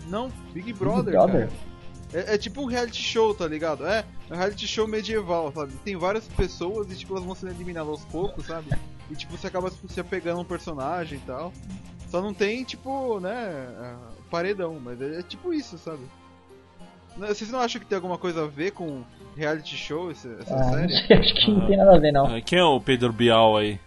Não, Big Brother. Big Brother? É, é tipo um reality show, tá ligado? É, é um reality show medieval, sabe? Tem várias pessoas e tipo elas vão sendo eliminadas aos poucos, sabe? E tipo você acaba se apegando a um personagem e tal. Só não tem, tipo, né, é, paredão, mas é, é tipo isso, sabe? Vocês não acham que tem alguma coisa a ver com reality show essa, essa Ah, série? [LAUGHS] acho que não tem nada a ver, não. Ah, Quem é o Pedro Bial aí?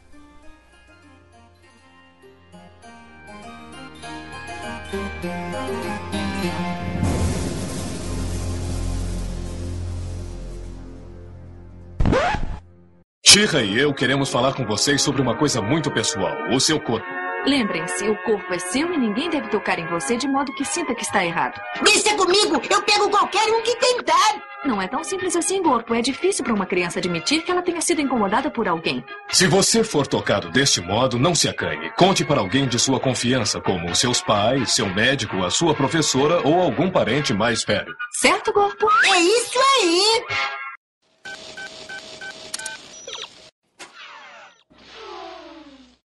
Shira e eu queremos falar com vocês sobre uma coisa muito pessoal: o seu corpo. Lembrem-se, o corpo é seu e ninguém deve tocar em você de modo que sinta que está errado. Deixa comigo, eu pego qualquer um que tentar. Não é tão simples assim, corpo. É difícil para uma criança admitir que ela tenha sido incomodada por alguém. Se você for tocado deste modo, não se acanhe. Conte para alguém de sua confiança, como seus pais, seu médico, a sua professora ou algum parente mais velho. Certo, corpo? É isso aí.